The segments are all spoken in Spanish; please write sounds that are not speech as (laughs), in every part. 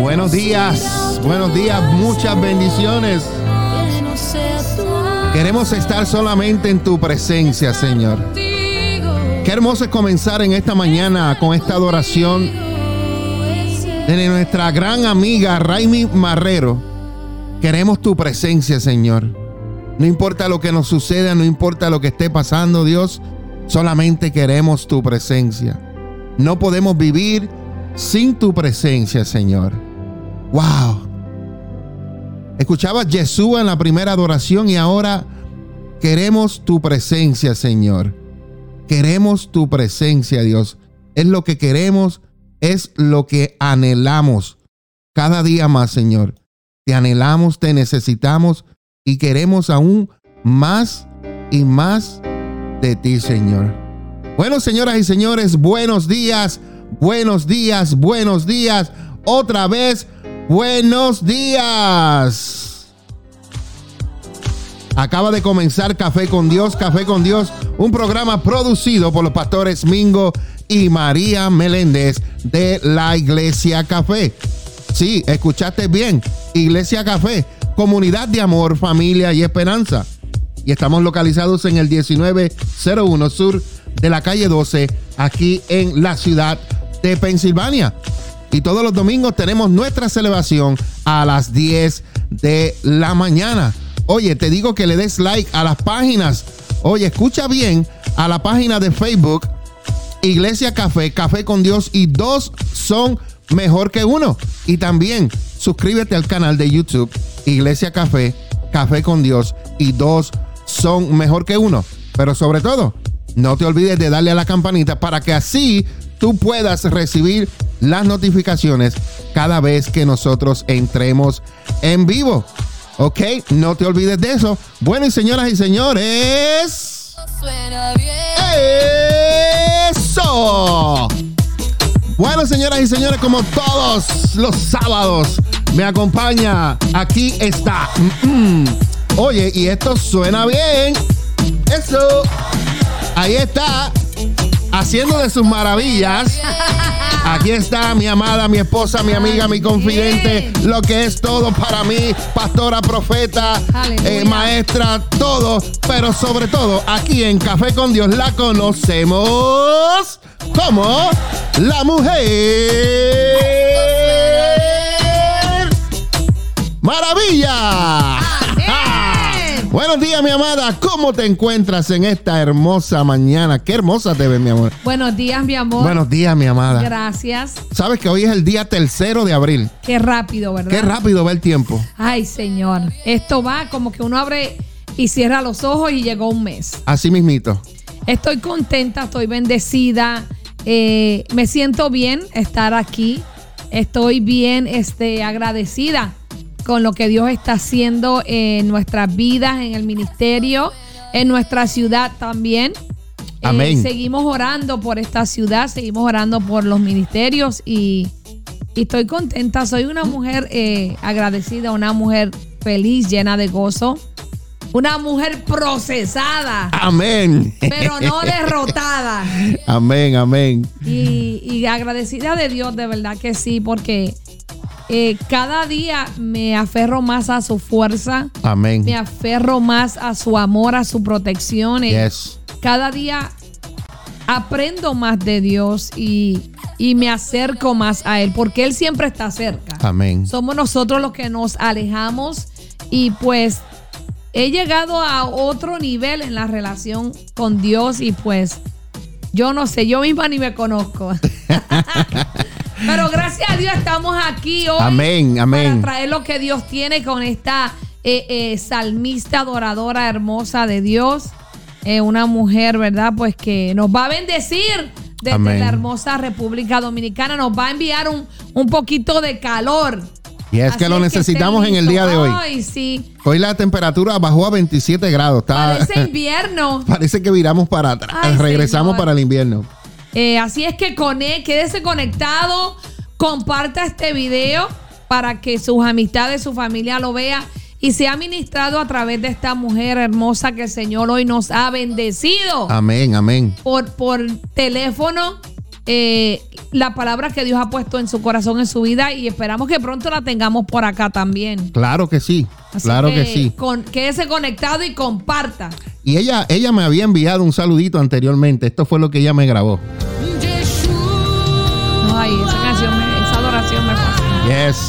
Buenos días, buenos días, muchas bendiciones. Queremos estar solamente en tu presencia, Señor. Qué hermoso es comenzar en esta mañana con esta adoración de nuestra gran amiga Raimi Marrero. Queremos tu presencia, Señor. No importa lo que nos suceda, no importa lo que esté pasando, Dios, solamente queremos tu presencia. No podemos vivir sin tu presencia, Señor. Wow. Escuchaba Jesús en la primera adoración y ahora queremos tu presencia, Señor. Queremos tu presencia, Dios. Es lo que queremos, es lo que anhelamos cada día más, Señor. Te anhelamos, te necesitamos y queremos aún más y más de ti, Señor. Bueno, señoras y señores, buenos días, buenos días, buenos días. Otra vez Buenos días. Acaba de comenzar Café con Dios, Café con Dios, un programa producido por los pastores Mingo y María Meléndez de la Iglesia Café. Sí, escuchaste bien, Iglesia Café, comunidad de amor, familia y esperanza. Y estamos localizados en el 1901 sur de la calle 12, aquí en la ciudad de Pensilvania. Y todos los domingos tenemos nuestra celebración a las 10 de la mañana. Oye, te digo que le des like a las páginas. Oye, escucha bien a la página de Facebook Iglesia Café, Café con Dios y dos son mejor que uno. Y también suscríbete al canal de YouTube Iglesia Café, Café con Dios y dos son mejor que uno. Pero sobre todo, no te olvides de darle a la campanita para que así tú puedas recibir las notificaciones cada vez que nosotros entremos en vivo. ¿Ok? No te olvides de eso. Bueno, y señoras y señores. Eso. Bueno, señoras y señores, como todos los sábados, me acompaña. Aquí está. Oye, y esto suena bien. Eso. Ahí está. Haciendo de sus maravillas. Aquí está mi amada, mi esposa, mi amiga, mi confidente, lo que es todo para mí, pastora, profeta, eh, maestra, todo, pero sobre todo aquí en Café con Dios la conocemos como la mujer maravilla. Buenos días, mi amada. ¿Cómo te encuentras en esta hermosa mañana? Qué hermosa te ves, mi amor. Buenos días, mi amor. Buenos días, mi amada. Gracias. Sabes que hoy es el día tercero de abril. Qué rápido, ¿verdad? Qué rápido va el tiempo. Ay, señor. Esto va como que uno abre y cierra los ojos y llegó un mes. Así mismito. Estoy contenta, estoy bendecida. Eh, me siento bien estar aquí. Estoy bien este, agradecida con lo que Dios está haciendo en nuestras vidas, en el ministerio, en nuestra ciudad también. Eh, Amén. seguimos orando por esta ciudad, seguimos orando por los ministerios y, estoy contenta. Soy una mujer eh, agradecida, una mujer feliz, llena de gozo. Una mujer procesada. Amén. Pero no (laughs) derrotada. Amén, amén. Y, y agradecida de Dios, de verdad que sí, porque eh, cada día me aferro más a su fuerza. Amén. Me aferro más a su amor, a su protección. Yes. Cada día aprendo más de Dios y, y, me acerco más a Él, porque Él siempre está cerca. Amén. Somos nosotros los que nos alejamos y pues he llegado a otro nivel en la relación con Dios y pues yo no sé, yo misma ni me conozco. (laughs) (laughs) Pero gracias a Dios estamos aquí hoy. Amén, amén. Para traer lo que Dios tiene con esta eh, eh, salmista adoradora hermosa de Dios. Eh, una mujer, ¿verdad? Pues que nos va a bendecir desde la hermosa República Dominicana. Nos va a enviar un, un poquito de calor Y es Así que lo necesitamos en el día de hoy. Ay, sí. Hoy la temperatura bajó a 27 grados. Está, Parece (laughs) invierno. parece que viramos para atrás. Regresamos señor. para el invierno. Eh, así es que quédese conectado, comparta este video para que sus amistades, su familia lo vea y sea ministrado a través de esta mujer hermosa que el Señor hoy nos ha bendecido Amén, amén. por, por teléfono. eh, la palabra que Dios ha puesto en su corazón, en su vida, y esperamos que pronto la tengamos por acá también. Claro que sí. Así claro que, sí. con- quédese conectado y comparta. Y ella, ella me había enviado un saludito anteriormente. Esto fue lo que ella me grabó.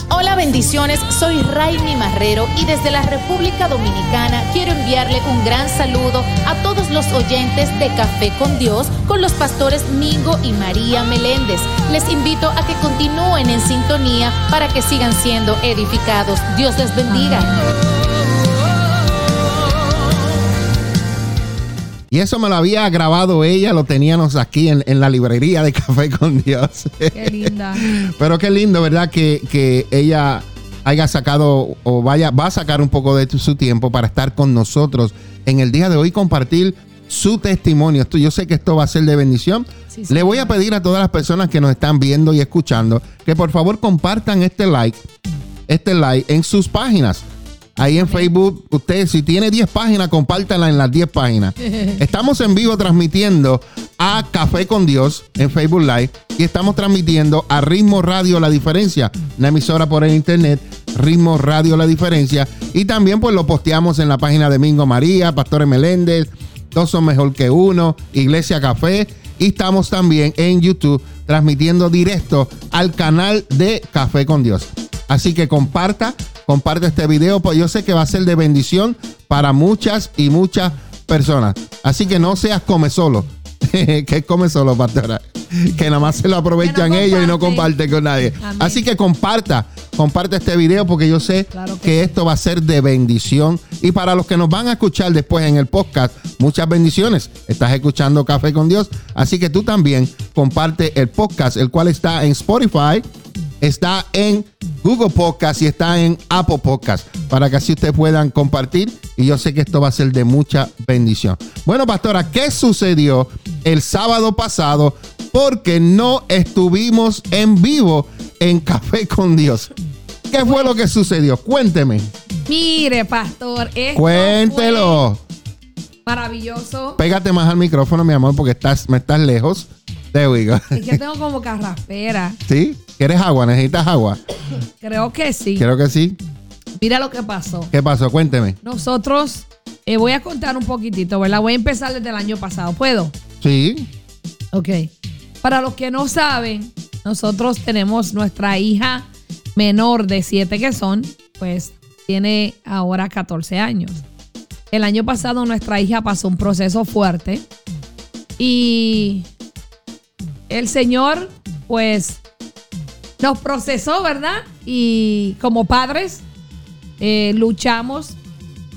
Hola bendiciones, soy Raimi Marrero y desde la República Dominicana quiero enviarle un gran saludo a todos los oyentes de Café con Dios con los pastores Mingo y María Meléndez. Les invito a que continúen en sintonía para que sigan siendo edificados. Dios les bendiga. Y eso me lo había grabado ella, lo teníamos aquí en, en la librería de Café con Dios. Qué linda. (laughs) Pero qué lindo, ¿verdad? Que, que ella haya sacado o vaya, va a sacar un poco de su tiempo para estar con nosotros en el día de hoy, y compartir su testimonio. Esto, yo sé que esto va a ser de bendición. Sí, Le voy a pedir a todas las personas que nos están viendo y escuchando que por favor compartan este like, este like en sus páginas. Ahí en Facebook, usted si tiene 10 páginas, compártanla en las 10 páginas. (laughs) Estamos en vivo transmitiendo a Café con Dios en Facebook Live y estamos transmitiendo a Ritmo Radio La Diferencia, una emisora por el internet, Ritmo Radio La Diferencia. Y también pues lo posteamos en la página de Mingo María, Pastores Meléndez, Dos son mejor que uno, Iglesia Café. Y estamos también en YouTube transmitiendo directo al canal de Café con Dios. Así que comparta, comparte este video, pues yo sé que va a ser de bendición para muchas y muchas personas. Así que no seas come solo. (laughs) que come solo, pastora. Que nada más se lo aprovechan no ellos y no comparte. con nadie. Amén. Así que comparta, comparte este video porque yo sé Claro que que esto va a ser de bendición. Y para los que nos van a escuchar después en el podcast, muchas bendiciones. Estás escuchando Café con Dios. Así que tú también comparte el podcast, el cual está en Spotify, está en Google Podcast y está en Apple Podcast. Para que así ustedes puedan compartir. Y yo sé que esto va a ser de mucha bendición. Bueno, pastora, ¿qué sucedió el sábado pasado? Porque no estuvimos en vivo en Café con Dios. ¿Qué fue lo que sucedió? Cuénteme. Mire, pastor, esto Cuéntelo. fue maravilloso. Pégate más al micrófono, mi amor, porque estás, me estás lejos. There we go. Es que tengo como carraspera. ¿Sí? ¿Quieres agua? ¿Necesitas agua? Creo que sí. Creo que sí. Mira lo que pasó. ¿Qué pasó? Cuénteme. Nosotros, eh, voy a contar un poquitito, ¿verdad? Voy a empezar desde el año pasado. ¿Puedo? Sí. Ok. Para los que no saben, nosotros tenemos nuestra hija menor de 7 que son, pues tiene ahora 14 años. El año pasado nuestra hija pasó un proceso fuerte y el Señor, pues, nos procesó, ¿verdad? Y como padres, eh, luchamos,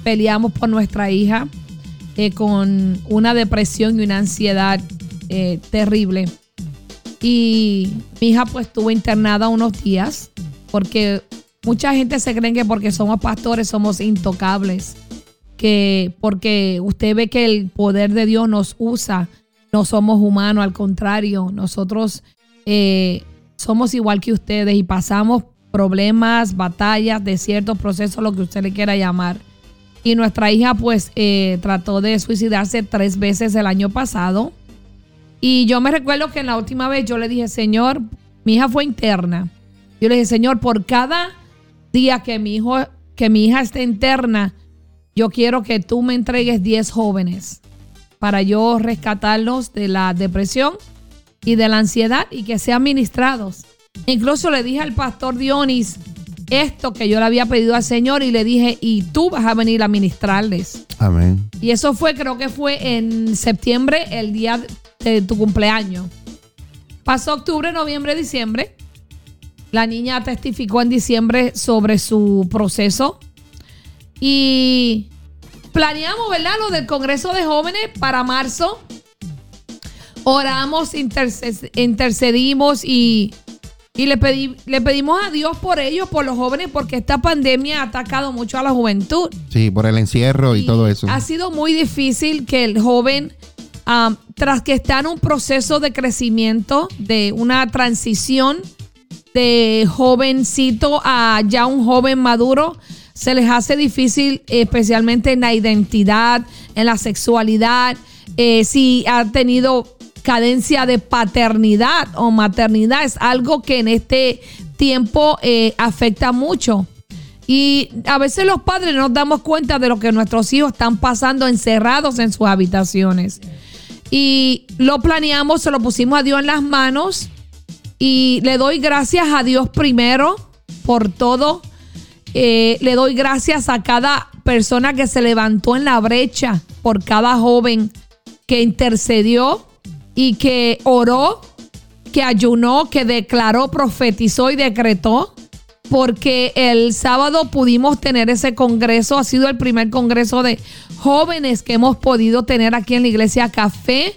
peleamos por nuestra hija eh, con una depresión y una ansiedad eh, terrible. Y mi hija pues estuvo internada unos días porque mucha gente se cree que porque somos pastores somos intocables, que porque usted ve que el poder de Dios nos usa, no somos humanos, al contrario, nosotros eh, somos igual que ustedes y pasamos problemas, batallas, desiertos, procesos, lo que usted le quiera llamar. Y nuestra hija pues eh, trató de suicidarse tres veces el año pasado. Y yo me recuerdo que en la última vez yo le dije, Señor, mi hija fue interna. Yo le dije, Señor, por cada día que mi, hijo, que mi hija esté interna, yo quiero que tú me entregues 10 jóvenes para yo rescatarlos de la depresión y de la ansiedad y que sean ministrados. Incluso le dije al pastor Dionis esto que yo le había pedido al Señor y le dije, y tú vas a venir a ministrarles. Amén. Y eso fue, creo que fue en septiembre, el día de tu cumpleaños. Pasó octubre, noviembre, diciembre. La niña testificó en diciembre sobre su proceso. Y planeamos, ¿verdad? Lo del Congreso de Jóvenes para marzo. Oramos, interce- intercedimos y Y le, pedí, le pedimos a Dios por ellos, por los jóvenes, porque esta pandemia ha atacado mucho a la juventud. Sí, por el encierro y, todo eso. Ha sido muy difícil que el joven, um, tras que está en un proceso de crecimiento, de una transición de jovencito a ya un joven maduro, se les hace difícil, especialmente en la identidad, en la sexualidad, eh, si ha tenido cadencia de paternidad o maternidad. Es algo que en este tiempo eh, afecta mucho. Y a veces los padres no nos damos cuenta de lo que nuestros hijos están pasando encerrados en sus habitaciones. Y lo planeamos, se lo pusimos a Dios en las manos. Y le doy gracias a Dios primero por todo. Eh, le doy gracias a cada persona que se levantó en la brecha, por cada joven que intercedió y que oró, que ayunó, que declaró, profetizó y decretó, porque el sábado pudimos tener ese congreso, ha sido el primer congreso de jóvenes que hemos podido tener aquí en la iglesia Café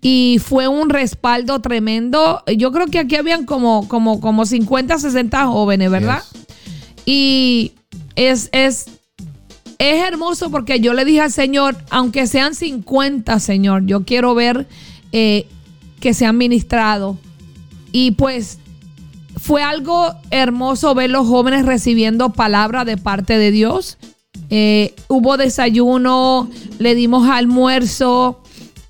y fue un respaldo tremendo. Yo creo que aquí habían como, como, como 50, 60 jóvenes, ¿verdad? Y es, es, es hermoso porque yo le dije al Señor, aunque sean 50, Señor, yo quiero ver eh, que se han ministrado. Y pues fue algo hermoso ver los jóvenes recibiendo palabra de parte de Dios. Eh, hubo desayuno, le dimos almuerzo.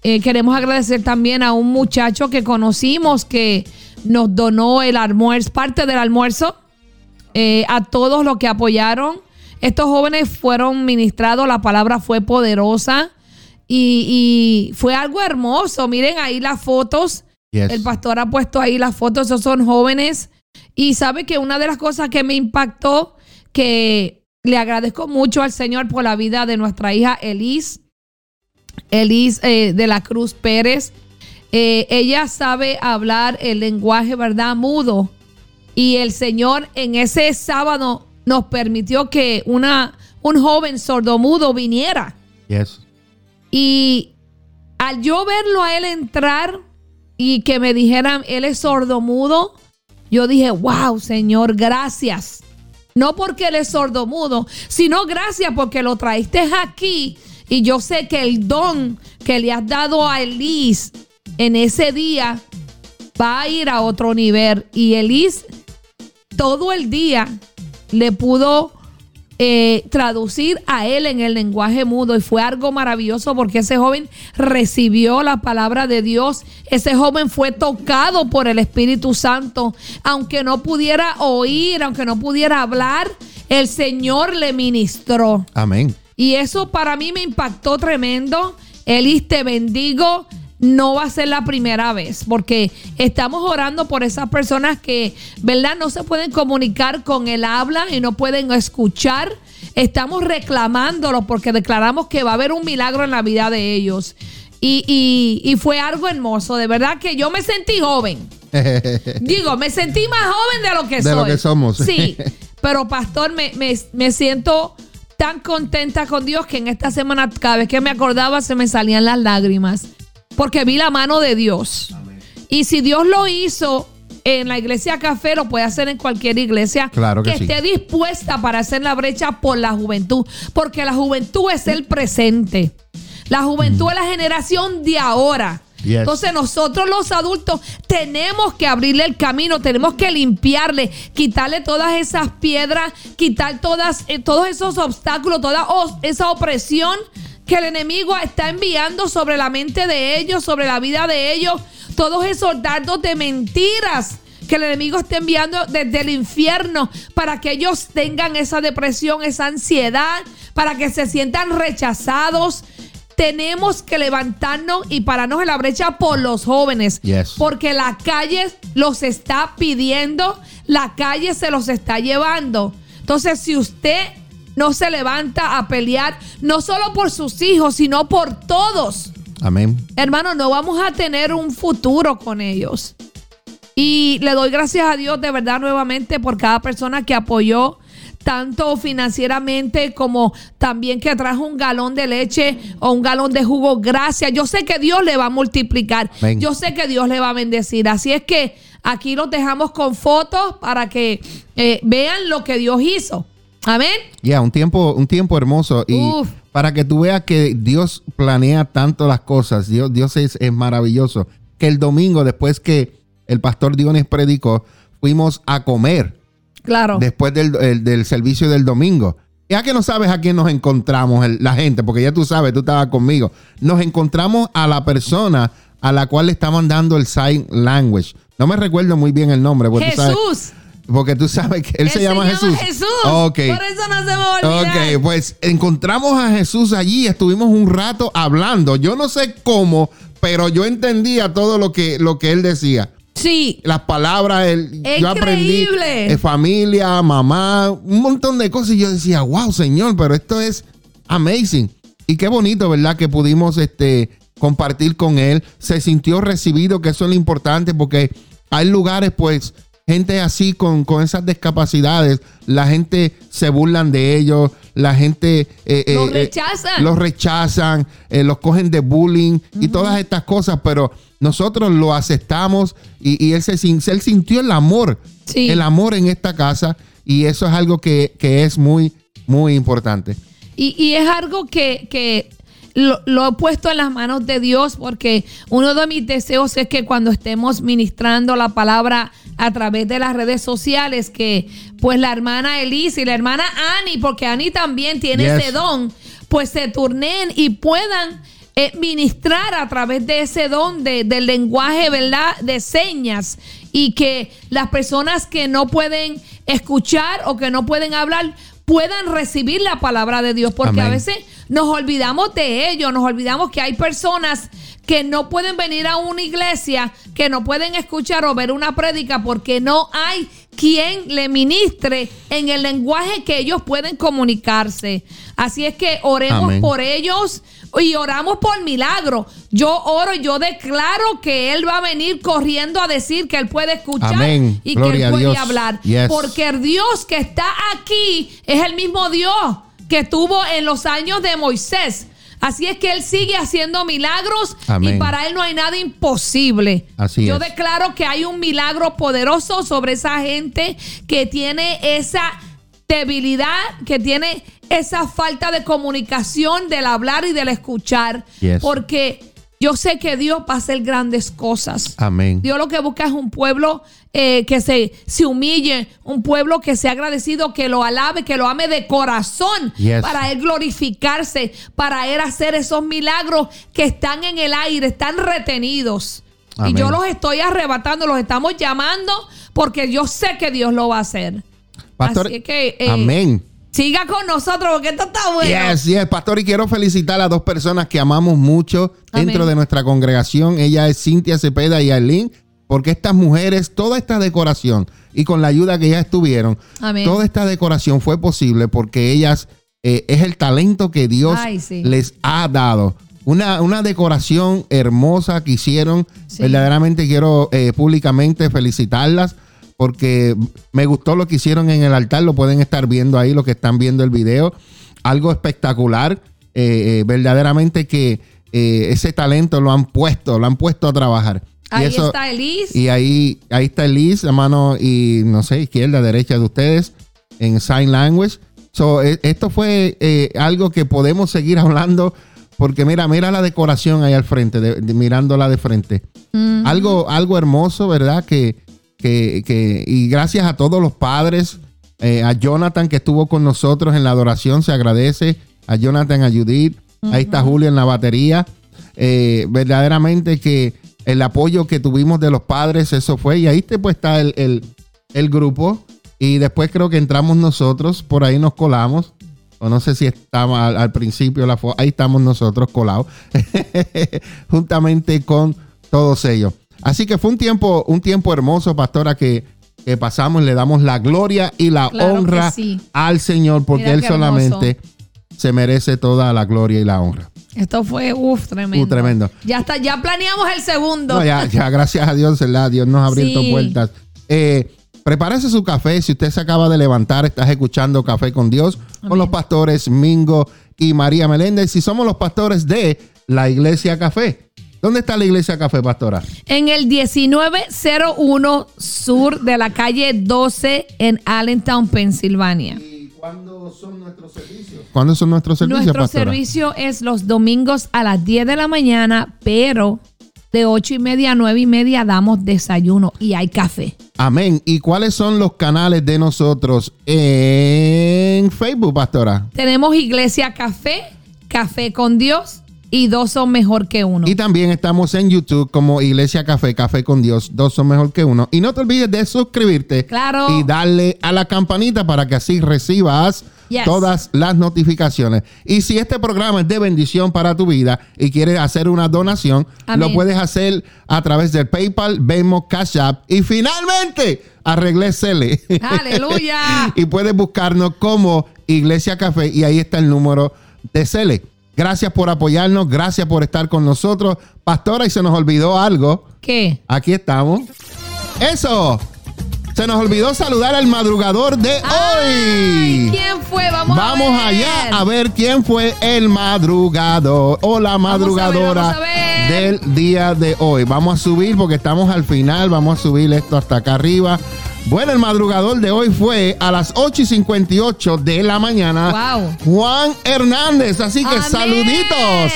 Eh, queremos agradecer también a un muchacho que conocimos que nos donó el almuerzo, parte del almuerzo, a todos los que apoyaron. Estos jóvenes fueron ministrados, la palabra fue poderosa. Y, fue algo hermoso. Miren ahí las fotos. El pastor ha puesto ahí las fotos. Esos son jóvenes. Y sabe que una de las cosas que me impactó, que le agradezco mucho al Señor por la vida de nuestra hija Elise, Elise eh, de la Cruz Pérez. Eh, ella sabe hablar el lenguaje, ¿verdad? Mudo. Y el Señor en ese sábado nos permitió que una, un joven sordomudo viniera. Yes. Y al yo verlo a él entrar y que me dijeran, él es sordomudo, yo dije, wow, Señor, gracias. No porque él es sordomudo, sino gracias porque lo traiste aquí. Y yo sé que el don que le has dado a Elise en ese día va a ir a otro nivel. Y Elise todo el día le pudo eh, traducir a él en el lenguaje mudo y fue algo maravilloso porque ese joven recibió la palabra de Dios, ese joven fue tocado por el Espíritu Santo, aunque no pudiera oír, aunque no pudiera hablar, el Señor le ministró. Amén. Y eso para mí me impactó tremendo. Elis, te bendigo no va a ser la primera vez, porque estamos orando por esas personas que, ¿verdad? No se pueden comunicar con el habla y no pueden escuchar. Estamos reclamándolo porque declaramos que va a haber un milagro en la vida de ellos. Y, y, fue algo hermoso, de verdad que yo me sentí joven. (laughs) Digo, me sentí más joven de lo que soy. De lo que somos. Sí, (laughs) pero pastor, me, me, me siento tan contenta con Dios que en esta semana cada vez que me acordaba se me salían las lágrimas porque vi la mano de Dios. Y si Dios lo hizo en la iglesia café, lo puede hacer en cualquier iglesia claro que, esté dispuesta para hacer la brecha por la juventud. Porque la juventud es el presente. La juventud es la generación de ahora. Entonces nosotros los adultos tenemos que abrirle el camino, tenemos que limpiarle, quitarle todas esas piedras, quitar todas, eh, todos esos obstáculos, toda esa opresión que el enemigo está enviando sobre la mente de ellos, sobre la vida de ellos, todos esos dardos de mentiras que el enemigo está enviando desde el infierno para que ellos tengan esa depresión, esa ansiedad, para que se sientan rechazados. Tenemos que levantarnos y pararnos en la brecha por los jóvenes, porque la calle los está pidiendo, la calle se los está llevando. Entonces, si usted no se levanta a pelear, no solo por sus hijos, sino por todos. Amén. Hermano, no vamos a tener un futuro con ellos. Y le doy gracias a Dios de verdad nuevamente por cada persona que apoyó tanto financieramente como también que trajo un galón de leche o un galón de jugo. Gracias. Yo sé que Dios le va a multiplicar. Yo sé que Dios le va a bendecir. Así es que aquí los dejamos con fotos para que eh, vean lo que Dios hizo. Amén. Ya, un tiempo, un tiempo hermoso. Y Uf. para que tú veas que Dios planea tanto las cosas, Dios, Dios es, es maravilloso. Que el domingo, después que el pastor Dionis predicó, fuimos a comer Claro. después del, el- del servicio del domingo. Ya que no sabes a quién nos encontramos, el- la gente, porque ya tú sabes, tú estabas conmigo. Nos encontramos a la persona a la cual le estaban dando el sign language. No me recuerdo muy bien el nombre. Porque Tú sabes, Jesús. Porque tú sabes que él, se, llama, Jesús. Ok. Por eso no se me olvida. Ok, pues encontramos a Jesús allí, estuvimos un rato hablando. Yo no sé cómo, pero yo entendía todo lo que, lo que él decía. Sí. Las palabras, él, yo aprendí Increíble. eh, familia, mamá, un montón de cosas. Y yo decía, wow, Señor, pero esto es amazing. Y qué bonito, ¿verdad? Que pudimos este, compartir con él. Se sintió recibido, que eso es lo importante, porque hay lugares, pues, gente así con, con esas discapacidades, la gente se burlan de ellos, la gente... eh, eh, Los eh, rechazan. los rechazan, eh, los cogen de bullying y todas estas cosas, pero nosotros lo aceptamos y, y él, se, él sintió el amor, Sí. el amor en esta casa y eso es algo que, que es muy, muy importante. Y, y es algo que, que lo, lo he puesto en las manos de Dios porque uno de mis deseos es que cuando estemos ministrando la palabra a través de las redes sociales, que pues la hermana Elise y la hermana Annie, porque Annie también tiene Yes. ese don, pues se turneen y puedan eh, ministrar a través de ese don de- del lenguaje, ¿verdad? De señas y que las personas que no pueden escuchar o que no pueden hablar puedan recibir la palabra de Dios, porque a veces nos olvidamos de ello, nos olvidamos que hay personas que no pueden venir a una iglesia, que no pueden escuchar o ver una prédica porque no hay quien le ministre en el lenguaje que ellos pueden comunicarse. Así es que oremos Amén. por ellos y oramos por milagro. Yo oro y yo declaro que Él va a venir corriendo a decir que Él puede escuchar Amén. y Gloria que Él puede hablar. Yes. Porque el Dios que está aquí es el mismo Dios que estuvo en los años de Moisés. Así es que Él sigue haciendo milagros Amén. y para Él no hay nada imposible. Así Yo es. declaro que hay un milagro poderoso sobre esa gente que tiene esa debilidad, que tiene esa falta de comunicación del hablar y del escuchar. Yes. Porque yo sé que Dios va a hacer grandes cosas. Amén. Dios lo que busca es un pueblo eh, que se, se humille, un pueblo que sea agradecido, que lo alabe, que lo ame de corazón, Yes. para él glorificarse, para él hacer esos milagros que están en el aire, están retenidos. Amén. Y yo los estoy arrebatando, los estamos llamando porque yo sé que Dios lo va a hacer. Pastor, Así que eh, amén. Siga con nosotros porque esto está bueno. Yes, yes, pastor, y quiero felicitar a dos personas que amamos mucho dentro Amén. de nuestra congregación. Ella es Cintia Cepeda y Arlene, porque estas mujeres, toda esta decoración y con la ayuda que ellas estuvieron, Amén. toda esta decoración fue posible porque ellas eh, es el talento que Dios Ay, sí. les ha dado. Una, una decoración hermosa que hicieron. Sí. Verdaderamente quiero eh, públicamente felicitarlas porque me gustó lo que hicieron en el altar. Lo pueden estar viendo ahí, los que están viendo el video. Algo espectacular. Eh, eh, verdaderamente que eh, ese talento lo han puesto, lo han puesto a trabajar. Y Ahí eso- está Elise. y ahí, ahí está Elise, la mano y no sé, izquierda, derecha de ustedes en Sign Language. So, e- esto fue algo que podemos seguir (laughs) hablando porque mira, mira la decoración ahí al frente, de- de- mirándola de frente. Algo, algo hermoso, ¿verdad? Que, que, que- y gracias a todos los padres, eh, a Jonathan que estuvo con nosotros en la adoración, se agradece. A Jonathan, a Judith, ahí está Julio en la batería. Eh, verdaderamente que el apoyo que tuvimos de los padres, eso fue. Y ahí te, pues está el, el- el grupo. Y después creo que entramos nosotros, por ahí nos colamos. O no sé si estaba al, al principio la Ahí estamos nosotros colados. (laughs) Juntamente con todos ellos. Así que fue un tiempo, un tiempo hermoso, pastora, que, que pasamos. Le damos la gloria y la Claro honra sí. al Señor, porque Mira Él solamente se merece toda la gloria y la honra. Esto fue, uff, tremendo. Uh, tremendo. Ya está, ya planeamos el segundo. No, ya, ya, gracias a Dios, ¿verdad? Dios nos ha abierto Sí. puertas. Eh, prepárese su café. Si usted se acaba de levantar, estás escuchando Café con Dios con los pastores Mingo y María Meléndez. Si somos los pastores de la Iglesia Café. ¿Dónde está la iglesia Café, pastora? En el 1901 sur de la calle 12 en Allentown, Pensilvania. ¿Y cuándo son nuestros servicios? ¿Cuándo son nuestros servicios, Nuestro pastora? servicio es los domingos a las 10 de la mañana, pero de 8 y media a 9 y media damos desayuno y hay café. Amén. ¿Y cuáles son los canales de nosotros en Facebook, pastora? Tenemos Iglesia Café, Café con Dios y dos son mejor que uno. Y también estamos en YouTube como Iglesia Café, Café con Dios. Dos son mejor que uno. Y no te olvides de suscribirte Claro. y darle a la campanita para que así recibas Yes. todas las notificaciones. Y si este programa es de bendición para tu vida y quieres hacer una donación, Amén. lo puedes hacer a través del PayPal, Venmo, Cash App y finalmente arreglé Cele. Aleluya. (laughs) y puedes buscarnos como Iglesia Café y ahí está el número de Cele. Gracias por apoyarnos, gracias por estar con nosotros. Pastora, y se nos olvidó algo. ¿Qué? Aquí estamos. Eso. Se nos olvidó saludar al madrugador de Ay, hoy. ¿Quién fue? Vamos, Vamos a ver. allá a ver quién fue el madrugador o la madrugadora vamos a ver. del día de hoy. Vamos a subir porque estamos al final. Vamos a subir esto hasta acá arriba. Bueno, el madrugador de hoy fue a las 8 y 58 de la mañana. Wow. Juan Hernández. Así que Amén. saluditos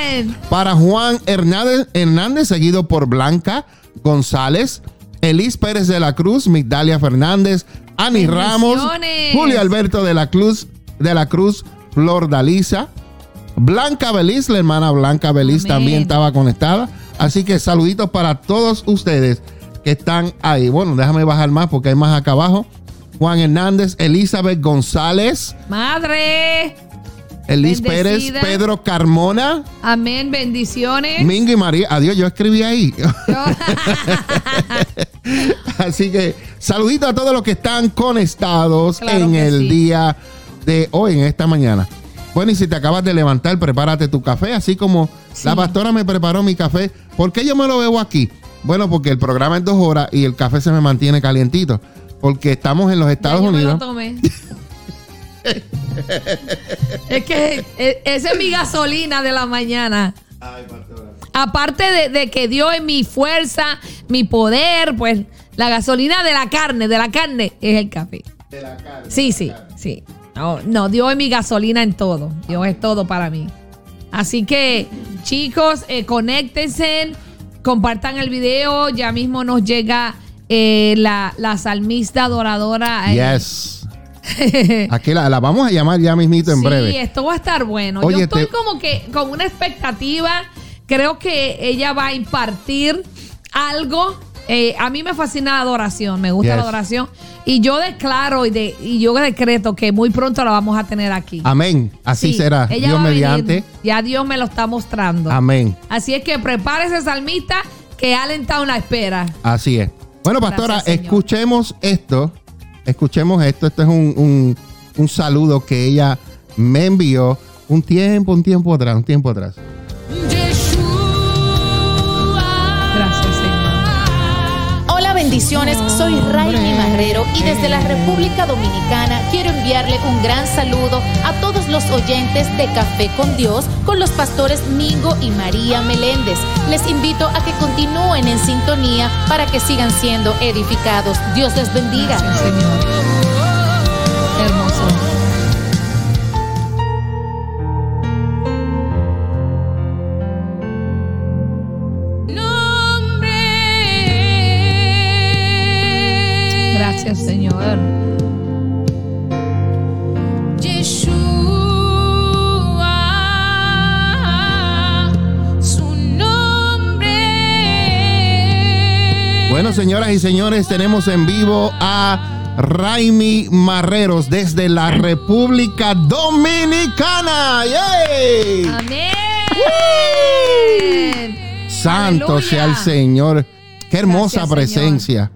para Juan Hernández, Hernández, seguido por Blanca González, Elis Pérez de la Cruz, Migdalia Fernández, Ani Ramos. Julio Alberto de la Cruz, de la Cruz, Flor Dalisa, Blanca Beliz, la hermana Blanca Beliz Amén. también estaba conectada. Así que saluditos para todos ustedes que están ahí. Bueno, déjame bajar más porque hay más acá abajo. Juan Hernández, Elizabeth González, Madre. Elis Pérez. Pedro Carmona, Amén. Bendiciones. Mingo y María. Adiós, yo escribí ahí. (laughs) Así que saludito a todos los que están conectados Claro en el sí. día de hoy, en esta mañana. Bueno, y si te acabas de levantar, prepárate tu café, así como Sí. la pastora me preparó mi café. ¿Por qué yo me lo bebo aquí? Bueno, porque el programa es dos horas y el café se me mantiene calientito. Porque estamos en los Ya Estados yo me lo Unidos. tomé. (laughs) es que e- esa es mi gasolina de la mañana. Aparte de, de que Dios es mi fuerza, mi poder, pues la gasolina de la carne, de la carne, es el café. Sí, sí, sí. No, no, Dios es mi gasolina en todo. Dios es todo para mí. Así que, chicos, eh, conéctense, compartan el video. Ya mismo nos llega eh, la, la salmista adoradora. eh, Yes. (laughs) Aquí la, la vamos a llamar ya mismito en sí, breve. esto va a estar bueno. Oye, Yo estoy te- como que con una expectativa. Creo que ella va a impartir algo. Eh, a mí me fascina la adoración, me gusta Yes. la adoración. Y yo declaro y, de, y yo decreto que muy pronto la vamos a tener aquí. Amén. Así Sí, será. ella Dios mediante. Ya Dios me lo está mostrando. Amén. Así es que prepárese, salmista, que Allentown la espera. Así es. Bueno, pastora, Gracias, escuchemos esto. Escuchemos esto. Esto es un, un- un saludo que ella me envió un tiempo, un tiempo atrás, un tiempo atrás. Soy Raimi Marrero y desde la República Dominicana quiero enviarle un gran saludo a todos los oyentes de Café con Dios con los pastores Mingo y María Meléndez. Les invito a que continúen en sintonía para que sigan siendo edificados. Dios les bendiga. Bueno, señoras y señores, tenemos en vivo a Raimi Marreros desde la República Dominicana. ¡Yay! Amén. Santo Aleluya. sea el Señor. Qué hermosa Gracias, presencia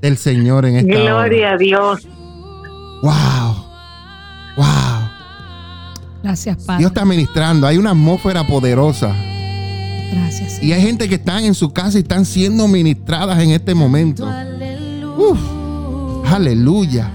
del Señor en esta Gloria a Dios. Wow. Wow. Gracias, Padre. Dios está ministrando. Hay una atmósfera poderosa. Gracias. Señor. Y hay gente que están en su casa y están siendo ministradas en este momento. Uf. Aleluya.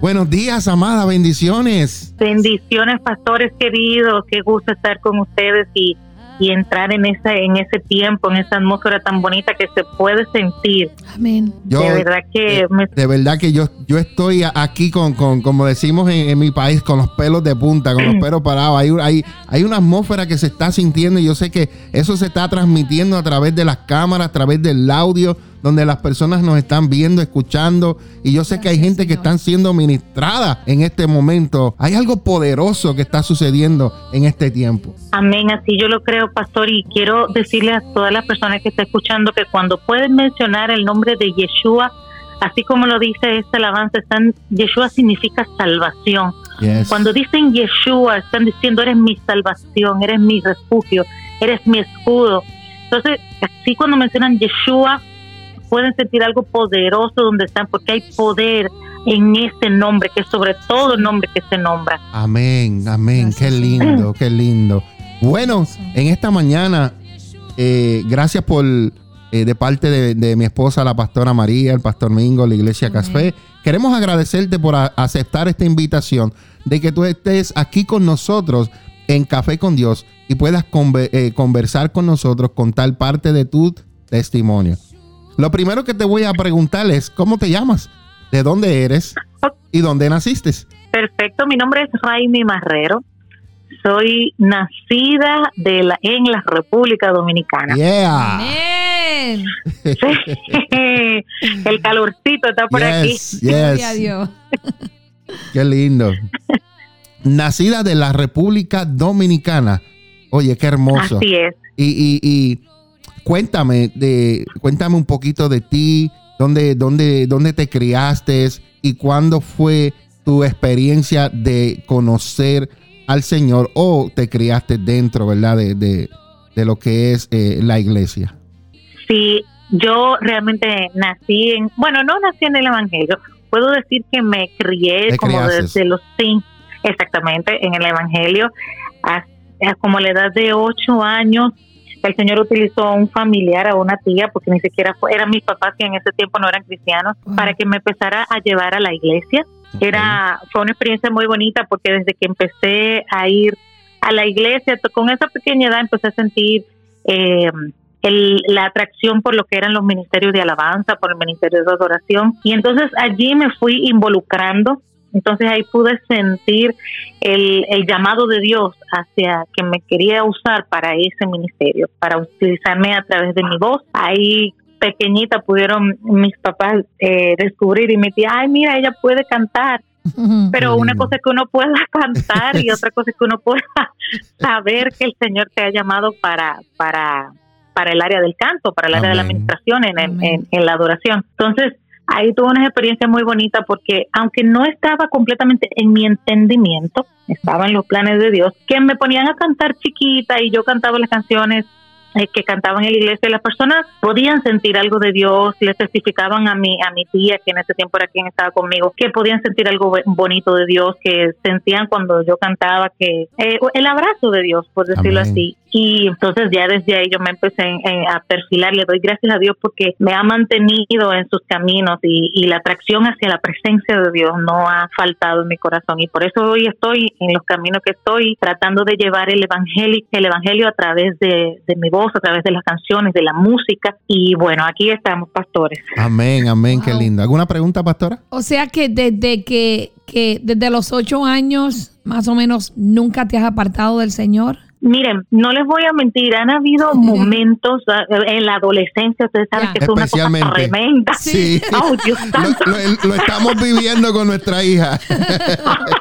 Buenos días, amada. Bendiciones. Bendiciones, pastores queridos. Qué gusto estar con ustedes y y entrar en ese, en ese tiempo, en esa atmósfera tan bonita que se puede sentir. Amén. Yo, de verdad que de, me- de verdad que yo, yo estoy aquí con, con como decimos en, en mi país, con los pelos de punta, con los (clears throat) pelos parados. Hay, hay, hay una atmósfera que se está sintiendo y yo sé que eso se está transmitiendo a través de las cámaras, a través del audio, donde las personas nos están viendo, escuchando. Y yo sé que hay gente que están siendo ministrada en este momento. Hay algo poderoso que está sucediendo en este tiempo. Amén, así yo lo creo, pastor, y quiero decirle a todas las personas que están escuchando que cuando pueden mencionar el nombre de Yeshua, así como lo dice este alabanza, están, Yeshua significa salvación. Yes. Cuando dicen Yeshua, están diciendo, eres mi salvación, eres mi refugio, eres mi escudo. Entonces, así cuando mencionan Yeshua, pueden sentir algo poderoso donde están, porque hay poder en ese nombre, que es sobre todo el nombre que se nombra. Amén, amén. Qué lindo, qué lindo. Bueno, en esta mañana, eh, gracias por, eh, de parte de, de mi esposa, la pastora María, el pastor Mingo, la iglesia Amén. Café, queremos agradecerte por a- aceptar esta invitación de que tú estés aquí con nosotros en Café con Dios y puedas conve- eh, conversar con nosotros, contar parte de tu testimonio. Lo primero que te voy a preguntar es, ¿cómo te llamas? ¿De dónde eres? ¿Y dónde naciste? Perfecto, mi nombre es Raimi Marrero. Soy nacida de la, en la República Dominicana. Yeah. Amén. (laughs) El calorcito está por aquí. Yes, Gloria a yes. Dios. Qué lindo. Nacida de la República Dominicana. Oye, qué hermoso. Así es. Y, y, y cuéntame, de, cuéntame un poquito de ti, dónde, dónde, dónde te criaste y cuándo fue tu experiencia de conocer al Señor o te criaste dentro, ¿verdad? De, de, de lo que es eh, la iglesia. Sí, yo realmente nací en, bueno, no nací en el Evangelio. Puedo decir que me crié como desde los cinco, exactamente, en el Evangelio, a, a como la edad de ocho años. El Señor utilizó a un familiar, a una tía, porque ni siquiera fue, eran mis papás que en ese tiempo no eran cristianos, para que me empezara a llevar a la iglesia. Era, fue una experiencia muy bonita porque desde que empecé a ir a la iglesia, con esa pequeña edad empecé a sentir eh, el- la atracción por lo que eran los ministerios de alabanza, por el ministerio de adoración. Y entonces allí me fui involucrando. Entonces ahí pude sentir el, el llamado de Dios hacia que me quería usar para ese ministerio, para utilizarme a través de mi voz. Ahí pequeñita pudieron mis papás eh, descubrir y me decía, ay, mira, ella puede cantar. Pero una lindo. cosa es que uno pueda (laughs) cantar y otra cosa es que uno pueda (laughs) saber que el Señor te ha llamado para, para, para el área del canto, para el área de la administración, en, el- Amén. en, en la adoración. Entonces, ahí tuve una experiencia muy bonita porque aunque no estaba completamente en mi entendimiento, estaba en los planes de Dios, que me ponían a cantar chiquita y yo cantaba las canciones eh, que cantaban en la iglesia, las personas podían sentir algo de Dios, le testificaban a mi, a mi tía, que en ese tiempo era quien estaba conmigo, que podían sentir algo bonito de Dios, que sentían cuando yo cantaba, que eh, el abrazo de Dios, por decirlo Amén. así. Y entonces ya desde ahí yo me empecé en- en- a perfilar, le doy gracias a Dios porque me ha mantenido en sus caminos y, y la atracción hacia la presencia de Dios no ha faltado en mi corazón y por eso hoy estoy en los caminos que estoy tratando de llevar el evangelio, el evangelio a través de, de mi voz, a través de las canciones, de la música y bueno, aquí estamos pastores. Amén, amén, qué lindo. ¿Alguna pregunta, pastora? O sea que desde que, que desde los ocho años, más o menos, nunca te has apartado del Señor. Miren, no les voy a mentir, han habido momentos ah, en la adolescencia, ustedes saben que es una cosa tremenda. Sí. (laughs) Ay, Dios santo. Lo, lo- lo estamos viviendo con nuestra hija. (laughs)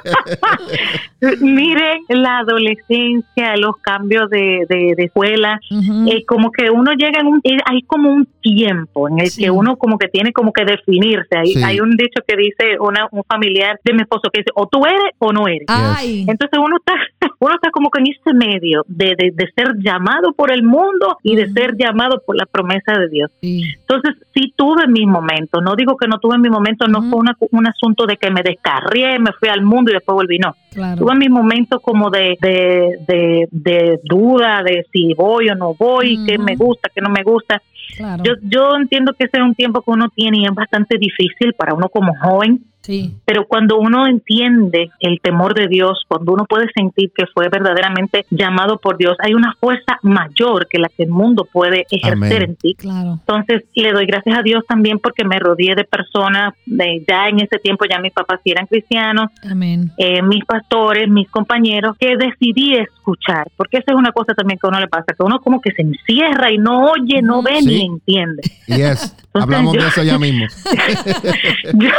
Miren, la adolescencia, los cambios de, de, de escuela, eh, como que uno llega en un, eh, hay como un tiempo en el Sí. que uno como que tiene como que definirse. Hay, Sí. hay un dicho que dice una, un familiar de mi esposo que dice, o tú eres o no eres. Ay, Entonces uno está, (laughs) uno está como que en ese medio de, de, de ser llamado por el mundo y de Ujú. ser llamado por la promesa de Dios. sí. Entonces, sí tuve mis momentos. No digo que no tuve mis momentos, no fue una- un asunto de que me descarrié, me fui al mundo y después volví. No. claro. Tuve mis momentos como de, de, de, de duda, de si voy o no voy, qué me gusta, qué no me gusta. claro. Yo, yo entiendo que ese es un tiempo que uno tiene y es bastante difícil para uno como joven Sí. Pero cuando uno entiende el temor de Dios, cuando uno puede sentir que fue verdaderamente llamado por Dios, hay una fuerza mayor que la que el mundo puede ejercer Amén. en ti. Claro. Entonces le doy gracias a Dios también porque me rodeé de personas, de, ya en ese tiempo ya mis papás sí eran cristianos, Amén. eh, mis pastores, mis compañeros, que decidí escuchar, porque esa es una cosa también que a uno le pasa, que uno como que se encierra y no oye, no ve Sí. ni entiende. Yes. Hablamos yo- de eso ya mismo. (laughs) yo,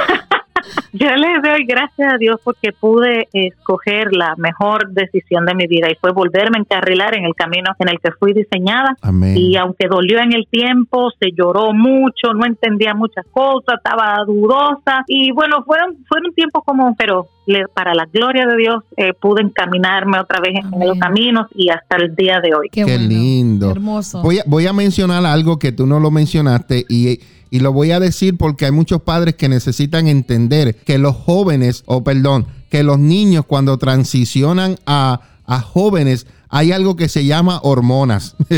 (laughs) yo le doy gracias a Dios porque pude escoger la mejor decisión de mi vida y fue volverme a encarrilar en el camino en el que fui diseñada. Amén. Y aunque dolió en el tiempo, se lloró mucho, no entendía muchas cosas, estaba dudosa y bueno, fueron fueron tiempos como, pero le- para la gloria de Dios eh, pude encaminarme otra vez en Amén. los caminos y hasta el día de hoy. Qué, Qué bueno. lindo. Hermoso. Voy a, voy a mencionar algo que tú no lo mencionaste y, y lo voy a decir porque hay muchos padres que necesitan entender que los jóvenes, o perdón, que los niños cuando transicionan a, a jóvenes, hay algo que se llama hormonas. (laughs)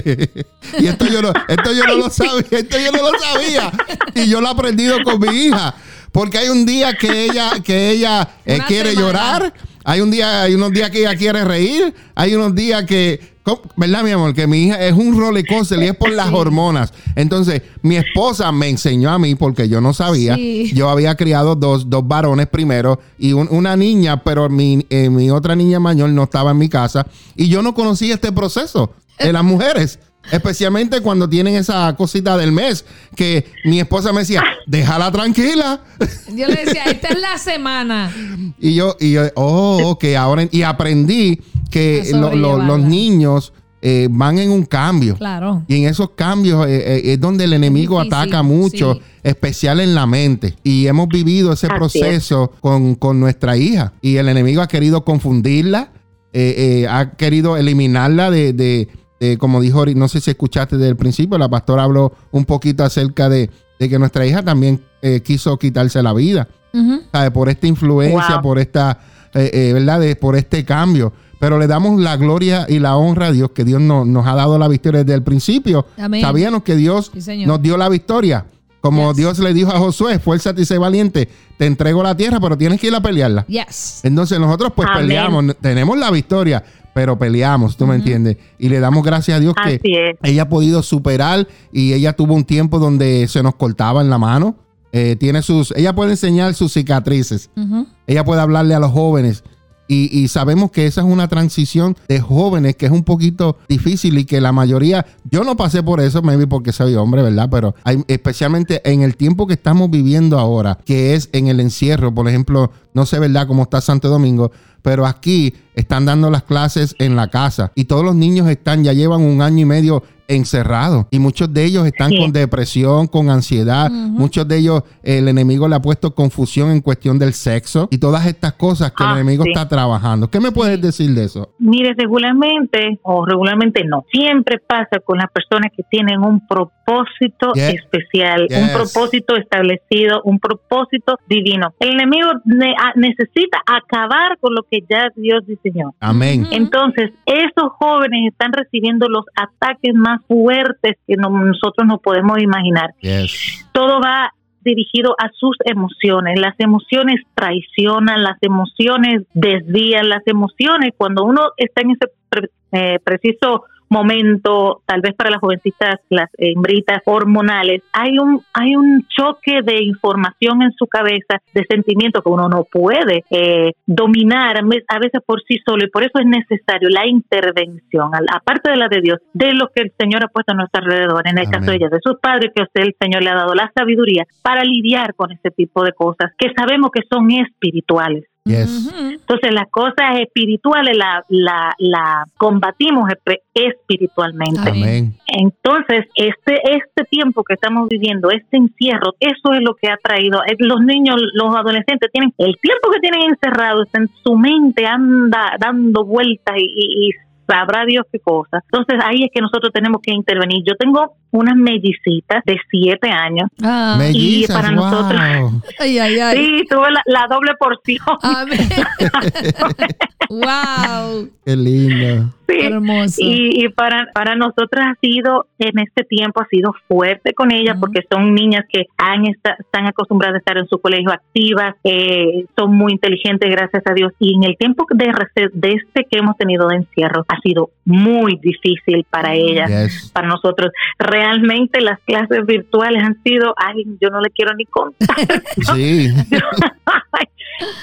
y esto yo, no, esto yo no lo sabía, esto yo no lo sabía. Y yo lo he aprendido con mi hija. Porque hay un día que ella, que ella eh, quiere semana. llorar, hay un día, hay unos días que ella quiere reír, hay unos días que. ¿verdad, mi amor? Que mi hija es un roller coaster y es por las hormonas. Entonces, mi esposa me enseñó a mí porque yo no sabía. Sí. Yo había criado dos, dos varones primero y un- una niña, pero mi, eh, mi otra niña mayor no estaba en mi casa y yo no conocía este proceso de las mujeres. Especialmente cuando tienen esa cosita del mes que mi esposa me decía, déjala tranquila. Yo le decía, esta es la semana. Y yo, y yo, oh, ok, ahora, y aprendí que lo- lo- los niños eh, van en un cambio. Claro. Y en esos cambios eh, eh, es donde el enemigo difícil, ataca mucho, sí. especial en la mente. Y hemos vivido ese Así proceso con, con nuestra hija. Y el enemigo ha querido confundirla, eh, eh, ha querido eliminarla de, de- de, como dijo, no sé si escuchaste desde el principio, la pastora habló un poquito acerca de, de que nuestra hija también eh, quiso quitarse la vida. Por esta influencia, Wow. por esta, eh, eh, ¿verdad? De- por este cambio. Pero le damos la gloria y la honra a Dios, que Dios no- nos ha dado la victoria desde el principio. Amén. Sabíamos que Dios Sí, nos dio la victoria. Como Yes. Dios le dijo a Josué, fuérzate y sé valiente, te entrego la tierra, pero tienes que ir a pelearla. Yes. Entonces nosotros pues Amén. peleamos, tenemos la victoria, pero peleamos, tú me entiendes. Y le damos gracias a Dios que es. ella ha podido superar y ella tuvo un tiempo donde se nos cortaba en la mano. Eh, tiene sus, ella puede enseñar sus cicatrices. Ella puede hablarle a los jóvenes. Y, sabemos que esa es una transición de jóvenes que es un poquito difícil y que la mayoría, yo no pasé por eso, maybe porque soy hombre, ¿verdad? Pero especialmente en el tiempo que estamos viviendo ahora, que es en el encierro, por ejemplo, no sé, ¿verdad?, cómo está Santo Domingo, pero aquí están dando las clases en la casa y todos los niños están, ya llevan un año y medio encerrados y muchos de ellos están Sí. con depresión, con ansiedad, muchos de ellos el enemigo le ha puesto confusión en cuestión del sexo y todas estas cosas que el Ah, enemigo sí. está trabajando. ¿Qué me puedes decir de eso? Mire, regularmente o regularmente no, siempre pasa con las personas que tienen un propósito especial, Yes. un propósito establecido, un propósito divino. El enemigo ne- necesita acabar con lo que ya Dios diseñó. Amén. Entonces, esos jóvenes están recibiendo los ataques más fuertes que no- nosotros no podemos imaginar. Yes. Todo va dirigido a sus emociones. Las emociones traicionan, las emociones desvían, las emociones, cuando uno está en ese pre- eh, preciso momento, tal vez para las jovencitas, las hembritas hormonales, hay un hay un choque de información en su cabeza, de sentimiento que uno no puede eh, dominar a veces por sí solo y por eso es necesario la intervención, aparte de la de Dios, de lo que el Señor ha puesto a nuestro alrededor, en el Amén. caso de ella, de sus padres, que usted el Señor le ha dado la sabiduría para lidiar con ese tipo de cosas que sabemos que son espirituales. Yes. Entonces las cosas espirituales la, la, la combatimos espiritualmente. Amén. Entonces, este, este tiempo que estamos viviendo, este encierro, eso es lo que ha traído. Los niños, los adolescentes tienen el tiempo que tienen encerrados en su mente anda dando vueltas y, y- y sabrá Dios qué cosa. Entonces ahí es que nosotros tenemos que intervenir. Yo tengo unas mellicitas de siete años Ah, Mellizas, para wow. nosotros- ay, ay, ay. Sí, tuve la, la doble porción. Amén. (laughs) wow. Qué lindo. Sí. Hermoso. Y, y para, para nosotras ha sido, en este tiempo, ha sido fuerte con ellas Ujú. porque son niñas que han esta- están acostumbradas a estar en su colegio activas, eh, son muy inteligentes, gracias a Dios. Y en el tiempo de, rece- de este que hemos tenido de encierro, ha sido muy difícil para ellas. Yes. Para nosotros, realmente las clases virtuales han sido, ay, yo no le quiero ni contar. (laughs) Sí. Ay,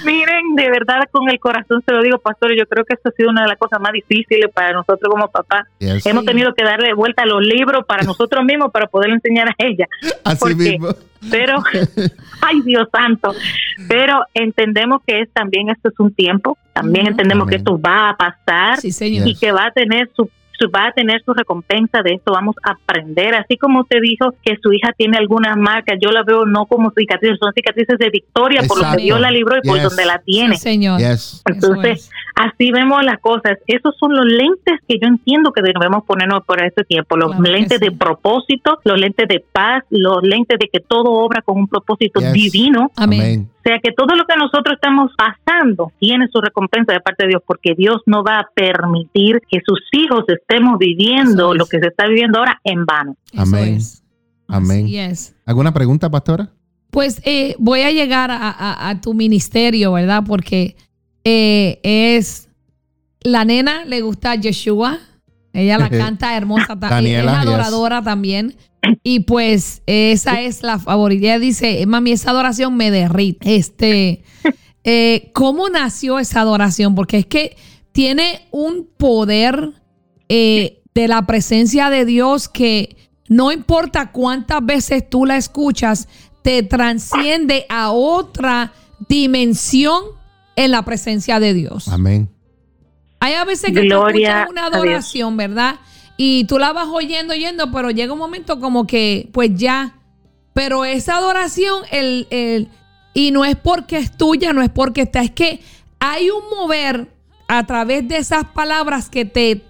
Miren, de verdad con el corazón se lo digo, pastor, yo creo que esto ha sido una de las cosas más difíciles para nosotros como papás. Yes. Hemos tenido que darle vuelta a los libros para (laughs) nosotros mismos para poder enseñar a ella. Así mismo. Pero, (laughs) ay Dios santo, pero entendemos que es también esto es un tiempo, también entendemos que esto va a pasar Sí, señor. y que va a tener su- va a tener su recompensa de esto vamos a aprender así como usted dijo que su hija tiene algunas marcas yo la veo no como cicatrices son cicatrices de victoria por lo que Dios la libró y por donde la tiene Sí, señor. Yes. entonces es. así vemos las cosas esos son los lentes que yo entiendo que debemos ponernos por este tiempo los Claro lentes de propósito los lentes de paz los lentes de que todo obra con un propósito Yes. divino Amén. Amén. o sea que todo lo que nosotros estamos pasando tiene su recompensa de parte de Dios, porque Dios no va a permitir que sus hijos estemos viviendo es. lo que se está viviendo ahora en vano. Eso Amén. es. Amén. Es. ¿Alguna pregunta, pastora? Pues eh, voy a llegar a, a- a tu ministerio, ¿verdad? Porque eh, es la nena, le gusta Yeshua. Ella la (laughs) canta hermosa. Daniela, es yes. adoradora también. Y pues esa es la favorita. Ella dice, mami, esa adoración me derrite. Este, eh, ¿cómo nació esa adoración? Porque es que tiene un poder eh, de la presencia de Dios que no importa cuántas veces tú la escuchas, te transciende a otra dimensión en la presencia de Dios. Amén. Hay a veces que Gloria tú escuchas una adoración, ¿verdad? Y tú la vas oyendo, oyendo, pero llega un momento como que, pues ya. Pero esa adoración, el, el, y no es porque es tuya, no es porque está, es que hay un mover a través de esas palabras que te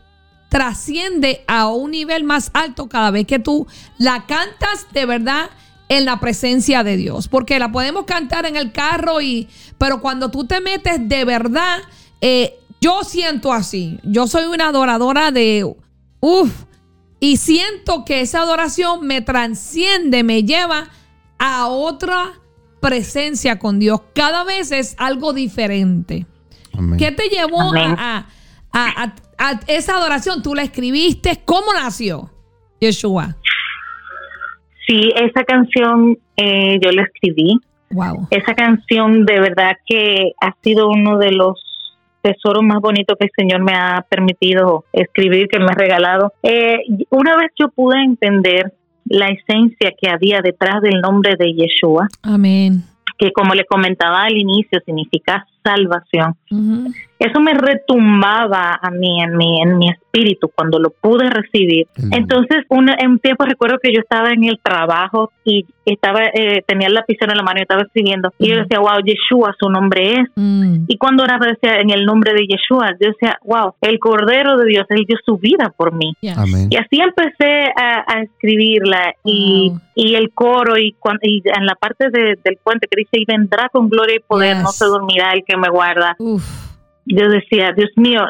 trasciende a un nivel más alto cada vez que tú la cantas de verdad en la presencia de Dios. Porque la podemos cantar en el carro y, pero cuando tú te metes de verdad, eh, yo siento así. Yo soy una adoradora de, uff, y siento que esa adoración me transciende, me lleva a otra presencia con Dios. Cada vez es algo diferente. Amén. ¿Qué te llevó a- a- a esa adoración? ¿Tú la escribiste? ¿Cómo nació? Yeshua. Sí, esa canción eh, yo la escribí. Wow. Esa canción de verdad que ha sido uno de los tesoros más bonitos que el Señor me ha permitido escribir, que me ha regalado. Eh, una vez yo pude entender la esencia que había detrás del nombre de Yeshua, Amén. que como le comentaba al inicio significa salvación. Ujú. Eso me retumbaba a mí en mi en mi espíritu cuando lo pude recibir. Lindo. Entonces, una, en un tiempo recuerdo que yo estaba en el trabajo y estaba eh, tenía el lapicero en la mano y estaba escribiendo y yo decía, "Wow, Yeshua su nombre es." Mm. Y cuando oraba decía en el nombre de Yeshua, yo decía, "Wow, el Cordero de Dios, él dio su vida por mí." Y así empecé a, a escribirla y, Wow. y el coro y, cuan- y en la parte de- del puente que dice, y vendrá con gloria y poder, Yes. no se dormirá el que me guarda. Uf. Yo decía, Dios mío,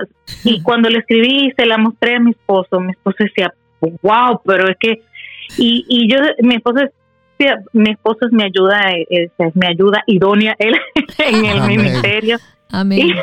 y (laughs) cuando le escribí se la mostré a mi esposo, mi esposo decía, wow, pero es que, y, y yo, mi esposo decía, mi esposo es mi ayuda, eh, es, es mi ayuda idónea él (laughs) en el Amén. ministerio. Amén.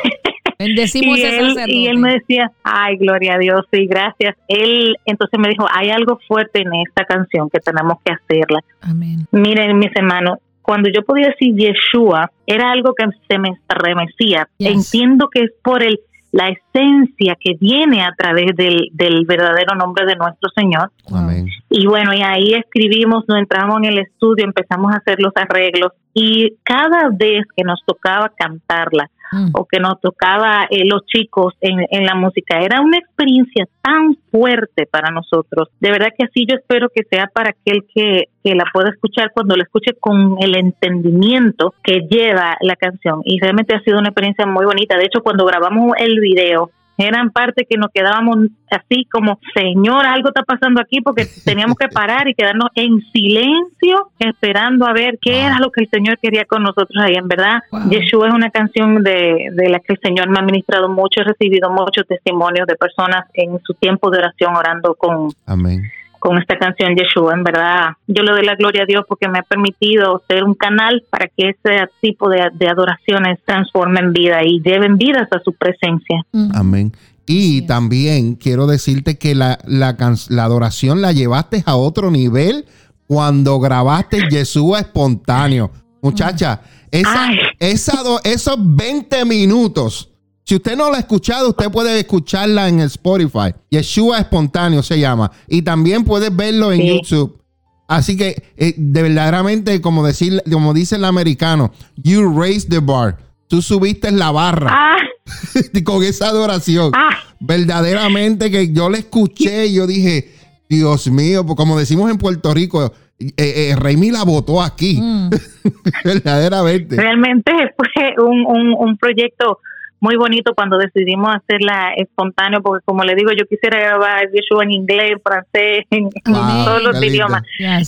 Bendecimos y, él, y él me decía, ay, gloria a Dios, sí, gracias. Él entonces me dijo, hay algo fuerte en esta canción que tenemos que hacerla. Amén. Miren, mis hermanos, cuando yo podía decir Yeshua, era algo que se me estremecía. Yes. Entiendo que es por el la esencia que viene a través del, del verdadero nombre de nuestro Señor. Amén. Y bueno, y ahí escribimos, nos entramos en el estudio, empezamos a hacer los arreglos y cada vez que nos tocaba cantarla, Mm. o que nos tocaba eh, los chicos en, en la música. Era una experiencia tan fuerte para nosotros. De verdad que así yo espero que sea para aquel que, que la pueda escuchar cuando la escuche con el entendimiento que lleva la canción. Y realmente ha sido una experiencia muy bonita. De hecho, cuando grabamos el video, eran parte que nos quedábamos así como, Señor, algo está pasando aquí porque (laughs) teníamos que parar y quedarnos en silencio esperando a ver qué era lo que el Señor quería con nosotros ahí. En verdad, Yeshua es una canción de, de la que el Señor me ha ministrado mucho, he recibido muchos testimonios de personas en su tiempo de oración orando con... Amén con esta canción Yeshua. En verdad, yo le doy la gloria a Dios porque me ha permitido ser un canal para que ese tipo de, adoraciones transformen vida y lleven vidas a su presencia. Amén. Y también quiero decirte que la, la, la, adoración la llevaste a otro nivel cuando grabaste Yeshua espontáneo. Muchacha, esa, esa esos 20 minutos si usted no la ha escuchado, usted puede escucharla en Spotify. Yeshua Espontáneo se llama. Y también puede verlo en YouTube. Así que, eh, de verdaderamente, como, decir, como dice el americano, you raised the bar. Tú subiste la barra ah. (laughs) con esa adoración. Ah. Verdaderamente que yo la escuché y yo dije, Dios mío, pues como decimos en Puerto Rico, eh, eh la votó aquí. Mm. (laughs) Verdaderamente. Realmente fue un, un, un proyecto muy bonito cuando decidimos hacerla espontáneo, porque como le digo, yo quisiera grabar Yeshua en inglés, en francés, en, todos los idiomas.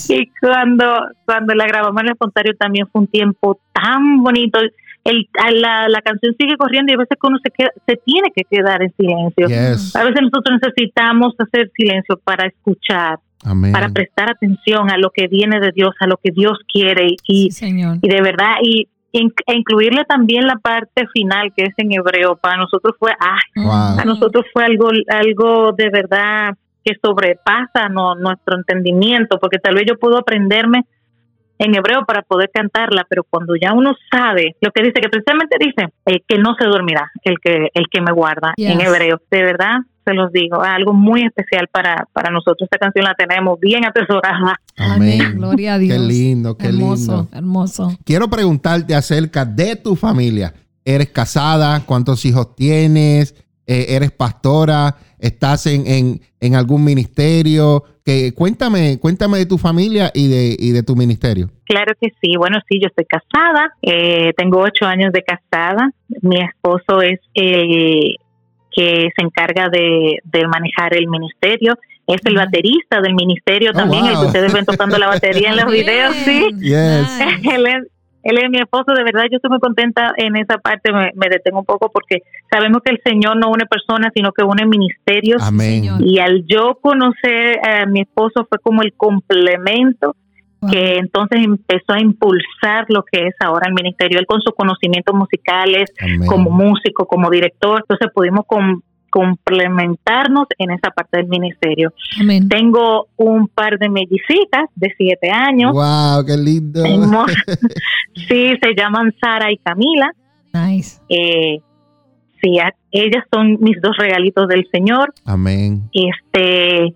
Y cuando, cuando la grabamos en espontáneo también fue un tiempo tan bonito. El, la, la canción sigue corriendo y a veces uno se, queda, se tiene que quedar en silencio. A veces nosotros necesitamos hacer silencio para escuchar. para prestar atención a lo que viene de Dios, a lo que Dios quiere y, y de verdad y e incluirle también la parte final que es en hebreo para nosotros fue a nosotros fue algo algo de verdad que sobrepasa nuestro entendimiento porque tal vez yo puedo aprenderme en hebreo para poder cantarla, pero cuando ya uno sabe lo que dice, que precisamente dice que no se dormirá el que el que me guarda en hebreo, de verdad se los digo, algo muy especial para, para nosotros. Esta canción la tenemos bien atesorada. Amén. Gloria a Dios. Qué lindo, qué lindo. Hermoso. Quiero preguntarte acerca de tu familia. ¿Eres casada? ¿Cuántos hijos tienes? Eh, ¿Eres pastora? ¿Estás en, en, algún ministerio? Que, cuéntame, cuéntame de tu familia y de, y de tu ministerio. Claro que sí. Bueno, sí, yo estoy casada. Eh, tengo ocho años de casada. Mi esposo es eh, que se encarga de, manejar el ministerio. Es el baterista del ministerio oh, también, el que ustedes ven tocando la batería en los (laughs) videos, sí. (laughs) él, es, mi esposo, de verdad yo estoy muy contenta en esa parte, me, detengo un poco porque sabemos que el Señor no une personas, sino que une ministerios. Y al yo conocer a mi esposo fue como el complemento que entonces empezó a impulsar lo que es ahora el ministerio, él con sus conocimientos musicales, como músico, como director, entonces pudimos complementarnos en esa parte del ministerio. Tengo un par de mellicitas de siete años. ¡Wow! ¡Qué lindo! (laughs) sí, se llaman Sara y Camila. Nice. Eh, sí, ellas son mis dos regalitos del Señor. Amén. Este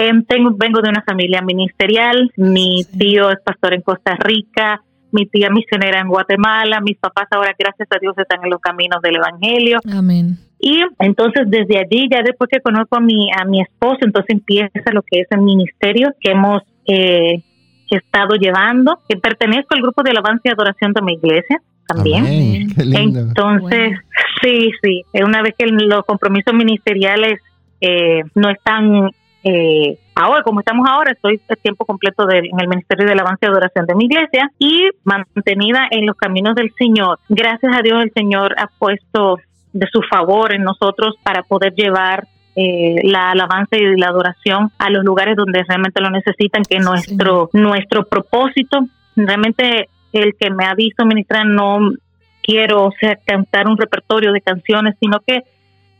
Em, tengo, vengo de una familia ministerial, mi tío es pastor en Costa Rica, mi tía misionera en Guatemala, mis papás ahora gracias a Dios están en los caminos del Evangelio. Amén. Y entonces desde allí, ya después que conozco a mi, a mi esposo, entonces empieza lo que es el ministerio que hemos eh, estado llevando, que pertenezco al grupo de alabanza y adoración de mi iglesia también. Entonces, sí, sí, una vez que los compromisos ministeriales eh, no están eh, ahora, como estamos ahora, estoy el tiempo completo en el Ministerio de Alabanza y Adoración de mi iglesia y mantenida en los caminos del Señor. Gracias a Dios el Señor ha puesto de su favor en nosotros para poder llevar eh, la alabanza y la adoración a los lugares donde realmente lo necesitan, que nuestro, nuestro propósito, realmente el que me ha visto ministrar no quiero o sea, cantar un repertorio de canciones, sino que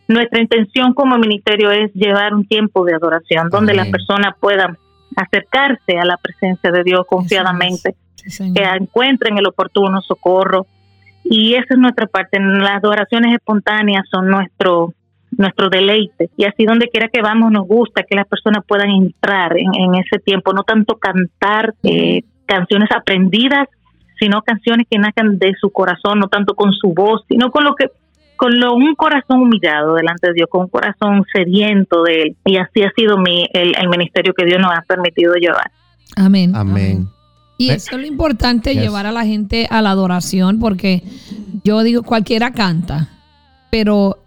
nuestra intención como ministerio es llevar un tiempo de adoración donde la persona pueda acercarse a la presencia de Dios confiadamente, que encuentren el oportuno socorro. Y esa es nuestra parte. Las adoraciones espontáneas son nuestro nuestro deleite. Y así donde quiera que vamos nos gusta que las personas puedan entrar en, ese tiempo, no tanto cantar eh, canciones aprendidas, sino canciones que nazcan de su corazón, no tanto con su voz, sino con lo que con un corazón humillado delante de Dios, con un corazón sediento de Él. Y así ha sido mi, el, ministerio que Dios nos ha permitido llevar. Amén. Amén. Y eso es lo importante, llevar a la gente a la adoración, porque yo digo, cualquiera canta, pero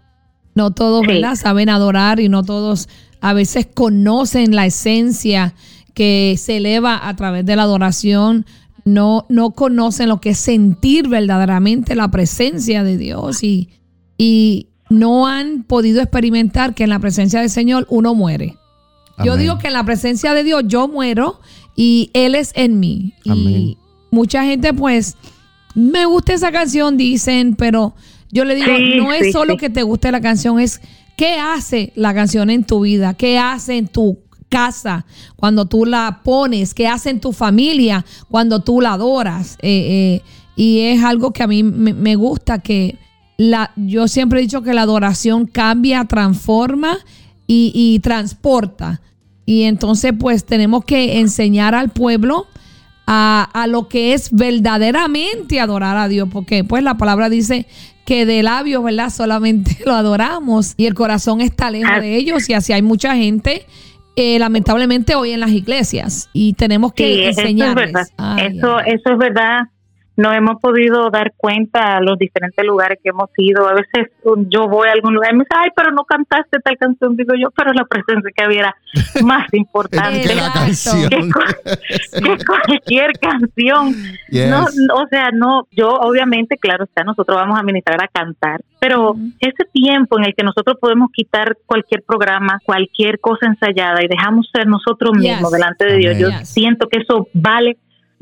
No todos, ¿verdad? Saben adorar y no todos a veces conocen la esencia que se eleva a través de la adoración. No, no conocen lo que es sentir verdaderamente la presencia de Dios y, y no han podido experimentar que en la presencia del Señor uno muere. Yo digo que en la presencia de Dios yo muero y Él es en mí. Y Amén. mucha gente pues me gusta esa canción, dicen, pero yo le digo, Sí, no es sí, solo sí. que te guste la canción, es qué hace la canción en tu vida, qué hace en tu casa cuando tú la pones, qué hace en tu familia cuando tú la adoras. Eh, eh, y es algo que a mí me, me gusta, que la, yo siempre he dicho que la adoración cambia, transforma y, y transporta. Y entonces pues tenemos que enseñar al pueblo a, a lo que es verdaderamente adorar a Dios, porque pues la palabra dice que de labios, ¿verdad? Solamente (laughs) lo adoramos y el corazón está lejos Ah. de ellos y así hay mucha gente, eh, lamentablemente hoy en las iglesias y tenemos que Sí, eso es enseñarles. verdad. Ay, eso, ay. eso es verdad. No hemos podido dar cuenta a los diferentes lugares que hemos ido. A veces um, yo voy a algún lugar y me dicen, ay, pero no cantaste tal canción. Digo yo, pero la presencia que había era (laughs) más importante que la Exacto. canción. que, cu- (laughs) que cualquier canción. Yes. No, o sea, no, yo obviamente, claro está, nosotros vamos a ministrar a cantar, pero ese tiempo en el que nosotros podemos quitar cualquier programa, cualquier cosa ensayada y dejamos ser nosotros Yes. mismos delante de Dios, Amén. yo Yes. siento que eso vale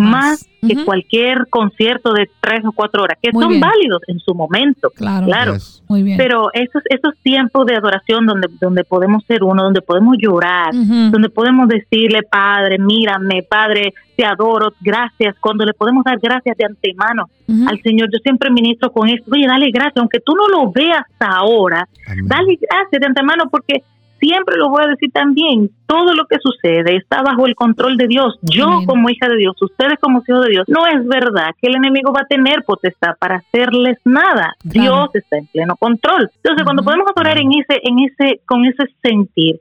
Más. que cualquier concierto de tres o cuatro horas, que Muy son bien. válidos en su momento, Claro. claro. Yes. Muy bien. Pero esos, esos tiempos de adoración donde, donde podemos ser uno, donde podemos llorar, donde podemos decirle, Padre, mírame, Padre, te adoro, gracias, cuando le podemos dar gracias de antemano al Señor. Yo siempre ministro con esto, oye, dale gracias, aunque tú no lo veas ahora, Amén. dale gracias de antemano porque siempre lo voy a decir también, todo lo que sucede está bajo el control de Dios. Yo Amén. como hija de Dios, ustedes como hijos de Dios, no es verdad que el enemigo va a tener potestad para hacerles nada. Claro. Dios está en pleno control. Entonces, cuando podemos adorar en ese en ese con ese sentir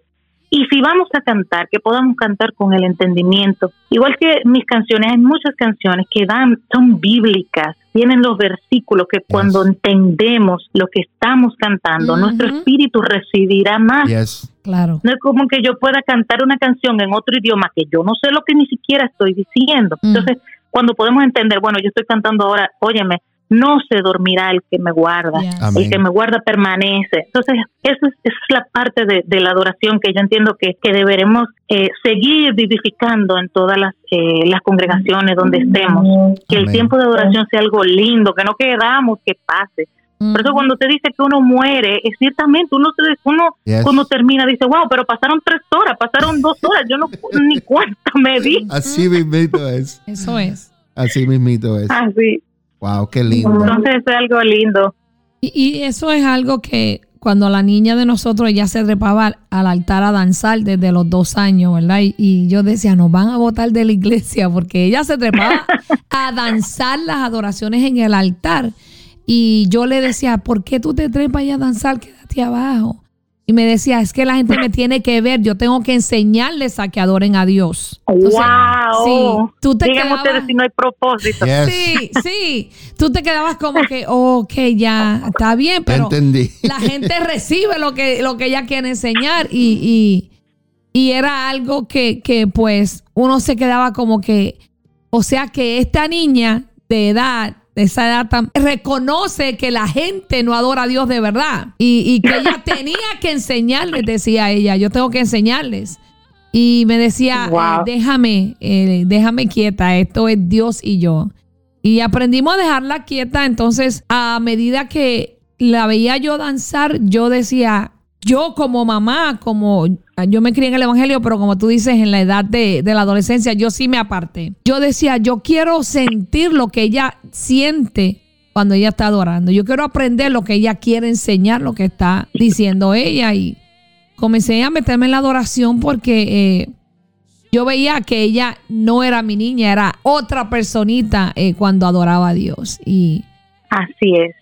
y si vamos a cantar, que podamos cantar con el entendimiento. Igual que mis canciones, hay muchas canciones que dan, son bíblicas, tienen los versículos que cuando entendemos lo que estamos cantando, nuestro espíritu recibirá más. Yes. Claro. No es como que yo pueda cantar una canción en otro idioma que yo no sé lo que ni siquiera estoy diciendo. Mm. Entonces, cuando podemos entender, bueno, yo estoy cantando ahora, óyeme, no se dormirá el que me guarda. Yes. El que me guarda permanece. Entonces, eso es, esa es la parte de, de la adoración que yo entiendo que, que deberemos eh, seguir vivificando en todas las, eh, las congregaciones donde estemos. Que el tiempo de adoración sea algo lindo, que no quedamos que pase. Por eso Ujú. cuando te dice que uno muere, es ciertamente uno, se, uno Yes. cuando termina dice, wow, pero pasaron tres horas, pasaron dos horas, yo no (laughs) ni cuenta me di. Así mismito es. Eso es. Así mismito es. Así. Wow, qué lindo. Entonces es algo lindo. Y, y eso es algo que cuando la niña de nosotros ya se trepaba al altar a danzar desde los dos años, ¿verdad? Y, y yo decía, nos van a votar de la iglesia porque ella se trepaba (laughs) a danzar las adoraciones en el altar. Y yo le decía, ¿por qué tú te trepas y a danzar? Quédate abajo. Y me decía, es que la gente me tiene que ver, yo tengo que enseñarles a que adoren a Dios. Entonces, wow. sí, tú te quedabas- ustedes si no hay propósito. Yes. Sí, sí. Tú te quedabas como que, ok, ya, está bien, pero Entendí. la gente recibe lo que, lo que ella quiere enseñar y, y, y era algo que, que pues uno se quedaba como que, o sea que esta niña de edad, esa edad tan, reconoce que la gente no adora a Dios de verdad y, y que ella (laughs) tenía que enseñarles, decía ella, yo tengo que enseñarles. Y me decía, Wow. eh, déjame, eh, déjame quieta, esto es Dios y yo. Y aprendimos a dejarla quieta, entonces a medida que la veía yo danzar, yo decía, yo como mamá, como yo me crié en el Evangelio, pero como tú dices, en la edad de, la adolescencia, yo sí me aparté. Yo decía, yo quiero sentir lo que ella siente cuando ella está adorando. Yo quiero aprender lo que ella quiere enseñar, lo que está diciendo ella. Y comencé a meterme en la adoración porque eh, yo veía que ella no era mi niña, era otra personita eh, cuando adoraba a Dios. Y, Así es.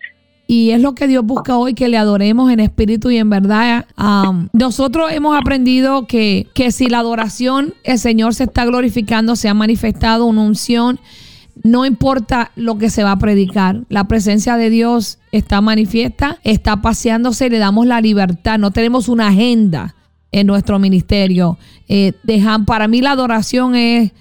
Y es lo que Dios busca hoy, que le adoremos en espíritu y en verdad. Am, nosotros hemos aprendido que, que si la adoración, el Señor se está glorificando, se ha manifestado una unción, no importa lo que se va a predicar, la presencia de Dios está manifiesta, está paseándose, le damos la libertad, no tenemos una agenda en nuestro ministerio. Eh, dejan, para mí la adoración es,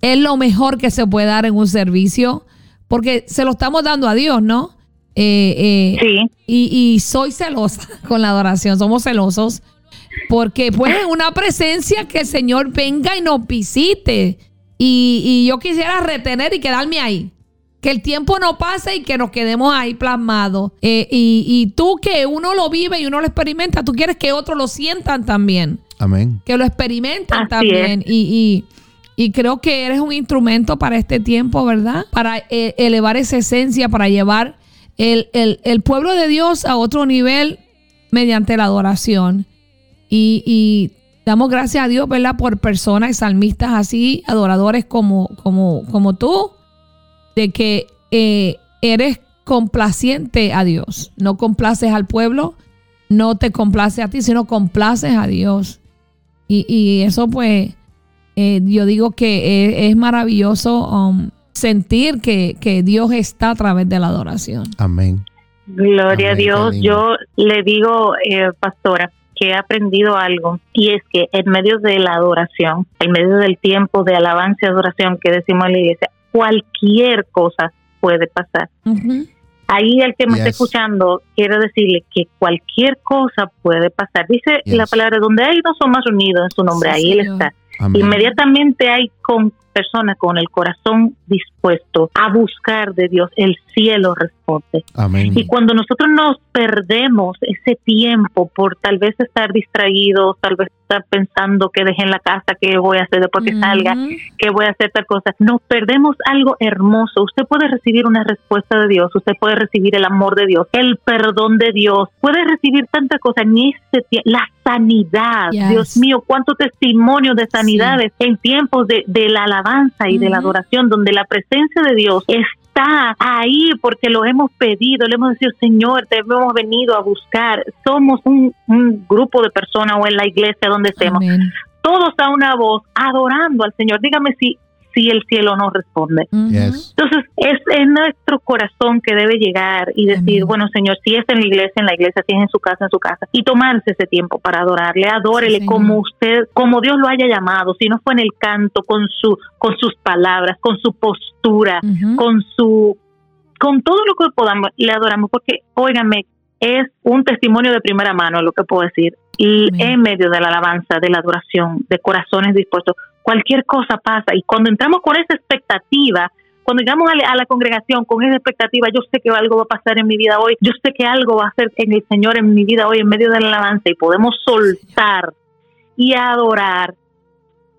es lo mejor que se puede dar en un servicio, porque se lo estamos dando a Dios, ¿no? Eh, eh, sí. Y, soy celosa (laughs) con la adoración, somos celosos, porque pues es una presencia que el Señor venga y nos visite. Y, yo quisiera retener y quedarme ahí. Que el tiempo no pase y que nos quedemos ahí plasmados. y, y, tú que uno lo vive y uno lo experimenta, tú quieres que otros lo sientan también. Amén. Que lo experimenten también. Y, y, creo que eres un instrumento para este tiempo, ¿verdad? Para eh, elevar esa esencia, para llevar el, el, pueblo de Dios a otro nivel mediante la adoración. Y, y, damos gracias a Dios, ¿verdad? Por personas y salmistas así, adoradores como, como, como tú, de que eh, eres complaciente a Dios. No complaces al pueblo, no te complaces a ti, sino complaces a Dios. Y, eso pues, eh, yo digo que es, maravilloso um, sentir que, Dios está a través de la adoración. Amén. Gloria a Dios. Yo le digo, eh, pastora, que he aprendido algo y es que en medio de la adoración, en medio del tiempo de alabanza y adoración que decimos en la iglesia, cualquier cosa puede pasar. Ahí el que me está escuchando, quiero decirle que cualquier cosa puede pasar. Dice la palabra, donde hay dos o más unidos en su nombre, ahí Él está. Inmediatamente hay con personas con el corazón dispuesto a buscar de Dios, el cielo responde. Y cuando nosotros nos perdemos ese tiempo por tal vez estar distraídos, tal vez estar pensando que dejen la casa, que voy a hacer después que salga, que voy a hacer tal cosa, nos perdemos algo hermoso. Usted puede recibir una respuesta de Dios, usted puede recibir el amor de Dios, el perdón de Dios, puede recibir tanta cosa en ese tiempo, la sanidad. Dios mío, cuánto testimonio de sanidades en tiempos de, de la alabanza y de la adoración, donde la presencia de Dios está ahí porque lo hemos pedido, le hemos dicho, Señor, te hemos venido a buscar. Somos un, grupo de personas o en la iglesia donde estemos. Todos a una voz adorando al Señor. Dígame si si el cielo no responde. Entonces, es, en nuestro corazón que debe llegar y decir, bueno, Señor, si es en la iglesia, en la iglesia, si es en su casa, en su casa, y tomarse ese tiempo para adorarle, adórele como usted, como Dios lo haya llamado, si no fue en el canto, con, su, con sus palabras, con su postura, con su con todo lo que podamos, le adoramos, porque, óigame, es un testimonio de primera mano, lo que puedo decir, y en medio de la alabanza, de la adoración, de corazones dispuestos, cualquier cosa pasa. Y cuando entramos con esa expectativa, cuando llegamos a la, congregación con esa expectativa, yo sé que algo va a pasar en mi vida hoy, yo sé que algo va a hacer en el Señor en mi vida hoy en medio de la alabanza y podemos soltar y adorar,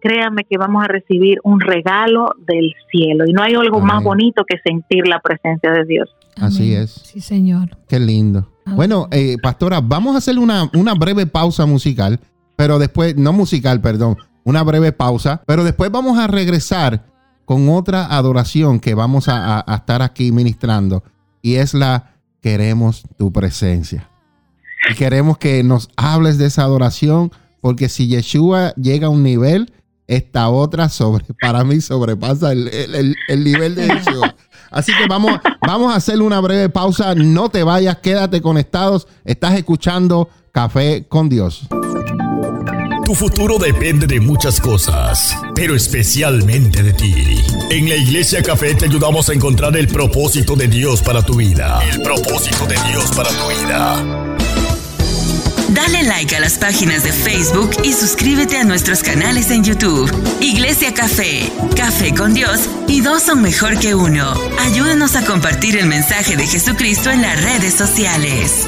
créame que vamos a recibir un regalo del cielo. Y no hay algo más bonito que sentir la presencia de Dios. Así es. Sí, Señor. Qué lindo. Bueno, eh, pastora, vamos a hacer una, una breve pausa musical, pero después, no musical, perdón, una breve pausa, pero después vamos a regresar con otra adoración que vamos a, estar aquí ministrando y es la queremos tu presencia. Y queremos que nos hables de esa adoración porque si Yeshua llega a un nivel, esta otra sobre, para mí sobrepasa el, el nivel de Yeshua. Así que vamos, vamos a hacer una breve pausa. No te vayas, quédate conectados. Estás escuchando Café con Dios. Tu futuro depende de muchas cosas, pero especialmente de ti. En la Iglesia Café te ayudamos a encontrar el propósito de Dios para tu vida. El propósito de Dios para tu vida. Dale like a las páginas de Facebook y suscríbete a nuestros canales en YouTube. Iglesia Café, Café con Dios y dos son mejor que uno. Ayúdanos a compartir el mensaje de Jesucristo en las redes sociales.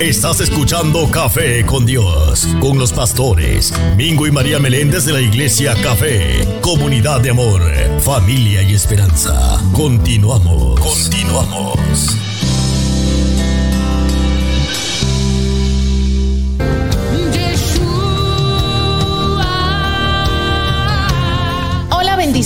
Estás escuchando Café con Dios, con los pastores Mingo y María Meléndez de la Iglesia Café, comunidad de amor, familia y esperanza. Continuamos, continuamos.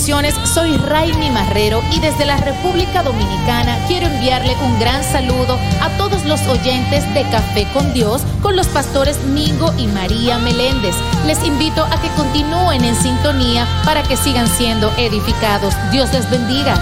Soy Raimi Marrero y desde la República Dominicana quiero enviarle un gran saludo a todos los oyentes de Café con Dios con los pastores Mingo y María Meléndez. Les invito a que continúen en sintonía para que sigan siendo edificados. Dios les bendiga.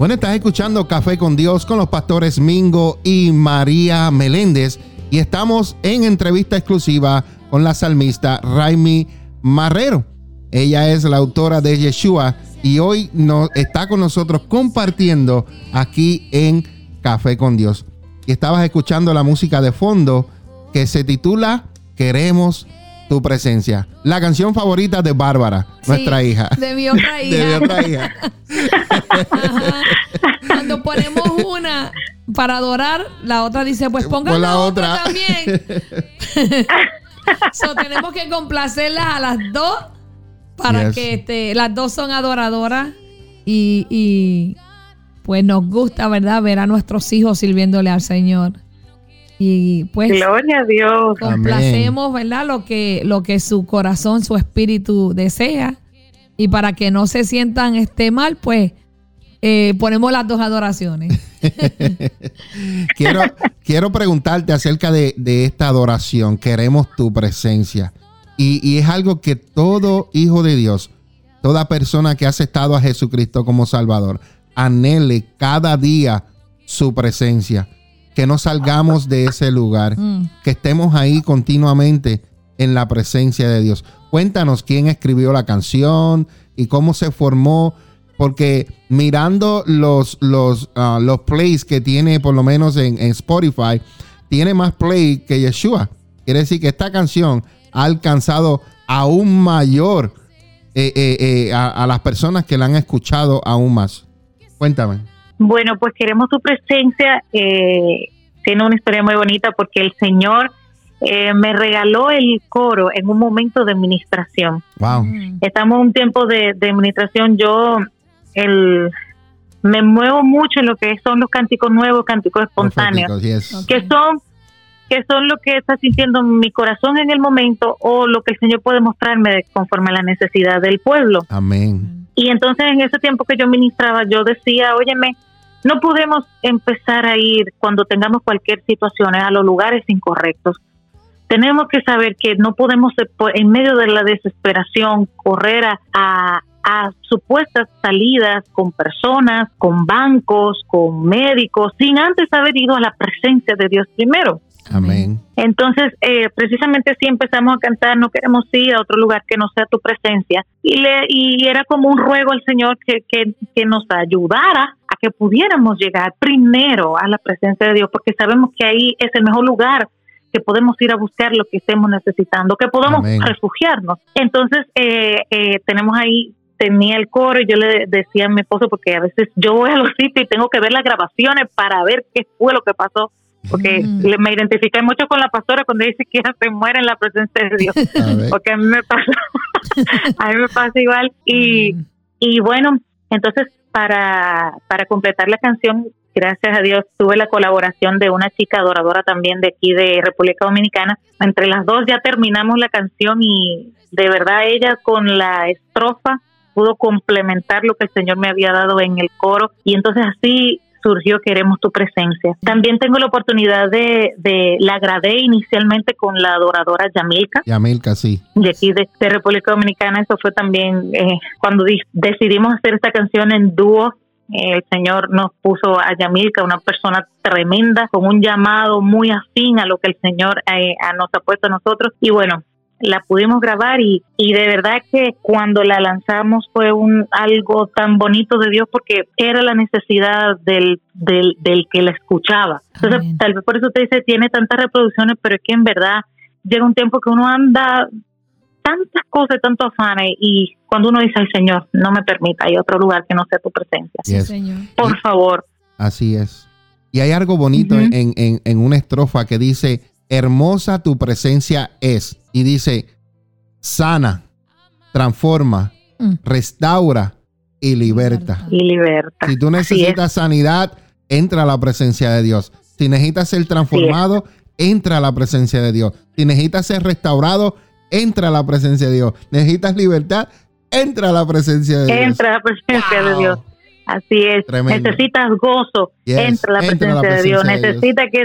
Bueno, estás escuchando Café con Dios con los pastores Mingo y María Meléndez y estamos en entrevista exclusiva con la salmista Raimi Marrero. Ella es la autora de Yeshua y hoy nos está con nosotros compartiendo aquí en Café con Dios. Y estabas escuchando la música de fondo que se titula Queremos tu presencia. La canción favorita de Bárbara, nuestra hija. De mi otra hija. (laughs) De mi otra hija. Ajá. Cuando ponemos una para adorar, la otra dice, pues pongan Pon la, la otra. otra. también. (laughs) so, tenemos que complacerlas a las dos para Yes. que este, las dos son adoradoras y, y, pues nos gusta, ¿verdad? Ver a nuestros hijos sirviéndole al Señor. Y pues Gloria a Dios. complacemos, ¿verdad? Lo que, lo que su corazón, su espíritu desea. Y para que no se sientan este mal, pues eh, ponemos las dos adoraciones. (laughs) quiero, quiero preguntarte acerca de, de esta adoración. Queremos tu presencia. Y, y es algo que todo hijo de Dios, toda persona que ha aceptado a Jesucristo como Salvador, anhele cada día su presencia. Que no salgamos de ese lugar, Mm. que estemos ahí continuamente en la presencia de Dios. Cuéntanos quién escribió la canción y cómo se formó, porque mirando los, los, ah, los plays que tiene por lo menos en, en Spotify, tiene más play que Yeshua. Quiere decir que esta canción ha alcanzado aún mayor eh, eh, eh, a, a las personas que la han escuchado aún más. Cuéntame. Bueno, pues queremos tu presencia. Eh, tiene una historia muy bonita porque el Señor eh, me regaló el coro en un momento de administración. Wow. Mm. Estamos en un tiempo de, de administración. Yo el, me muevo mucho en lo que son los cánticos nuevos, cánticos espontáneos, yes. que son que son lo que está sintiendo mi corazón en el momento o lo que el Señor puede mostrarme de- conforme a la necesidad del pueblo. Amén. Y entonces en ese tiempo que yo ministraba, yo decía, óyeme, no podemos empezar a ir cuando tengamos cualquier situación a los lugares incorrectos. Tenemos que saber que no podemos, eh, en medio de la desesperación, correr a, a- a supuestas salidas con personas, con bancos, con médicos, sin antes haber ido a la presencia de Dios primero. Amén. Entonces, eh, precisamente si empezamos a cantar, no queremos ir a otro lugar que no sea tu presencia. Y, le, y era como un ruego al Señor que, que, que nos ayudara que pudiéramos llegar primero a la presencia de Dios, porque sabemos que ahí es el mejor lugar que podemos ir a buscar lo que estemos necesitando, que podamos Amén. refugiarnos. Entonces, eh, eh, tenemos ahí tenía el coro y yo le decía a mi esposo porque a veces yo voy a los sitios y tengo que ver las grabaciones para ver qué fue lo que pasó porque Mm. me identifiqué mucho con la pastora cuando dice que ella se muere en la presencia de Dios, (laughs) A porque a mí me pasa, (laughs) a mí me pasa igual y, Mm. y bueno, entonces para, para completar la canción, gracias a Dios, tuve la colaboración de una chica adoradora también de aquí de República Dominicana. Entre las dos ya terminamos la canción y de verdad ella con la estrofa pudo complementar lo que el Señor me había dado en el coro y entonces así surgió Queremos tu presencia. También tengo la oportunidad de, de la grabé inicialmente con la adoradora Yamilka Yamilka, sí. de aquí de, de República Dominicana. Eso fue también eh, cuando di- decidimos hacer esta canción en dúo. eh, el Señor nos puso a Yamilka, una persona tremenda, con un llamado muy afín a lo que el Señor eh, a- nos ha puesto a nosotros. Y bueno, la pudimos grabar y, y de verdad que cuando la lanzamos fue un algo tan bonito de Dios porque era la necesidad del, del, del que la escuchaba. Entonces, Amén. tal vez por eso te dice, tiene tantas reproducciones, pero es que en verdad llega un tiempo que uno anda tantas cosas, tantos afanes y cuando uno dice, ay Señor, no me permita, hay otro lugar que no sea tu presencia. Sí. Señor. Por favor. Así es. Y hay algo bonito en, en- en una estrofa que dice, hermosa tu presencia es. Y dice, sana, transforma, Mm. restaura y liberta. Y libertad. Si tú necesitas sanidad, entra a la presencia de Dios. Si necesitas ser transformado, entra a la presencia de Dios. Si necesitas ser restaurado, entra a la presencia de Dios. Necesitas libertad, entra a la presencia de Dios. Entra a la presencia de. Dios. Así es. Tremendo. Necesitas gozo. Yes. Entra a la Entra a la presencia de Dios. de Dios. Necesita que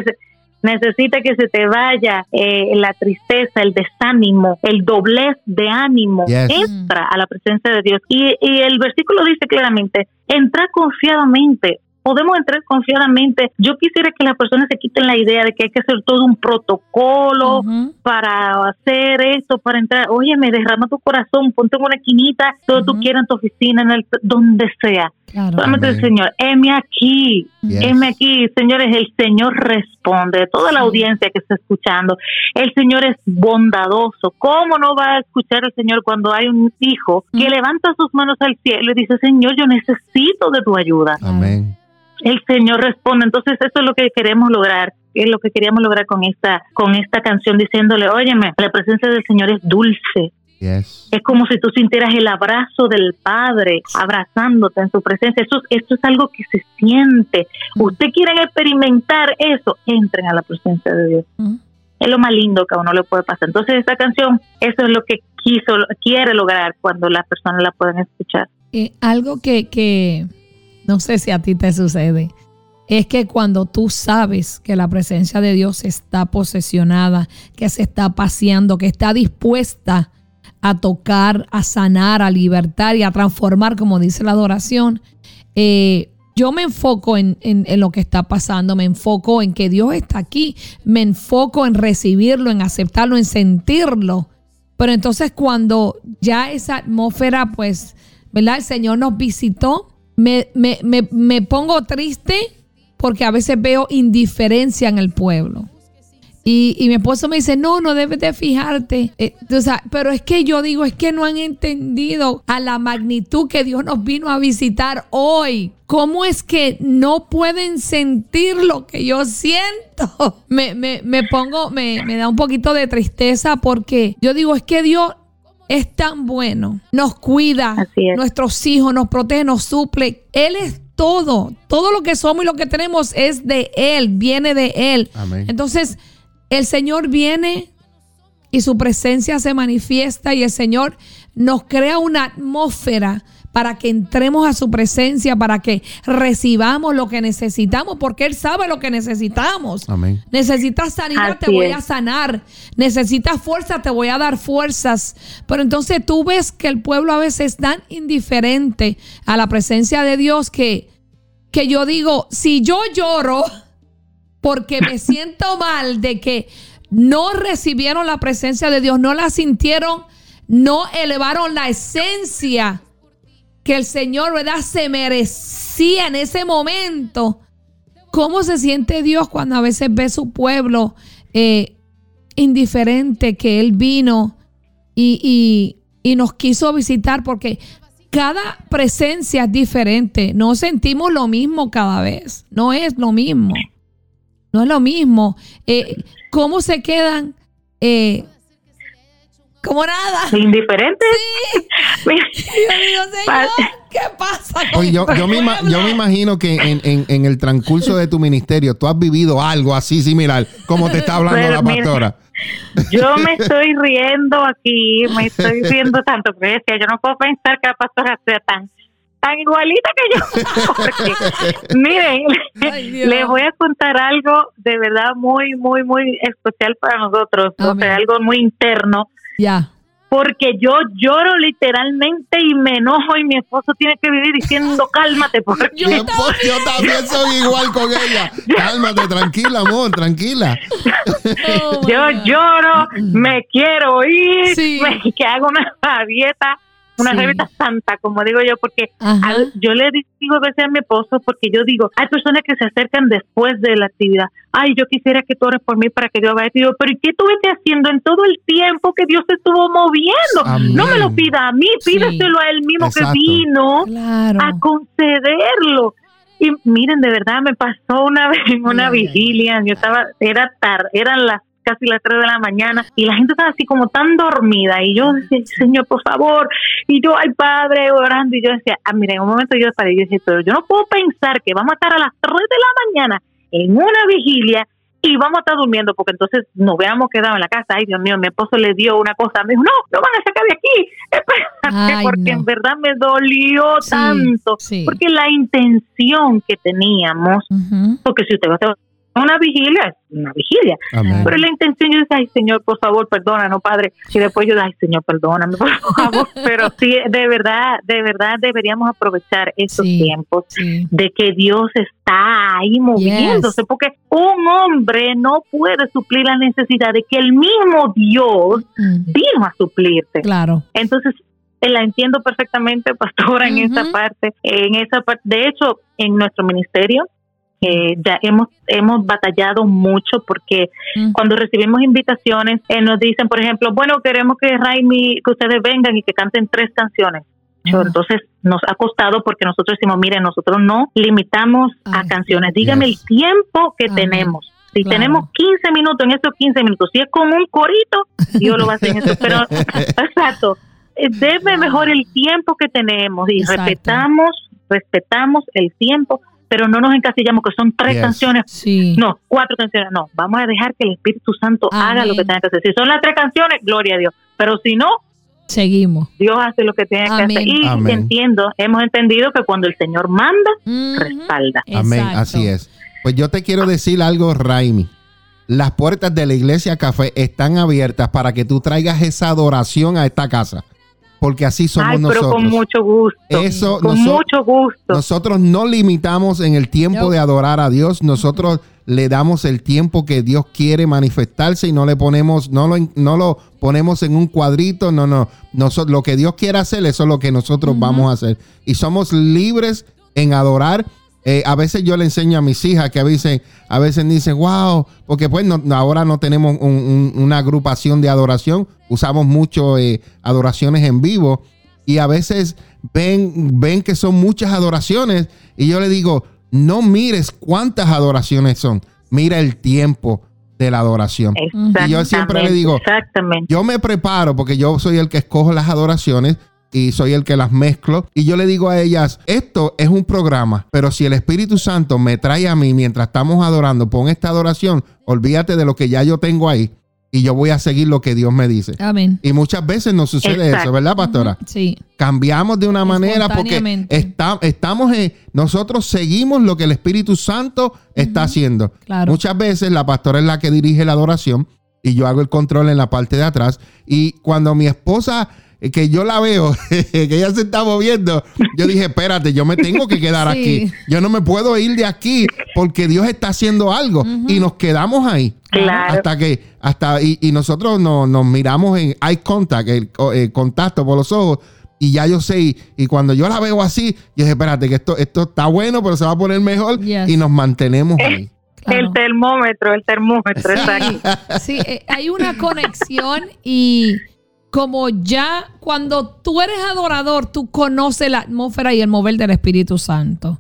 necesita que se te vaya eh, la tristeza, el desánimo, el doblez de ánimo. Yes. Entra a la presencia de Dios. Y, y el versículo dice claramente, entra confiadamente. Podemos entrar confiadamente. Yo quisiera que las personas se quiten la idea de que hay que hacer todo un protocolo para hacer esto, para entrar. Oye, me derrama tu corazón, ponte en una esquinita, donde tú Ujú. quieras, en tu oficina, en el, donde sea. Claro. Solamente el. Señor, heme aquí, Yes. heme aquí. Señores, el Señor responde. Toda la audiencia que está escuchando, el Señor es bondadoso. ¿Cómo no va a escuchar el Señor cuando hay un hijo que Mm. levanta sus manos al cielo y dice, Señor, yo necesito de tu ayuda? Amén. El Señor responde. Entonces eso es lo que queremos lograr, es lo que queríamos lograr con esta con esta canción diciéndole, óyeme, la presencia del Señor es dulce. Yes. Es como si tú sintieras el abrazo del Padre abrazándote en su presencia. Eso, esto es algo que se siente. Usted quieren experimentar eso, entren a la presencia de Dios. Ujú. Es lo más lindo que a uno le puede pasar. Entonces esta canción, eso es lo que quiso, quiere lograr cuando las personas la pueden escuchar. Eh, algo que, que (laughs) no sé si a ti te sucede, es que cuando tú sabes que la presencia de Dios está posesionada, que se está paseando, que está dispuesta a tocar, a sanar, a libertar y a transformar, como dice la adoración, eh, yo me enfoco en, en- en lo que está pasando, me enfoco en que Dios está aquí, me enfoco en recibirlo, en aceptarlo, en sentirlo. Pero entonces cuando ya esa atmósfera, pues, ¿verdad? El Señor nos visitó, me, me, me, me pongo triste porque a veces veo indiferencia en el pueblo. Y, y mi esposo me dice, no, no debes de fijarte. Eh, pero es que yo digo, es que no han entendido a la magnitud que Dios nos vino a visitar hoy. ¿Cómo es que no pueden sentir lo que yo siento? (laughs) Me, me, me pongo, me, me da un poquito de tristeza porque yo digo, es que Dios es tan bueno, nos cuida, nuestros hijos, nos protege, nos suple. Él es todo, todo lo que somos y lo que tenemos es de Él, viene de Él. Amén. Entonces, el Señor viene y su presencia se manifiesta y el Señor nos crea una atmósfera para que entremos a su presencia, para que recibamos lo que necesitamos, porque Él sabe lo que necesitamos. Amén. Necesitas sanidad, te voy es. a sanar. Necesitas fuerza, te voy a dar fuerzas. Pero entonces tú ves que el pueblo a veces es tan indiferente a la presencia de Dios que, que yo digo, si yo lloro porque me (laughs) siento mal de que no recibieron la presencia de Dios, no la sintieron, no elevaron la esencia que el Señor, ¿verdad? Se merecía en ese momento. ¿Cómo se siente Dios cuando a veces ve su pueblo eh, indiferente que Él vino y, y- nos quiso visitar? Porque cada presencia es diferente. No sentimos lo mismo cada vez. No es lo mismo. No es lo mismo. Eh, ¿Cómo se quedan? Eh, como nada. Indiferente. (laughs) Mira, Yo digo, Señor, ¿qué pasa? Oye, yo, yo me, yo imagino que en, en- en el transcurso de tu ministerio tú has vivido algo así similar, como te está hablando Pero la mira, pastora. Yo me (laughs) estoy riendo aquí, me estoy riendo tanto que decía, yo no puedo pensar que la pastora sea tan tan igualita que yo. (laughs) Porque, miren, Ay, les voy a contar algo de verdad muy, muy, muy especial para nosotros, o sea, algo muy interno, Ya. porque yo lloro literalmente y me enojo y mi esposo tiene que vivir diciendo (laughs) cálmate porque Yo esposo- yo también (laughs) soy igual con ella. Cálmate, tranquila, amor, tranquila. Oh, yo God. lloro, me quiero ir, Sí. me- que hago una (laughs) dieta, una Sí. dieta santa, como digo yo, porque al- yo le digo a veces a mi esposo, porque yo digo, hay personas que se acercan después de la actividad, ay, yo quisiera que tú ores por mí para que Dios vaya, y digo, pero ¿y qué estuviste haciendo en todo el tiempo que Dios se estuvo moviendo? Amén. No me lo pida a mí, Sí. pídeselo a él mismo Exacto. que vino Claro. a concederlo. Y miren, de verdad me pasó una vez en una ay, vigilia, yo estaba, era tarde, eran las casi las 3 de la mañana y la gente estaba así como tan dormida y yo decía, Señor, por favor, y yo, ay Padre, orando y yo decía, ah, mira, en un momento yo paré yo decía, pero yo no puedo pensar que vamos a estar a las 3 de la mañana en una vigilia y vamos a estar durmiendo porque entonces nos veamos quedado en la casa. Ay, Dios mío, mi esposo le dio una cosa, me dijo, no, no van a sacar de aquí, espérate, Ay, porque no. en verdad me dolió Sí, tanto, sí. porque la intención que teníamos, porque si usted va a hacer una vigilia, es una vigilia, Amén. pero la intención yo decía, ay Señor, por favor, perdónanos, Padre, y después yo, ay Señor, perdóname, por (laughs) favor, pero sí, de verdad, de verdad deberíamos aprovechar estos Sí. tiempos Sí. de que Dios está ahí moviéndose, porque un hombre no puede suplir la necesidad de que el mismo Dios Mm, vino a suplirte. Claro. Entonces, eh, la entiendo perfectamente, (laughs) pastora, en esa Ujú. parte. En esa parte, de hecho, en nuestro ministerio eh, ya hemos hemos batallado mucho porque Mm. cuando recibimos invitaciones eh, nos dicen, por ejemplo, bueno, queremos que Raimi, que ustedes vengan y que canten tres canciones. Yo. Entonces nos ha costado porque nosotros decimos, miren, nosotros no limitamos a canciones, dígame Yes. el tiempo que tenemos. Si Claro. tenemos 15 minutos, en esos 15 minutos, si es con un corito, Dios lo va a hacer en eso. (laughs) Pero, (laughs) exacto, eh, debe mejor el tiempo que tenemos y Exacto. respetamos, respetamos el tiempo, pero no nos encasillamos que son tres Yes. canciones, Sí. no, cuatro canciones, no, vamos a dejar que el Espíritu Santo haga lo que tenga que hacer. Si son las tres canciones, gloria a Dios, pero si no, Seguimos. Dios hace lo que tiene que hacer. Y Amén. entiendo, hemos entendido que cuando el Señor manda, respalda. Amén, así es. Pues yo te quiero decir algo, Raimi. Las puertas de la iglesia café están abiertas para que tú traigas esa adoración a esta casa. Porque así somos Ay, pero nosotros. con mucho gusto. Eso, con noso- mucho gusto. Nosotros no limitamos en el tiempo No. de adorar a Dios. Nosotros le damos el tiempo que Dios quiere manifestarse y no le ponemos, no lo, no lo ponemos en un cuadrito. No, no. Nosotros, lo que Dios quiere hacer, eso es lo que nosotros vamos a hacer. Y somos libres en adorar. Eh, a veces yo le enseño a mis hijas que a veces, a veces dicen, wow, porque pues no- ahora no tenemos un- un- una agrupación de adoración, usamos mucho eh, adoraciones en vivo. Y a veces ven, ven que son muchas adoraciones y yo le digo, no mires cuántas adoraciones son, mira el tiempo de la adoración. Y yo siempre le digo, yo me preparo porque yo soy el que escojo las adoraciones y soy el que las mezclo. Y yo le digo a ellas, esto es un programa, pero si el Espíritu Santo me trae a mí mientras estamos adorando, pon esta adoración, olvídate de lo que ya yo tengo ahí y yo voy a seguir lo que Dios me dice. Amén. Y muchas veces nos sucede Exacto. eso, ¿verdad, pastora? Sí. Cambiamos de una manera porque está- estamos en, nosotros seguimos lo que el Espíritu Santo está haciendo. Claro. Muchas veces la pastora es la que dirige la adoración y yo hago el control en la parte de atrás. Y cuando mi esposa, que yo la veo, (laughs) que ella se está moviendo, yo dije, espérate, yo me tengo que quedar Sí. aquí. Yo no me puedo ir de aquí porque Dios está haciendo algo. Y nos quedamos ahí. Claro. Hasta que, hasta, y, y nosotros no- nos miramos en eye contact, el, co- el contacto por los ojos, y ya yo sé, y, y cuando yo la veo así, yo dije, espérate, que esto, esto está bueno, pero se va a poner mejor, Yes. y nos mantenemos ahí. (laughs) Claro. El termómetro, el termómetro, exacto. Sí, eh, hay una conexión y como ya cuando tú eres adorador, tú conoces la atmósfera y el mover del Espíritu Santo.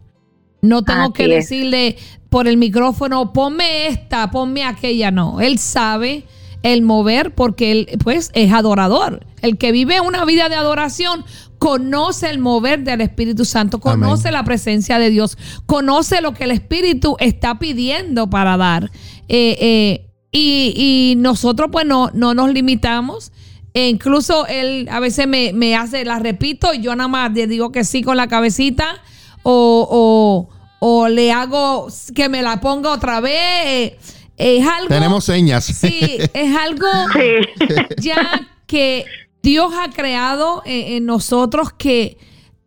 No tengo Así que es. decirle por el micrófono, ponme esta, ponme aquella, no. Él sabe el mover porque él pues es adorador. El que vive una vida de adoración conoce el mover del Espíritu Santo, conoce Amén. la presencia de Dios, conoce lo que el Espíritu está pidiendo para dar. Eh, eh, y, y nosotros pues no, no nos limitamos. E incluso él a veces me, me hace, la repito, y yo nada más le digo que sí con la cabecita o, o, o le hago que me la ponga otra vez. Es algo... Tenemos señas. Sí, es algo (laughs) Sí. ya que Dios ha creado eh, en nosotros que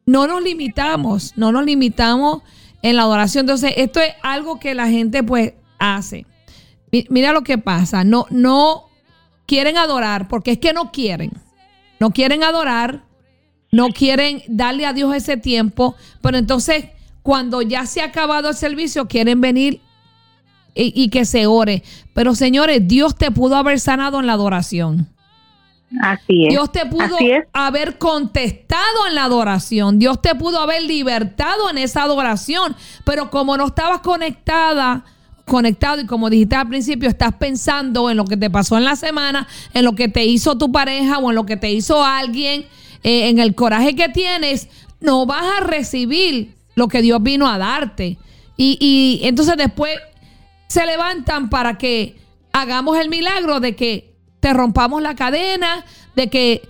no nos limitamos, no nos limitamos en la adoración. Entonces, esto es algo que la gente pues hace. Mira lo que pasa, no, no quieren adorar porque es que no quieren. No quieren adorar, no quieren darle a Dios ese tiempo, pero entonces cuando ya se ha acabado el servicio quieren venir y, que se ore. Pero señores, Dios te pudo haber sanado en la adoración. Así es. Dios te pudo haber contestado en la adoración. Dios te pudo haber libertado en esa adoración. Pero como no estabas conectada, conectado y como dijiste al principio, estás pensando en lo que te pasó en la semana, en lo que te hizo tu pareja o en lo que te hizo alguien, eh, en el coraje que tienes, no vas a recibir lo que Dios vino a darte. Y, y entonces después se levantan para que hagamos el milagro de que te rompamos la cadena, de que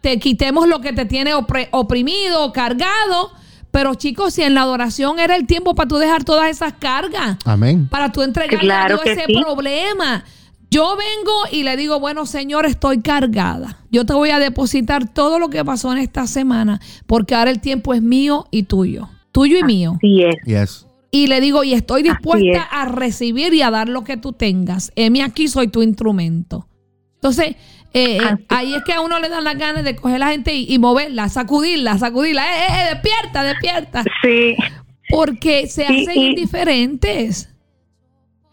te, quitemos lo que te tiene oprimido, cargado. Pero chicos, si en la adoración era el tiempo para tú dejar todas esas cargas. Amén. Para tú entregarle a Dios ese problema. Yo vengo y le digo, bueno, Señor, estoy cargada. Yo te voy a depositar todo lo que pasó en esta semana, porque ahora el tiempo es mío y tuyo. Tuyo y mío. Sí es y le digo, y estoy dispuesta a recibir y a dar lo que tú tengas. Emi, aquí soy tu instrumento. Entonces, eh, eh, ahí es que a uno le dan las ganas de coger a la gente y, moverla, sacudirla, sacudirla. ¡Eh, eh, despierta, despierta! Sí. Porque se hacen indiferentes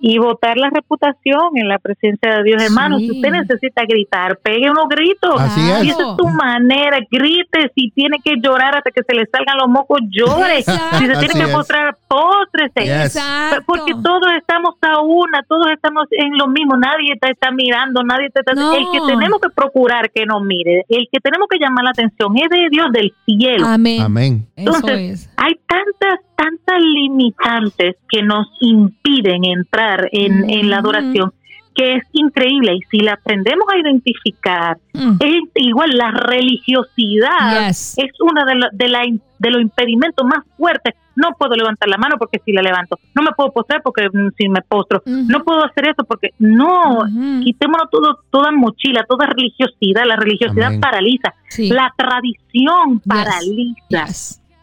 y votar la reputación en la presencia de Dios. Hermano, si usted necesita gritar, pegue unos gritos. Así es. Y esa es tu manera, grite. Si tiene que llorar hasta que se le salgan los mocos, llore. Si se tiene que postrar, póstrese. Porque todos estamos a una, todos estamos en lo mismo. Nadie te está mirando, nadie te está... El que tenemos que procurar que nos mire, el que tenemos que llamar la atención es de Dios del cielo. Amén. Amén. Entonces, hay tantas, tantas limitantes que nos impiden entrar en, en la adoración que es increíble. Y si la aprendemos a identificar, mm. es igual la religiosidad es una de, de, la, de los impedimentos más fuertes. No puedo levantar la mano porque si la levanto, no me puedo postrar porque mm, si me postro, no puedo hacer eso porque no, quitémonos todo, toda mochila, toda religiosidad, la religiosidad paraliza, la tradición paraliza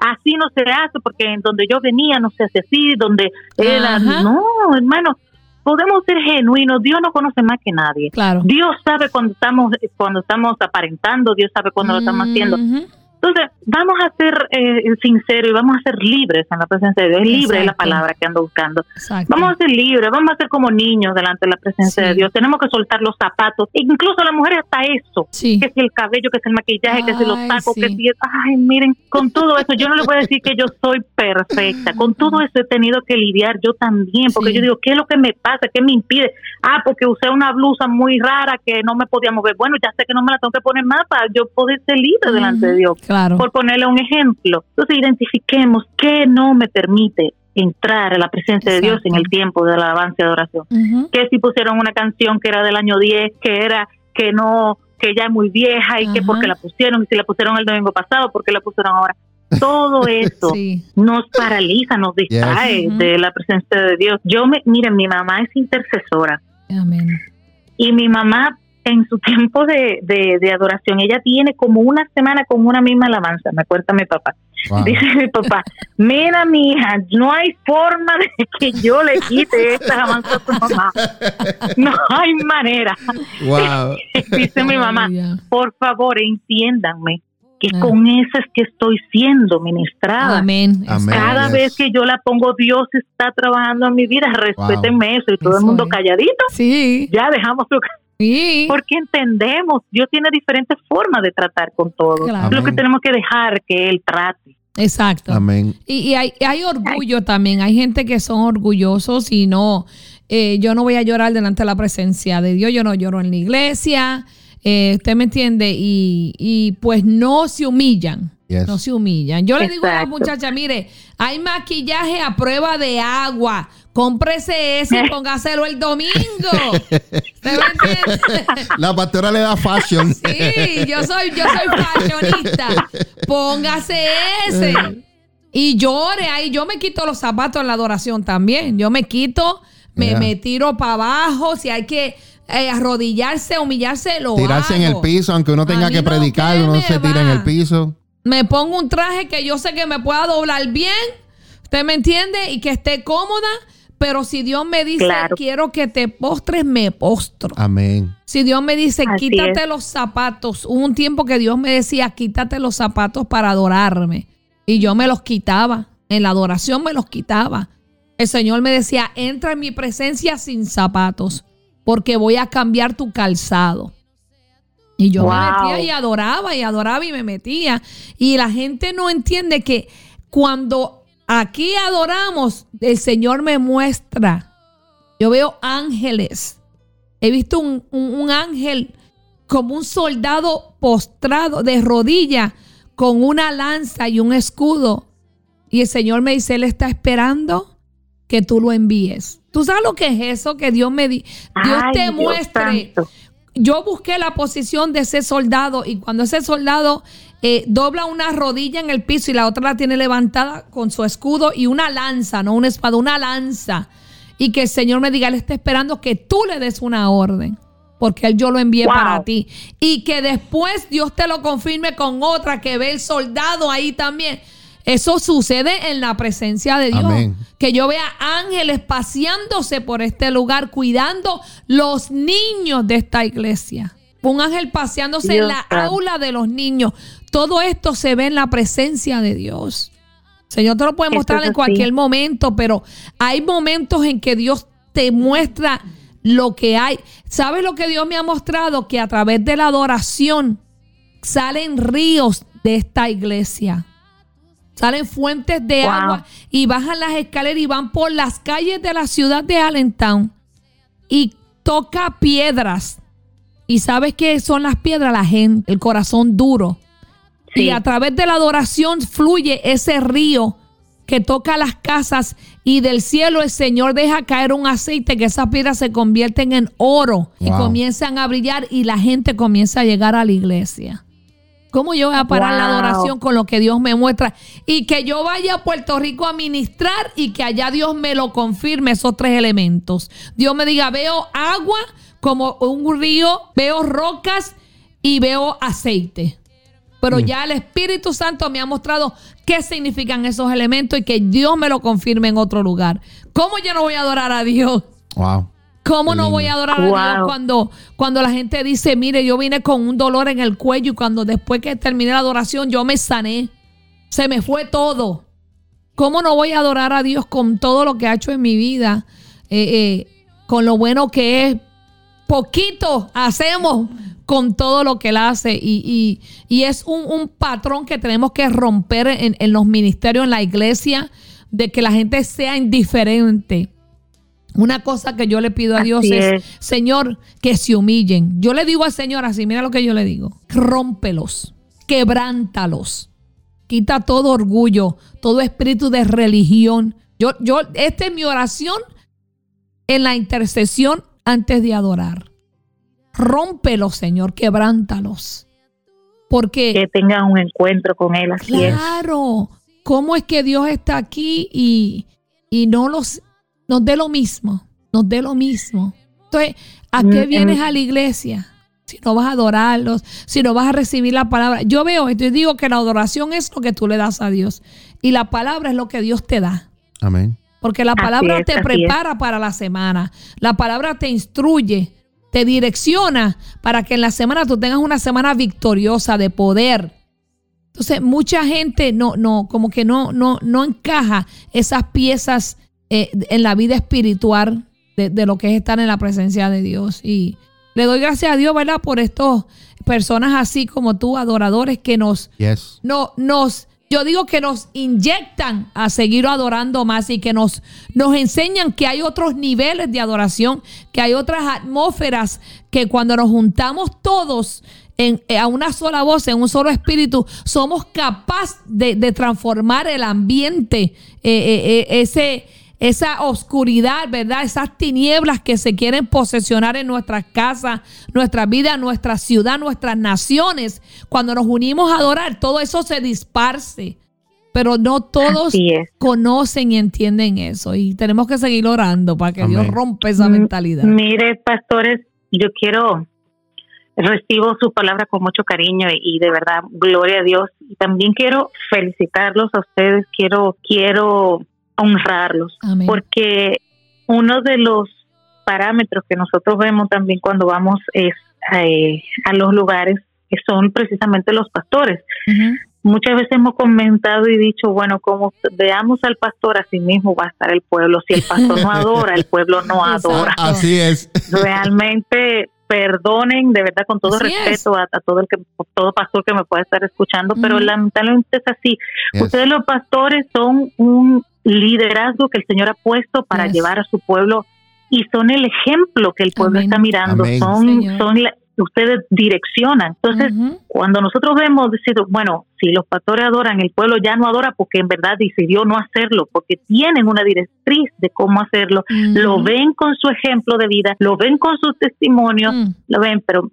así no se hace porque en donde yo venía no se hace así, donde era, no, hermano, podemos ser genuinos, Dios no conoce más que nadie. Claro. Dios sabe cuando estamos cuando estamos aparentando, Dios sabe cuando lo estamos haciendo. Entonces, vamos a ser eh, sinceros y vamos a ser libres en la presencia de Dios. Es libre la palabra que ando buscando. Vamos a ser libres, vamos a ser como niños delante de la presencia de Dios. Tenemos que soltar los zapatos, e incluso las mujeres hasta eso, que es el cabello, que es el maquillaje, que es los tacos, que si ay, miren, con todo eso, yo no le voy a decir que yo soy perfecta. Con todo eso he tenido que lidiar yo también, porque yo digo, ¿qué es lo que me pasa? ¿Qué me impide? Ah, porque usé una blusa muy rara que no me podía mover. Bueno, ya sé que no me la tengo que poner más para yo poder ser libre delante de Dios por ponerle un ejemplo. Entonces identifiquemos qué no me permite entrar a la presencia de Dios en el tiempo de la alabanza y adoración. Que si pusieron una canción que era del año 10, que era que no, que ya es muy vieja y que porque la pusieron, y si la pusieron el domingo pasado, porque la pusieron ahora. Todo (laughs) eso nos paraliza, nos distrae de la presencia de Dios. Yo me, miren, mi mamá es intercesora. Y mi mamá en su tiempo de, de, adoración, ella tiene como una semana con una misma alabanza, me cuenta mi papá. Dice mi papá, mira mi hija, no hay forma de que yo le quite esta alabanza a tu mamá. No hay manera. (laughs) Dice mi mamá, por favor, entiéndanme que ah. con eso es que estoy siendo ministrada. Amén. Cada vez que yo la pongo, Dios está trabajando en mi vida, respétenme eso y todo el mundo calladito. Sí. Ya dejamos su porque entendemos, Dios tiene diferentes formas de tratar con todo. Lo que tenemos que dejar que Él trate. Exacto. Amén. Y, hay, orgullo también. Hay gente que son orgullosos y no, eh, yo no voy a llorar delante de la presencia de Dios. Yo no lloro en la iglesia. Eh, ¿Usted me entiende? Y, y pues no se humillan. No se humillan. Yo le digo a la muchacha, mire, hay maquillaje a prueba de agua. Cómprese ese y (laughs) póngaselo el domingo. (laughs) La pastora le da fashion. Sí, yo soy, yo soy fashionista. Póngase ese. Y llore ahí. Yo me quito los zapatos en la adoración también. Yo me quito, me, me tiro para abajo. Si hay que eh, arrodillarse, humillarse, lo Tirarse en el piso, aunque uno tenga que no, predicar, ¿qué uno me se tira en va? el piso. Me pongo un traje que yo sé que me pueda doblar bien, ¿usted me entiende? Y que esté cómoda, pero si Dios me dice, Claro. quiero que te postres, me postro. Amén. Si Dios me dice, Así quítate es. los zapatos, hubo un tiempo que Dios me decía, quítate los zapatos para adorarme. Y yo me los quitaba, en la adoración me los quitaba. El Señor me decía, entra en mi presencia sin zapatos, porque voy a cambiar tu calzado. Y yo me metía y adoraba y adoraba y me metía. Y la gente no entiende que cuando aquí adoramos, el Señor me muestra. Yo veo ángeles. He visto un, un- un ángel como un soldado postrado de rodilla con una lanza y un escudo. Y el Señor me dice, Él está esperando que tú lo envíes. ¿Tú sabes lo que es eso? Que Dios me di Dios Ay, te Dios muestre. Yo busqué la posición de ese soldado y cuando ese soldado eh, dobla una rodilla en el piso y la otra la tiene levantada con su escudo y una lanza, no una espada, una lanza. Y que el Señor me diga, Él está esperando que tú le des una orden. Porque Él yo lo envié Wow. para ti. Y que después Dios te lo confirme con otra que ve el soldado ahí también. Eso sucede en la presencia de Dios. Amén. Que yo vea ángeles paseándose por este lugar, cuidando los niños de esta iglesia. Un ángel paseándose en la aula de los niños. Todo esto se ve en la presencia de Dios. Señor te lo puede mostrar es en cualquier momento, pero hay momentos en que Dios te muestra lo que hay. ¿Sabes lo que Dios me ha mostrado? Que a través de la adoración salen ríos de esta iglesia. Salen fuentes de Wow. agua y bajan las escaleras y van por las calles de la ciudad de Allentown y toca piedras. ¿Y sabes qué son las piedras? La gente, el corazón duro. Sí. Y a través de la adoración fluye ese río que toca las casas y del cielo el Señor deja caer un aceite que esas piedras se convierten en oro y comienzan a brillar y la gente comienza a llegar a la iglesia. ¿Cómo yo voy a parar la adoración con lo que Dios me muestra? Y que yo vaya a Puerto Rico a ministrar y que allá Dios me lo confirme esos tres elementos. Dios me diga, veo agua como un río, veo rocas y veo aceite. Pero ya el Espíritu Santo me ha mostrado qué significan esos elementos y que Dios me lo confirme en otro lugar. ¿Cómo yo no voy a adorar a Dios? Wow. ¿Cómo no voy a adorar a Dios cuando, cuando la gente dice, mire, yo vine con un dolor en el cuello y cuando después que terminé la adoración yo me sané? Se me fue todo. ¿Cómo no voy a adorar a Dios con todo lo que ha hecho en mi vida? Eh, eh, con lo bueno que es. Poquito hacemos con todo lo que Él hace. Y, y- y es un, un patrón que tenemos que romper en, en los ministerios, en la iglesia, de que la gente sea indiferente. Una cosa que yo le pido a Así Dios es, es. Señor, que se humillen. Yo le digo al Señor así, mira lo que yo le digo. Rómpelos, quebrántalos. Quita todo orgullo, todo espíritu de religión. Yo, yo, esta es mi oración en la intercesión antes de adorar. Rómpelos, Señor, quebrántalos. Porque que tengan un encuentro con él, así es. Claro. ¿Cómo es que Dios está aquí y, y no los, nos dé lo mismo? Nos dé lo mismo. Entonces, ¿a qué Mm, vienes mm. a la iglesia? Si no vas a adorarlos, si no vas a recibir la palabra. Yo veo esto y digo que la adoración es lo que tú le das a Dios. Y la palabra es lo que Dios te da. Amén. Porque la palabra es, te prepara para la semana. La palabra te instruye, te direcciona para que en la semana tú tengas una semana victoriosa de poder. Entonces, mucha gente no, no, como que no, no, no encaja esas piezas eh, en la vida espiritual de, de lo que es estar en la presencia de Dios. Y le doy gracias a Dios, ¿verdad? Por estos personas así como tú, adoradores, que nos, Yes. no, nos, yo digo que nos inyectan a seguir adorando más y que nos, nos enseñan que hay otros niveles de adoración, que hay otras atmósferas, que cuando nos juntamos todos en, eh, a una sola voz, en un solo espíritu, somos capaces de, de transformar el ambiente, eh, ese esa oscuridad, ¿verdad? Esas tinieblas que se quieren posesionar en nuestras casas, nuestra vida, nuestra ciudad, nuestras naciones. Cuando nos unimos a adorar, todo eso se disparce. Pero no todos conocen y entienden eso. Y tenemos que seguir orando para que Dios rompa esa Mm, mentalidad. Mire, pastores, yo quiero recibo su palabra con mucho cariño y, de verdad gloria a Dios y también quiero felicitarlos a ustedes quiero quiero honrarlos porque uno de los parámetros que nosotros vemos también cuando vamos es eh, a los lugares que son precisamente los pastores muchas veces hemos comentado y dicho, bueno, como veamos al pastor, así mismo va a estar el pueblo. Si el pastor no adora, el pueblo no (laughs) adora. Así es. Realmente perdonen de verdad con todo respeto a, todo el que todo pastor que me pueda estar escuchando, pero lamentablemente es así. Ustedes los pastores son un liderazgo que el Señor ha puesto para llevar a su pueblo y son el ejemplo que el pueblo está mirando, son son ustedes direccionan. Entonces, cuando nosotros vemos, decir, bueno, si los pastores adoran, el pueblo ya no adora porque en verdad decidió no hacerlo, porque tienen una directriz de cómo hacerlo, lo ven con su ejemplo de vida, lo ven con su testimonio, mm. lo ven, pero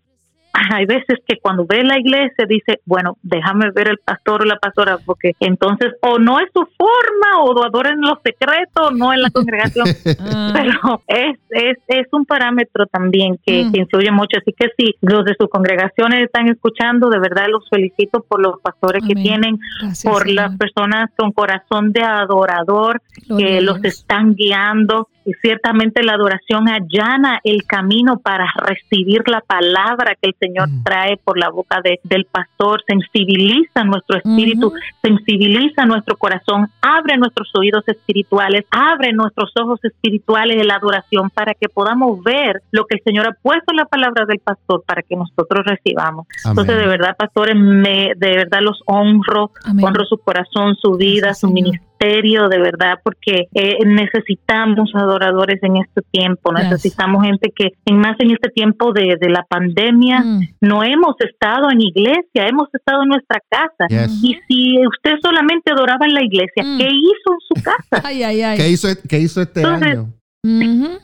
hay veces que cuando ve la iglesia dice, bueno, déjame ver el pastor o la pastora, porque entonces o no es su forma o lo adoran en los secretos, no en la congregación, (laughs) ah. pero es, es, es un parámetro también que, mm. influye mucho. Así que si los de sus congregaciones están escuchando, de verdad los felicito por los pastores que tienen, por las personas con corazón de adorador que los están guiando y ciertamente la adoración allana el camino para recibir la palabra que el Señor mm. trae por la boca de, del pastor, sensibiliza nuestro espíritu, sensibiliza nuestro corazón, abre nuestros oídos espirituales, abre nuestros ojos espirituales de la adoración para que podamos ver lo que el Señor ha puesto en la palabra del pastor para que nosotros recibamos. Entonces, de verdad, pastores, me, de verdad los honro, honro su corazón, su vida, su ministerio de verdad, porque eh, necesitamos adoradores en este tiempo, necesitamos gente que, en más en este tiempo de, la pandemia, mm. no hemos estado en iglesia, hemos estado en nuestra casa. Y si usted solamente adoraba en la iglesia, mm. ¿qué hizo en su casa? (laughs) ¿Qué, hizo, ¿Qué hizo este año?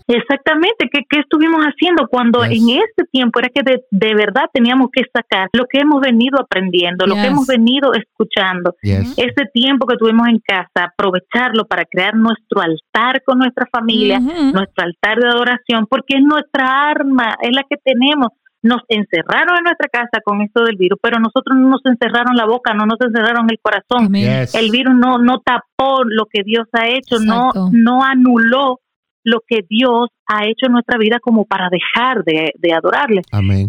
Exactamente, ¿Qué, ¿qué, estuvimos haciendo cuando en este tiempo era que de, verdad teníamos que sacar lo que hemos venido aprendiendo, lo que hemos venido escuchando, ese tiempo que tuvimos en casa, aprovecharlo para crear nuestro altar con nuestra familia, nuestro altar de adoración, porque es nuestra arma, es la que tenemos. Nos encerraron en nuestra casa con esto del virus, pero nosotros no nos encerraron la boca, no nos encerraron el corazón. El virus no no tapó lo que Dios ha hecho, no no anuló lo que Dios ha hecho en nuestra vida como para dejar de, adorarle.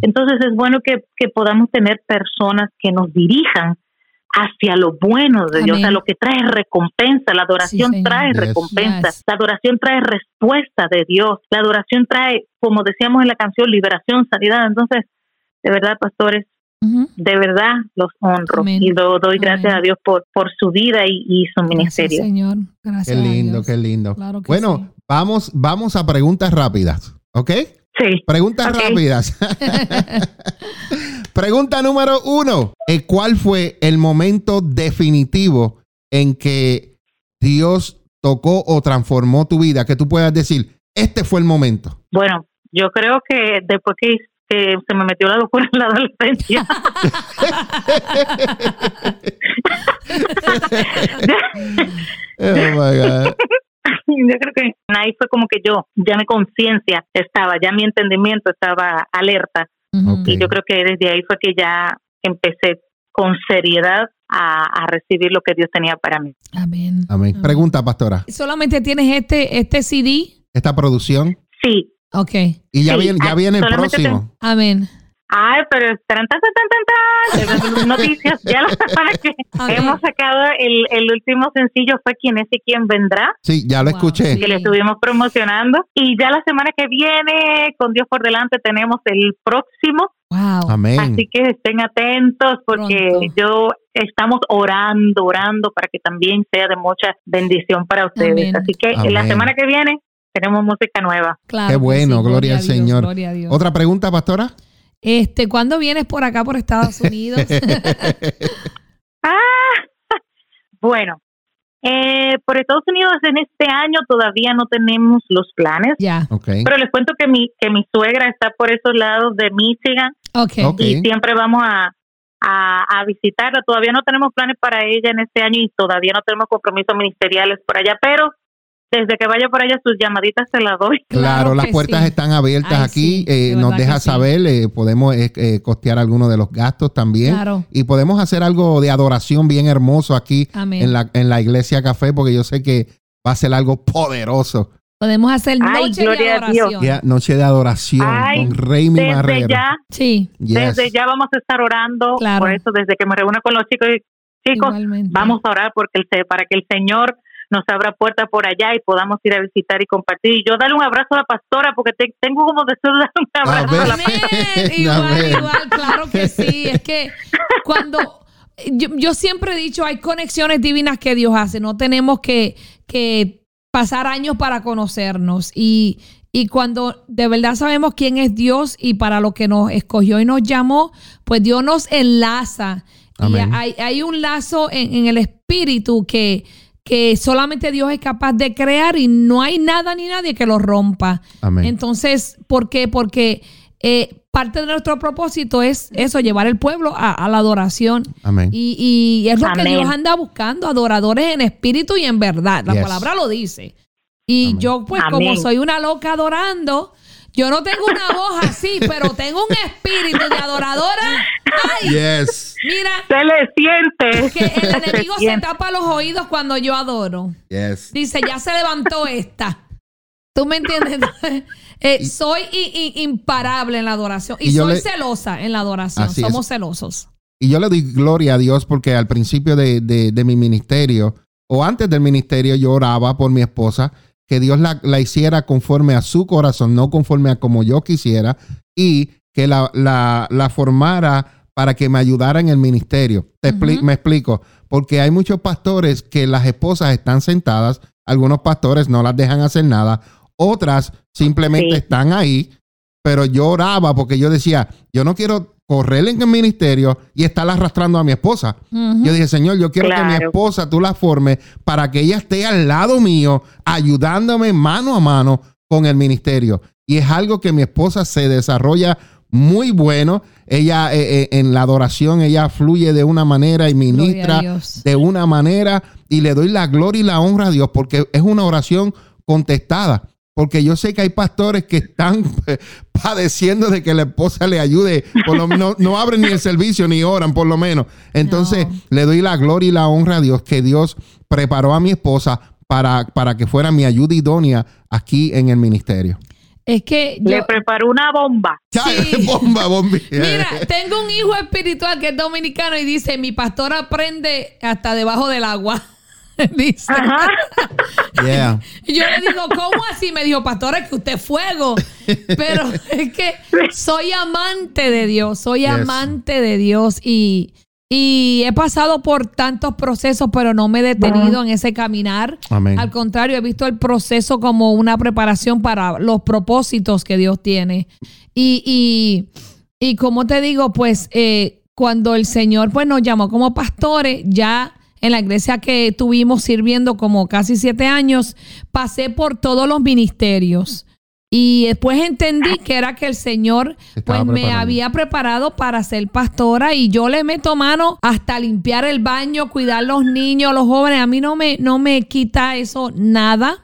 Entonces es bueno que, podamos tener personas que nos dirijan hacia lo bueno de Dios, a lo que trae recompensa. La adoración trae recompensa, la adoración trae respuesta de Dios, la adoración trae, como decíamos en la canción, liberación, sanidad. Entonces, de verdad, pastores, de verdad los honro y lo doy gracias a Dios por, por su vida y, su ministerio. Señor, gracias. Qué lindo, qué lindo. bueno, vamos, vamos a preguntas rápidas, ¿ok? Sí. Preguntas rápidas. (laughs) Pregunta número uno. Eh, ¿Cuál fue el momento definitivo en que Dios tocó o transformó tu vida? Que tú puedas decir, este fue el momento. Bueno, yo creo que después que que se me metió la locura en la adolescencia. (laughs) oh (laughs) (laughs) Yo creo que ahí fue como que yo, ya mi conciencia estaba, ya mi entendimiento estaba alerta. Y yo creo que desde ahí fue que ya empecé con seriedad a, recibir lo que Dios tenía para mí. Amén. Amén. Pregunta, pastora. ¿Solamente tienes este, este CD? ¿Esta producción? Sí, Ok. Y ya, viene, ya viene el próximo. Amén. Ay, pero tan, tan, tan, tan, tan, noticias. Ya la semana que hemos sacado el, el último sencillo fue Quién es y quién vendrá. Sí, ya lo escuché. Que le estuvimos promocionando. Y ya la semana que viene, con Dios por delante, tenemos el próximo. Wow. Amén. Así que estén atentos porque yo estamos orando, orando para que también sea de mucha bendición para ustedes. Así que la semana que viene tenemos música nueva. Claro Qué bueno, gloria, al Señor. ¿Otra pregunta, pastora? Este, ¿cuándo vienes por acá, por Estados Unidos? (laughs) ah, bueno, eh, por Estados Unidos en este año todavía no tenemos los planes. Ya. Pero les cuento que mi, que mi suegra está por esos lados de Michigan. Okay. Y siempre vamos a, a, a, visitarla. Todavía no tenemos planes para ella en este año y todavía no tenemos compromisos ministeriales por allá, pero desde que vaya por allá sus llamaditas se las doy. Claro, Claro las puertas sí. están abiertas Ay, aquí. sí, eh, nos deja que sí. saber, eh, podemos eh, eh, costear algunos de los gastos también. Claro. Y podemos hacer algo de adoración bien hermoso aquí Amén. en la, en la iglesia café, porque yo sé que va a ser algo poderoso. Podemos hacer Ay, noche de gloria a Dios. adoración. Noche de adoración Ay, con Rey Desde ya, Sí, Yes. desde ya vamos a estar orando. Claro. Por eso, desde que me reúno con los chicos, chicos, igualmente. vamos a orar porque el, se- para que el Señor nos abra puertas por allá y podamos ir a visitar y compartir. Y yo darle un abrazo a la pastora porque te- tengo como deseo de darle un abrazo a la. Amén. Igual, Amén. igual, claro que sí. Es que cuando yo, yo siempre he dicho, hay conexiones divinas que Dios hace. No tenemos que, que pasar años para conocernos. Y, y cuando de verdad sabemos quién es Dios y para lo que nos escogió y nos llamó, pues Dios nos enlaza. Amén. Y hay, hay un lazo en, en el espíritu que, que solamente Dios es capaz de crear y no hay nada ni nadie que lo rompa. Amén. Entonces, ¿por qué? Porque eh, parte de nuestro propósito es eso, llevar el pueblo a, a la adoración. Amén. Y, y es lo que. Dios anda buscando, adoradores en espíritu y en verdad. La Yes. palabra lo dice. Y Amén. yo, pues, como soy una loca adorando, yo no tengo una voz así, (laughs) pero tengo un espíritu de adoradora. Ay, Yes. mira, Se le siente. que el (laughs) enemigo se tapa los oídos cuando yo adoro. Yes. Dice, ya se levantó esta. ¿Tú me entiendes? (laughs) Eh, Y- soy imparable en la adoración y, soy le- celosa en la adoración. Así es. Somos celosos. Y yo le doy gloria a Dios porque al principio de, de- de mi ministerio, o antes del ministerio, yo oraba por mi esposa, que Dios la, la hiciera conforme a su corazón, no conforme a como yo quisiera, y que la, la- la formara para que me ayudara en el ministerio. Te expli- Ujú. Me explico, porque hay muchos pastores que las esposas están sentadas, algunos pastores no las dejan hacer nada, otras simplemente Sí. están ahí, pero yo oraba porque yo decía, yo no quiero correr en el ministerio y estar arrastrando a mi esposa. Yo dije, Señor, yo quiero que mi esposa tú la formes para que ella esté al lado mío, ayudándome mano a mano con el ministerio. Y es algo que mi esposa se desarrolla muy bueno. Ella eh, eh, en la adoración, ella fluye de una manera y ministra de una manera y le doy la gloria y la honra a Dios porque es una oración contestada. Porque yo sé que hay pastores que están (laughs) padeciendo de que la esposa le ayude, por lo, no, no abren ni el servicio ni oran por lo menos. Entonces No. le doy la gloria y la honra a Dios que Dios preparó a mi esposa para, para que fuera mi ayuda idónea aquí en el ministerio. Es que yo, Le preparó una bomba. Sí. (laughs) bomba, bomba. mira, tengo un hijo espiritual que es dominicano y dice, mi pastor aprende hasta debajo del agua. (laughs) dice. Ajá. Yeah. (laughs) Yo le digo, ¿cómo así? Me dijo, pastor, es que usted es fuego. (laughs) Pero es que soy amante de Dios, soy Yes. amante de Dios y, y he pasado por tantos procesos, pero no me he detenido en ese caminar. Amén. Al contrario, he visto el proceso como una preparación para los propósitos que Dios tiene. Y, y, y como te digo, pues eh, cuando el Señor pues, nos llamó como pastores, ya en la iglesia que tuvimos sirviendo como casi siete años, pasé por todos los ministerios. Y después entendí que era que el Señor Estaba pues me preparando. había preparado para ser pastora y yo le meto mano hasta limpiar el baño, cuidar los niños, los jóvenes. A mí no me, no me quita eso nada.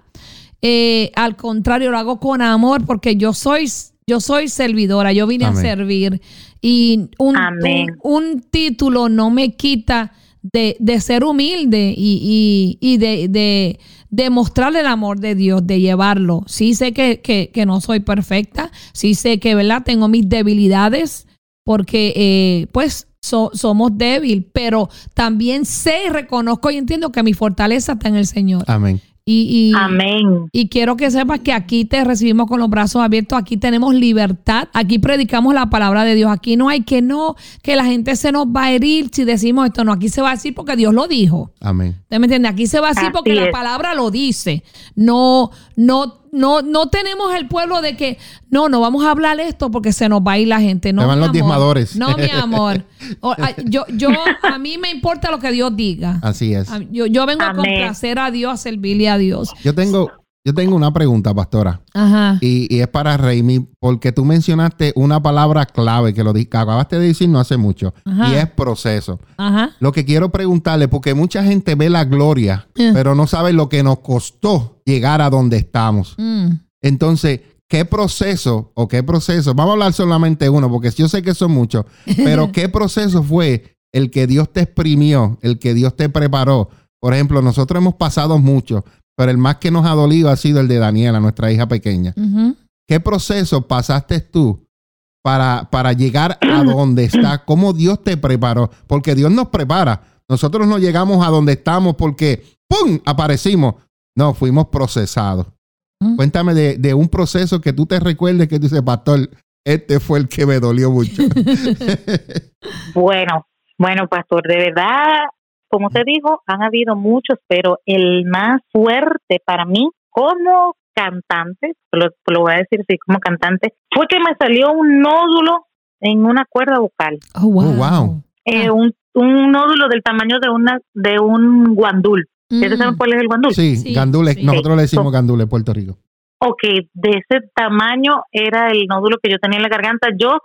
Eh, al contrario, lo hago con amor porque yo soy, yo soy servidora, yo vine Amén. a servir. Y un, un, un título no me quita de, de ser humilde y, y, y de, de, de el amor de Dios, de llevarlo. Sí sé que, que, que no soy perfecta, sí sé que, ¿verdad? Tengo mis debilidades porque, eh, pues, so- somos débiles, pero también sé, reconozco y entiendo que mi fortaleza está en el Señor. Amén. Y, y, Amén. y quiero que sepas que aquí te recibimos con los brazos abiertos, aquí tenemos libertad, aquí predicamos la palabra de Dios, aquí no hay que no, que la gente se nos va a herir si decimos esto, no, aquí se va a decir porque Dios lo dijo. Amén. ¿Usted me entiende? Aquí se va a decir Así porque la palabra lo dice. No, no, no, no tenemos el pueblo de que no, no vamos a hablar esto porque se nos va a ir la gente. No, van mi los amor. diezmadores. No, mi amor. (laughs) O- a- yo, yo, a mí me importa lo que Dios diga. Así es. A- Yo, yo vengo a Amén. complacer a Dios, a servirle a Dios. Yo tengo, Yo tengo una pregunta, pastora. Ajá. Y, y es para Raimi, porque tú mencionaste una palabra clave que lo que acabaste de decir no hace mucho, Ajá. y es proceso. Ajá. Lo que quiero preguntarle, porque mucha gente ve la gloria, Eh. pero no sabe lo que nos costó llegar a donde estamos. Mm. Entonces, ¿qué proceso o qué proceso? Vamos a hablar solamente uno, porque yo sé que son muchos, (laughs) pero ¿qué proceso fue el que Dios te exprimió, el que Dios te preparó? Por ejemplo, nosotros hemos pasado mucho, pero el más que nos ha dolido ha sido el de Daniela, nuestra hija pequeña. ¿Qué proceso pasaste tú para, para llegar a (clears throat) donde está? ¿Cómo Dios te preparó? Porque Dios nos prepara. Nosotros no llegamos a donde estamos porque ¡pum! aparecimos. No, fuimos procesados. Cuéntame de, de un proceso que tú te recuerdes que tú dices, pastor, este fue el que me dolió mucho. (laughs) (laughs) Bueno, bueno, pastor, de verdad, como te dijo, han habido muchos, pero el más fuerte para mí como cantante, lo, lo voy a decir así, como cantante, fue que me salió un nódulo en una cuerda vocal, Oh, wow. Oh, wow. eh, Ah. un, un nódulo del tamaño de una de un guandul. ¿Ustedes Mm. saben cuál es el guandul? Sí, Sí, gandules. sí. Nosotros le decimos gandules en Puerto Rico. Ok, de ese tamaño era el nódulo que yo tenía en la garganta. Yo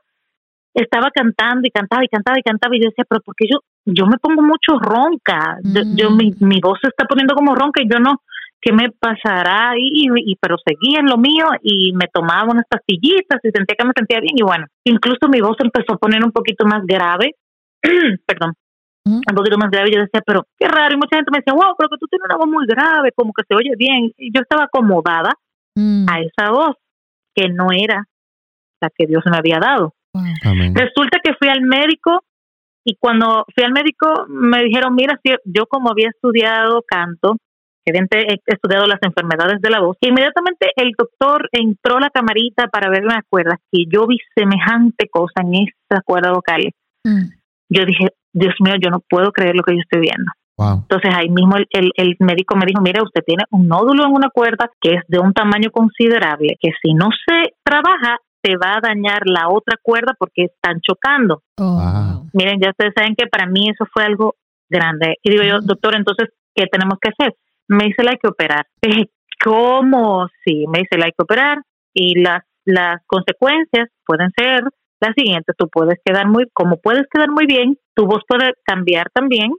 estaba cantando y cantaba y cantaba y cantaba y yo decía, pero porque yo yo me pongo mucho ronca, yo, Mm. yo- mi, mi voz se está poniendo como ronca y yo no, ¿qué me pasará? Y, y- pero seguía en lo mío y me tomaba unas pastillitas y sentía que me sentía bien y bueno, incluso mi voz empezó a poner un poquito más grave, (clears throat) perdón, Mm. un poquito más grave. Yo decía, pero qué raro. Y mucha gente me decía, wow, pero que tú tienes una voz muy grave, como que se oye bien. Y yo estaba acomodada Mm. a esa voz que no era la que Dios me había dado. Amén. Resulta que fui al médico y cuando fui al médico me dijeron, mira, si yo como había estudiado canto, he estudiado las enfermedades de la voz, inmediatamente el doctor entró a la camarita para ver las cuerdas que yo vi semejante cosa en esa cuerda vocal. Mm. Yo dije, Dios mío, yo no puedo creer lo que yo estoy viendo. Wow. Entonces ahí mismo el, el, el médico me dijo, mira, usted tiene un nódulo en una cuerda que es de un tamaño considerable, que si no se trabaja, te va a dañar la otra cuerda porque están chocando. Oh, Wow. wow. Miren, ya ustedes saben que para mí eso fue algo grande. Y digo yo, doctor, entonces, ¿qué tenemos que hacer? Me dice, la hay que operar. Dije, (laughs) ¿cómo? Sí, me dice, la hay que operar. Y las, las consecuencias pueden ser las siguientes. Tú puedes quedar muy, como puedes quedar muy bien, tu voz puede cambiar también.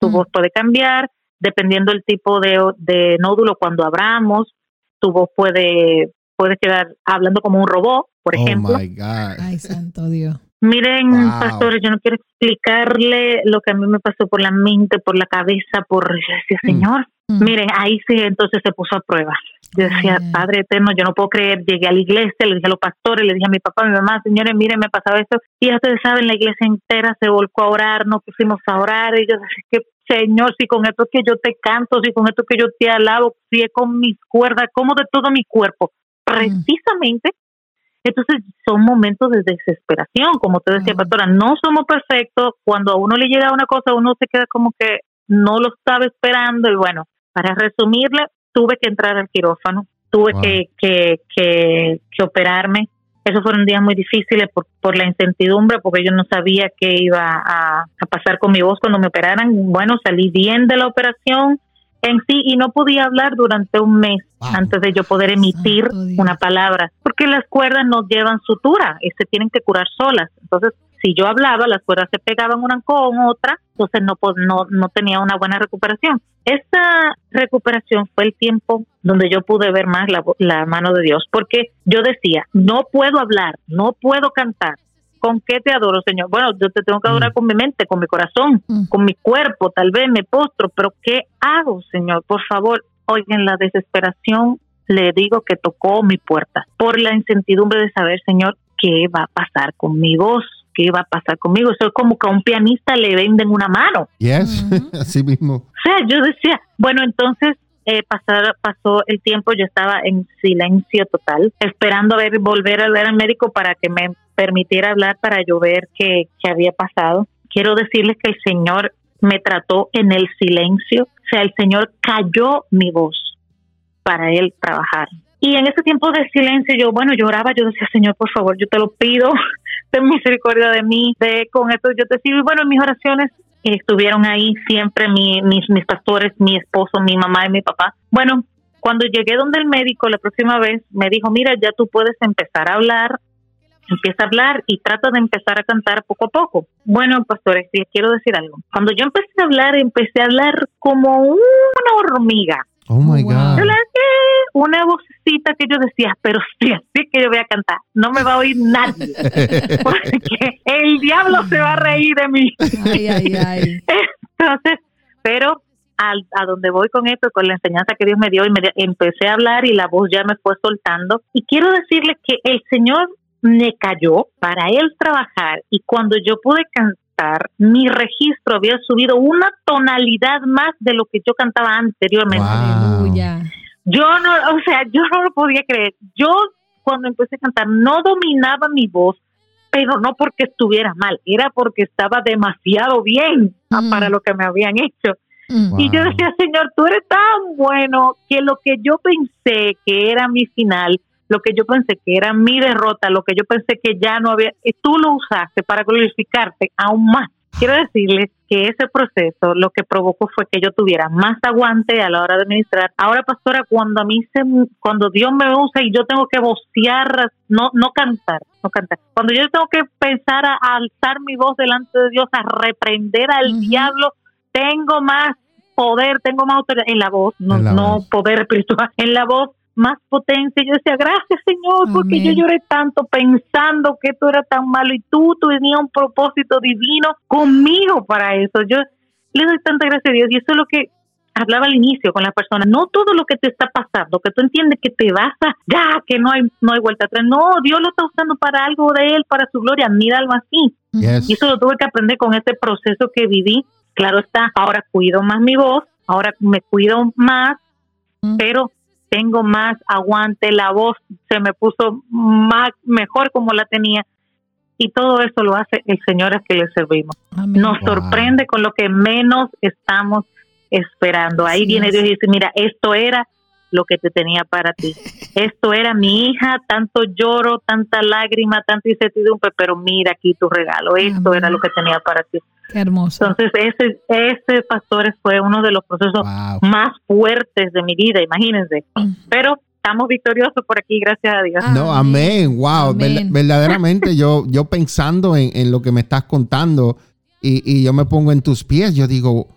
Tu Mm. voz puede cambiar dependiendo del tipo de, de nódulo cuando abramos. Tu voz puede, puede quedar hablando como un robot, por Oh ejemplo. my God. Ay, santo Dios. Miren, Wow. pastores, yo no quiero explicarle lo que a mí me pasó por la mente, por la cabeza, por yo decía, Mm. Señor, Mm. miren, ahí sí entonces se puso a prueba. Yo decía, Ay. Padre eterno, yo no puedo creer, llegué a la iglesia, le dije a los pastores, le dije a mi papá, a mi mamá, señores, miren, me pasaba esto. Y ya ustedes saben, la iglesia entera se volcó a orar, nos pusimos a orar, y yo decía, que Señor, si con esto que yo te canto, si con esto que yo te alabo, si es con mis cuerdas, como de todo mi cuerpo. Precisamente entonces son momentos de desesperación, como te decía, Ah. pastora, no somos perfectos, cuando a uno le llega una cosa, uno se queda como que no lo estaba esperando y bueno, para resumirle, tuve que entrar al quirófano, tuve Wow. que, que, que, que operarme. Esos fueron días muy difíciles por, por la incertidumbre, porque yo no sabía qué iba a, a pasar con mi voz cuando me operaran. Bueno, salí bien de la operación en sí y no podía hablar durante un mes Wow. antes de yo poder emitir una palabra, porque las cuerdas no llevan sutura y se tienen que curar solas. Entonces, si yo hablaba, las cuerdas se pegaban una con otra, entonces no, po- no, no tenía una buena recuperación. Esta recuperación fue el tiempo donde yo pude ver más la, la mano de Dios, porque yo decía, no puedo hablar, no puedo cantar. ¿Con qué te adoro, Señor? Bueno, yo te tengo que adorar Mm. con mi mente, con mi corazón, Mm. con mi cuerpo, tal vez me postro, pero ¿qué hago, Señor? Por favor, oigan, la desesperación le digo que tocó mi puerta por la incertidumbre de saber, Señor, qué va a pasar con mi voz, qué va a pasar conmigo. Eso es como que a un pianista le venden una mano. Yes, Ujú. (laughs) así mismo. O sea, yo decía, bueno, entonces eh, pasar, pasó el tiempo, yo estaba en silencio total, esperando a ver, volver a ver al médico para que me permitiera hablar, para yo ver qué, había pasado. Quiero decirles que el Señor me trató en el silencio, o sea, el Señor cayó mi voz para Él trabajar. Y en ese tiempo de silencio yo, bueno, lloraba, yo decía, Señor, por favor, yo te lo pido, (laughs) ten misericordia de mí, de con esto yo te sigo. Y bueno, en mis oraciones estuvieron ahí siempre mi- mis, mis pastores, mi esposo, mi mamá y mi papá. Bueno, Cuando llegué donde el médico la próxima vez, me dijo, mira, ya tú puedes empezar a hablar, empieza a hablar y trata de empezar a cantar poco a poco. Bueno, pastores, les quiero decir algo. Cuando yo empecé a hablar, empecé a hablar como una hormiga. Oh my God. Una vocecita que yo decía, pero sí, así que yo voy a cantar. No me va a oír nadie. (laughs) Porque el diablo se va a reír de mí. Ay, ay, ay. Entonces, pero al, a donde voy con esto, con la enseñanza que Dios me dio, y me, empecé a hablar y la voz ya me fue soltando. Y quiero decirles que el Señor me cayó para Él trabajar y cuando yo pude cantar, mi registro había subido una tonalidad más de lo que yo cantaba anteriormente. Wow. Yo no, o sea, yo no lo podía creer. Yo cuando empecé a cantar no dominaba mi voz, pero no porque estuviera mal, era porque estaba demasiado bien Mm. para lo que me habían hecho. Mm. Y yo decía, Señor, tú eres tan bueno que lo que yo pensé que era mi final, lo que yo pensé que era mi derrota, lo que yo pensé que ya no había, eh, tú lo usaste para glorificarte aún más. Quiero decirles que ese proceso lo que provocó fue que yo tuviera más aguante a la hora de ministrar. Ahora, pastora, cuando a mí se, cuando Dios me usa y yo tengo que vocear, no, no cantar, no cantar. Cuando yo tengo que pensar a, a alzar mi voz delante de Dios, a reprender al diablo, tengo más poder, tengo más autoridad en la voz, no, la no voz. poder espiritual, en la voz más potencia. Yo decía, gracias Señor, porque yo lloré tanto pensando que esto era tan malo y tú, tú tenías un propósito divino conmigo para eso. Yo le doy tanta gracias a Dios y eso es lo que hablaba al inicio con la persona. No todo lo que te está pasando, que tú entiendes que te vas a, ya, que no hay, no hay vuelta atrás. No, Dios lo está usando para algo de Él, para su gloria. Míralo así. Yes. Y eso lo tuve que aprender con este proceso que viví. Claro está, ahora cuido más mi voz, ahora me cuido más, Mm. pero tengo más aguante, la voz se me puso más mejor como la tenía. Y todo eso lo hace el Señor a que le servimos. Amén. Nos Wow. sorprende con lo que menos estamos esperando. Ahí viene. Dios y dice, mira, esto era lo que te tenía para ti. (laughs) Esto era mi hija, tanto lloro, tanta lágrima, tanta incertidumbre, pero mira aquí tu regalo. Esto Amén. era lo que tenía para ti. Qué hermoso. Entonces, ese, ese pastor fue uno de los procesos Wow. más fuertes de mi vida, imagínense. Mm. Pero estamos victoriosos por aquí, gracias a Dios. No, amén, wow, Amén. verdaderamente yo, yo pensando en, en lo que me estás contando y, y yo me pongo en tus pies, yo digo,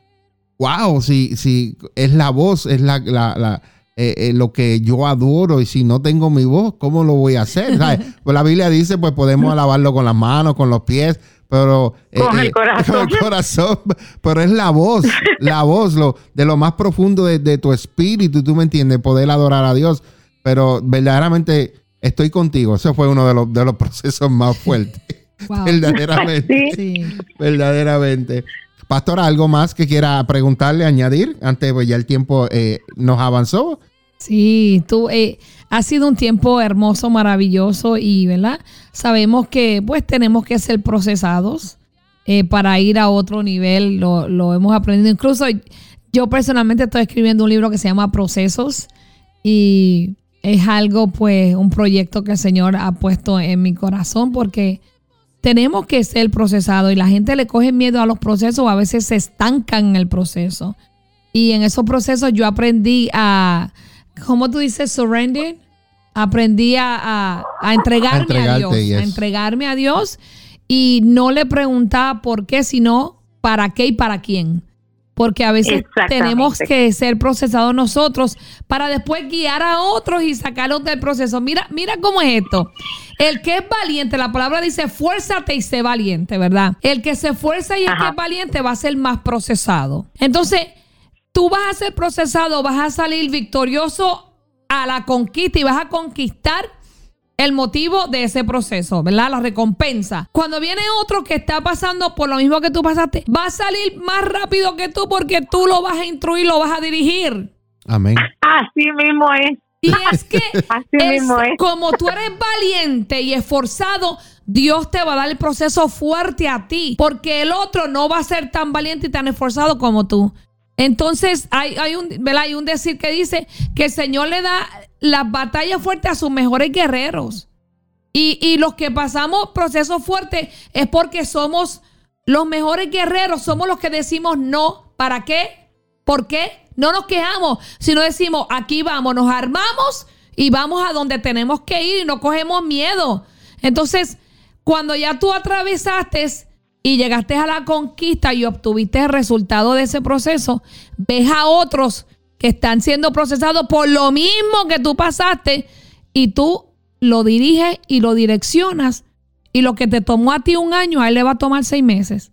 wow, si, si es la voz, es la, la- la, eh, eh, lo que yo adoro y si no tengo mi voz, ¿cómo lo voy a hacer? (laughs) ¿Sabes? Pues la Biblia dice, pues podemos alabarlo con las manos, con los pies, pero... eh, Con el corazón. (laughs) Con el corazón, pero es la voz, (laughs) la voz, lo, de lo más profundo de, de tu espíritu, tú me entiendes, poder adorar a Dios. Pero verdaderamente estoy contigo. Ese fue uno de los, de los (laughs) procesos más fuertes. Wow. verdaderamente. Sí. Verdaderamente. Pastor, ¿algo más que quiera preguntarle, añadir? Antes, pues ya el tiempo eh, nos avanzó. Sí, tú, eh, ha sido un tiempo hermoso, maravilloso y, ¿verdad? Sabemos que pues tenemos que ser procesados eh, para ir a otro nivel, lo, lo hemos aprendido. Incluso yo personalmente estoy escribiendo un libro que se llama Procesos y es algo, pues, un proyecto que el Señor ha puesto en mi corazón porque tenemos que ser procesados y la gente le coge miedo a los procesos o a veces se estancan en el proceso. Y en esos procesos yo aprendí a, ¿cómo tú dices? Surrender. Aprendí a, a- a entregarme a, Dios. yes. A entregarme a Dios. Y no le preguntaba por qué, sino para qué y para quién. Porque a veces tenemos que ser procesados nosotros para después guiar a otros y sacarlos del proceso. Mira, mira cómo es esto. El que es valiente, la palabra dice, fuérzate y sé valiente, ¿verdad? El que se esfuerza y el que es valiente va a ser más procesado. Entonces, tú vas a ser procesado, vas a salir victorioso a la conquista y vas a conquistar el motivo de ese proceso, ¿verdad? La recompensa. Cuando viene otro que está pasando por lo mismo que tú pasaste, va a salir más rápido que tú porque tú lo vas a instruir, lo vas a dirigir. Amén. Así mismo es. Y es que (laughs) Así es- mismo es. como tú eres valiente y esforzado, Dios te va a dar el proceso fuerte a ti, porque el otro no va a ser tan valiente y tan esforzado como tú. Entonces, hay, hay, un, hay un decir que dice que el Señor le da las batallas fuertes a sus mejores guerreros. Y, y los que pasamos procesos fuertes es porque somos los mejores guerreros, somos los que decimos no. ¿Para qué? ¿Por qué? no nos quejamos, sino decimos, aquí vamos, nos armamos y vamos a donde tenemos que ir y no cogemos miedo. Entonces, cuando ya tú atravesaste y llegaste a la conquista y obtuviste el resultado de ese proceso, ves a otros que están siendo procesados por lo mismo que tú pasaste y tú lo diriges y lo direccionas y lo que te tomó a ti un año, a él le va a tomar seis meses.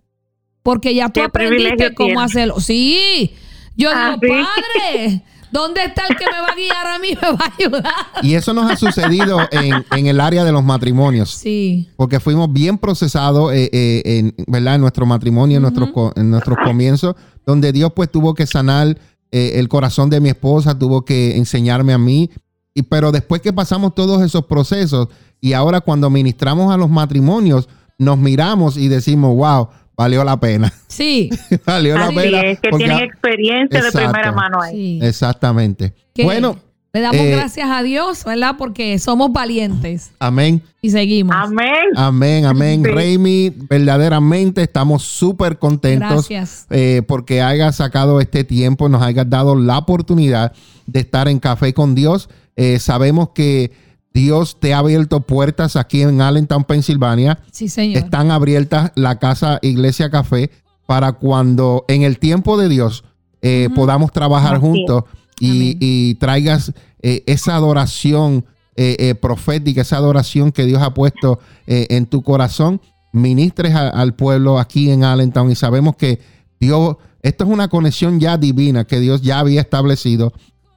Porque ya tú aprendiste cómo hacerlo. Sí, yo ah, digo, padre, (laughs) ¿dónde está el que me va a guiar a mí? (laughs) Me va a ayudar. Y eso nos ha sucedido en, el área de los matrimonios. Sí. Porque fuimos bien procesados eh, eh, en, ¿verdad? en nuestro matrimonio, en, nuestros, en nuestros comienzos, donde Dios pues tuvo que sanar eh, el corazón de mi esposa, tuvo que enseñarme a mí. Y, pero después que pasamos todos esos procesos y ahora cuando ministramos a los matrimonios, nos miramos y decimos, wow, valió la pena. Sí. (laughs) valió la pena. Es que tienen experiencia de primera mano ahí. Exactamente. Bueno. Le damos eh, gracias a Dios, ¿verdad? Porque somos valientes. Amén. Y seguimos. Amén. Amén, amén. Sí. verdaderamente estamos súper contentos. Gracias. Eh, porque hayas sacado este tiempo, nos hayas dado la oportunidad de estar en Café con Dios. Eh, sabemos que Dios te ha abierto puertas aquí en Allentown, Pensilvania. Sí, señor. Están abiertas la casa Iglesia Café para cuando en el tiempo de Dios eh, podamos trabajar juntos y, traigas eh, esa adoración eh, profética, esa adoración que Dios ha puesto en tu corazón. Ministres al pueblo aquí en Allentown y sabemos que Dios, esto es una conexión ya divina que Dios ya había establecido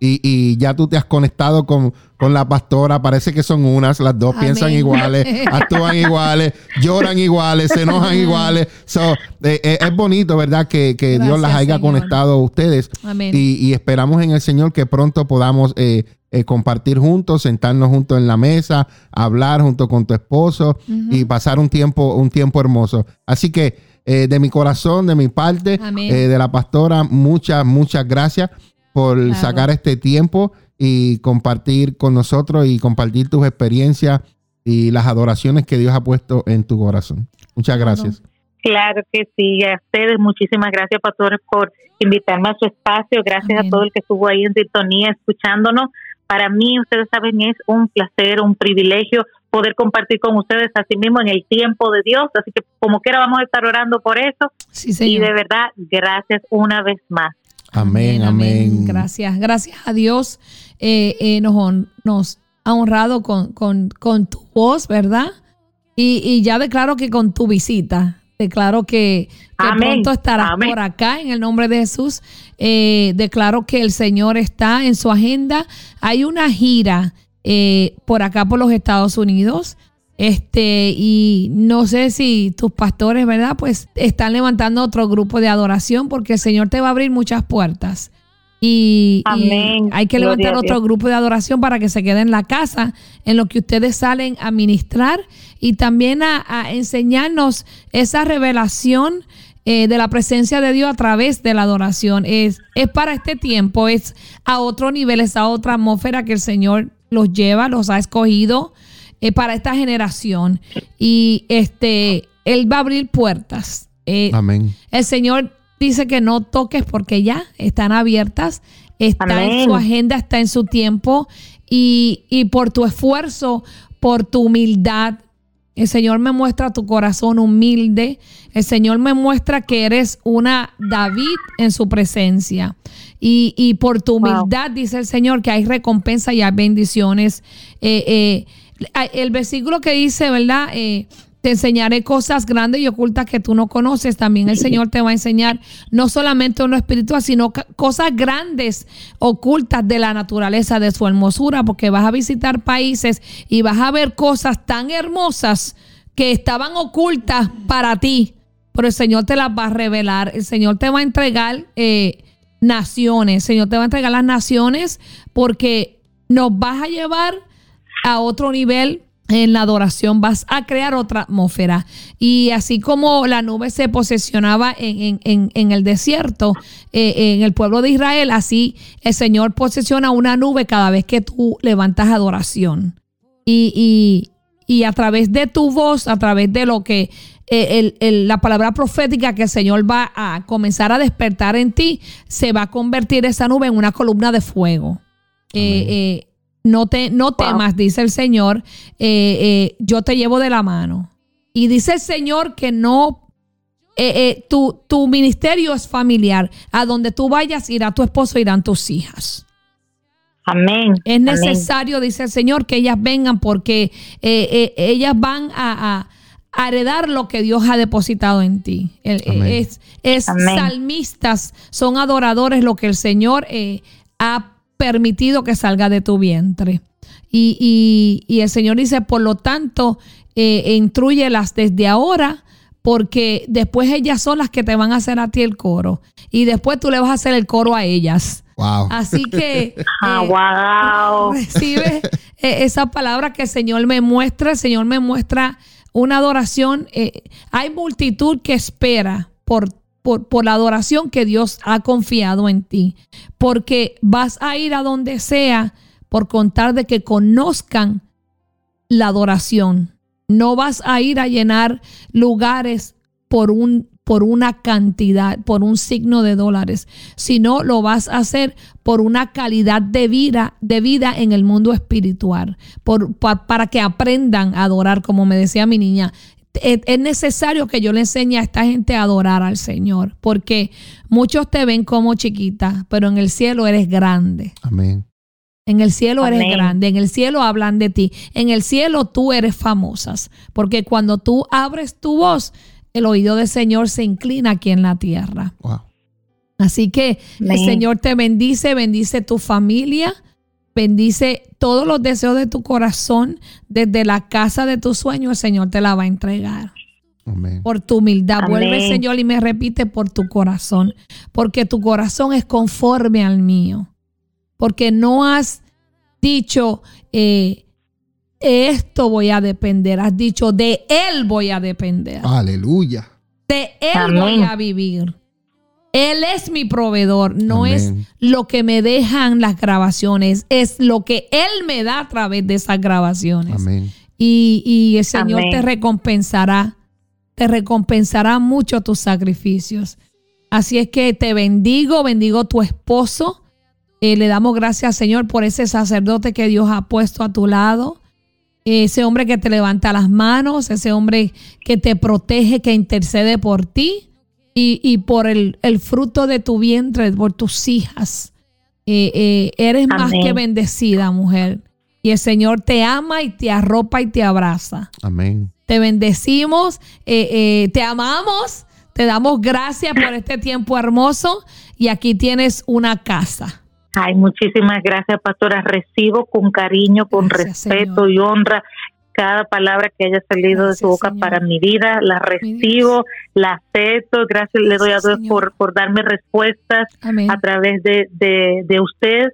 y, ya tú te has conectado con, la pastora, parece que son unas, las dos piensan iguales, (laughs) actúan iguales, lloran iguales, se enojan iguales. Eh, eh, es bonito, ¿verdad? Que, Dios las haya conectado a ustedes. Y, esperamos en el Señor que pronto podamos eh, compartir juntos, sentarnos juntos en la mesa, hablar junto con tu esposo y pasar un tiempo, un tiempo hermoso. Así que de mi corazón, de mi parte, de la pastora, muchas, muchas gracias por sacar este tiempo y compartir con nosotros y compartir tus experiencias y las adoraciones que Dios ha puesto en tu corazón. Muchas gracias. Claro que sí, a ustedes muchísimas gracias, pastores, por invitarme a su espacio. Gracias a todo el que estuvo ahí en sintonía escuchándonos. Para mí, ustedes saben, es un placer, un privilegio poder compartir con ustedes así mismo en el tiempo de Dios. Así que como quiera vamos a estar orando por eso. y de verdad, gracias una vez más. Amén, amén. Gracias, gracias a Dios. Eh, eh, nos, ha honrado con, tu voz, ¿verdad? Y, ya declaro que con tu visita, declaro que, pronto estarás por acá en el nombre de Jesús. Eh, declaro que el Señor está en su agenda. Hay una gira por acá por los Estados Unidos. Este, y no sé si tus pastores, ¿verdad? Pues están levantando otro grupo de adoración porque el Señor te va a abrir muchas puertas. Y, hay que levantar otro grupo de adoración para que se quede en la casa, en lo que ustedes salen a ministrar y también a, enseñarnos esa revelación eh, de la presencia de Dios a través de la adoración. Es, es para este tiempo, es a otro nivel, es a otra atmósfera que el Señor los lleva, los ha escogido eh, para esta generación. Y este, Él va a abrir puertas. Eh, Amén. El Señor dice que no toques porque ya están abiertas. Está en su agenda, está en su tiempo. Y, y por tu esfuerzo, por tu humildad, el Señor me muestra tu corazón humilde. El Señor me muestra que eres una David en su presencia. Y, y por tu humildad, dice el Señor, que hay recompensa y hay bendiciones. Eh, eh, el versículo que dice, ¿verdad? Eh, te enseñaré cosas grandes y ocultas que tú no conoces. También el Señor te va a enseñar no solamente lo espiritual, sino cosas grandes, ocultas de la naturaleza, de su hermosura, porque vas a visitar países y vas a ver cosas tan hermosas que estaban ocultas para ti. Pero el Señor te las va a revelar. El Señor te va a entregar eh, naciones. El Señor te va a entregar las naciones porque nos vas a llevar a otro nivel en la adoración, vas a crear otra atmósfera. Y así como la nube se posesionaba en, el desierto, eh, en el pueblo de Israel, así el Señor posesiona una nube cada vez que tú levantas adoración. Y, y a través de tu voz, a través de lo que eh, la palabra profética que el Señor va a comenzar a despertar en ti, se va a convertir esa nube en una columna de fuego. Eh, eh, no, te, no temas, dice el Señor, yo te llevo de la mano. Y dice el Señor que no tu, tu, ministerio es familiar. A donde tú vayas, irá tu esposo, irán tus hijas. Amén. Es necesario, dice el Señor, que ellas vengan porque ellas van a, heredar lo que Dios ha depositado en ti. es, salmistas, son adoradores lo que el Señor eh, ha permitido que salga de tu vientre. Y, el Señor dice, por lo tanto, eh, instruyelas desde ahora porque después ellas son las que te van a hacer a ti el coro y después tú le vas a hacer el coro a ellas. Wow. Así (laughs) que ah, eh, (laughs) recibe eh, esa palabra que el Señor me muestra, el Señor me muestra una adoración. Eh, hay multitud que espera por, por, la adoración que Dios ha confiado en ti. Porque vas a ir a donde sea por contar de que conozcan la adoración. No vas a ir a llenar lugares por un por una cantidad, por un signo de dólares, sino lo vas a hacer por una calidad de vida, de vida en el mundo espiritual, por, para que aprendan a adorar, como me decía mi niña. Es, necesario que yo le enseñe a esta gente a adorar al Señor, porque muchos te ven como chiquita, pero en el cielo eres grande. Amén. En el cielo eres grande, en el cielo hablan de ti, en el cielo tú eres famosas, porque cuando tú abres tu voz, el oído del Señor se inclina aquí en la tierra. Así que el Señor te bendice, bendice tu familia, bendice todos los deseos de tu corazón, desde la casa de tu sueño, el Señor te la va a entregar. Por tu humildad. Vuelve, Señor, y me repite por tu corazón, porque tu corazón es conforme al mío. Porque no has dicho, eh, esto voy a depender. Has dicho, de Él voy a depender. Aleluya. De Él voy a vivir. Él es mi proveedor, no es lo que me dejan las grabaciones, es lo que Él me da a través de esas grabaciones. Amén. Y, el Señor te recompensará, te recompensará mucho tus sacrificios. Así es que te bendigo, bendigo tu esposo. Eh, le damos gracias, Señor, por ese sacerdote que Dios ha puesto a tu lado ese hombre que te levanta las manos, ese hombre que te protege, que intercede por ti y, por el, fruto de tu vientre, por tus hijas. Eh, eh, eres más que bendecida, mujer. Y el Señor te ama y te arropa y te abraza. Amén. Te bendecimos, eh, te amamos, te damos gracias por este tiempo hermoso y aquí tienes una casa. Ay, muchísimas gracias, pastora. Recibo con cariño, con respeto y honra cada palabra que haya salido de su boca para mi vida, la recibo, la acepto, gracias le doy a Dios por, por darme respuestas a través de, de, usted.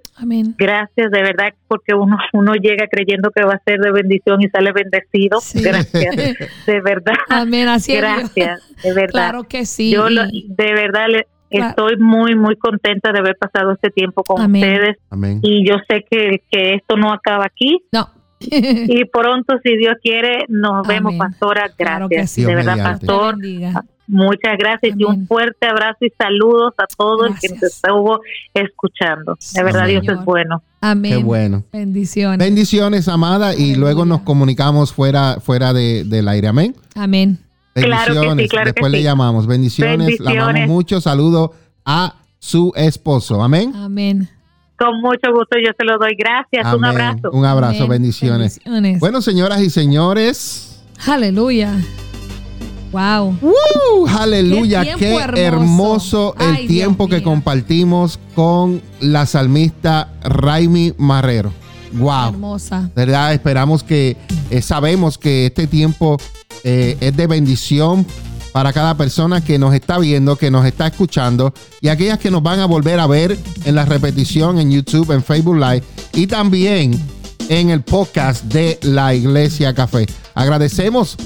Gracias, de verdad, porque uno, uno llega creyendo que va a ser de bendición y sale bendecido. Gracias, (laughs) de verdad. Amén, así Gracias, de verdad. Claro que sí. Yo de verdad le, Estoy muy, muy contenta de haber pasado este tiempo con ustedes. Y yo sé que, que esto no acaba aquí. No. Y pronto, si Dios quiere, nos vemos, pastora. Gracias. De verdad, pastor. Muchas gracias y un fuerte abrazo y saludos a todos los que nos estuvo escuchando. De verdad, Dios es bueno. Amén. Qué bueno. Bendiciones. Bendiciones, amada. Y luego nos comunicamos fuera, fuera de, del aire. Amén. Amén. Bendiciones. Después le llamamos. Bendiciones. La amamos mucho. Saludo a su esposo. Amén. Amén. Con mucho gusto yo se lo doy. Gracias. Un abrazo. Un abrazo. Bendiciones. Bueno, señoras y señores. Aleluya. Wow. aleluya. Qué, hermoso, el tiempo que compartimos con la salmista Raimi Marrero. Wow. Hermosa. ¿Verdad? Esperamos que eh, sabemos que este tiempo eh, es de bendición para cada persona que nos está viendo, que nos está escuchando y aquellas que nos van a volver a ver en la repetición en YouTube, en Facebook Live y también en el podcast de la Iglesia Café. Agradecemos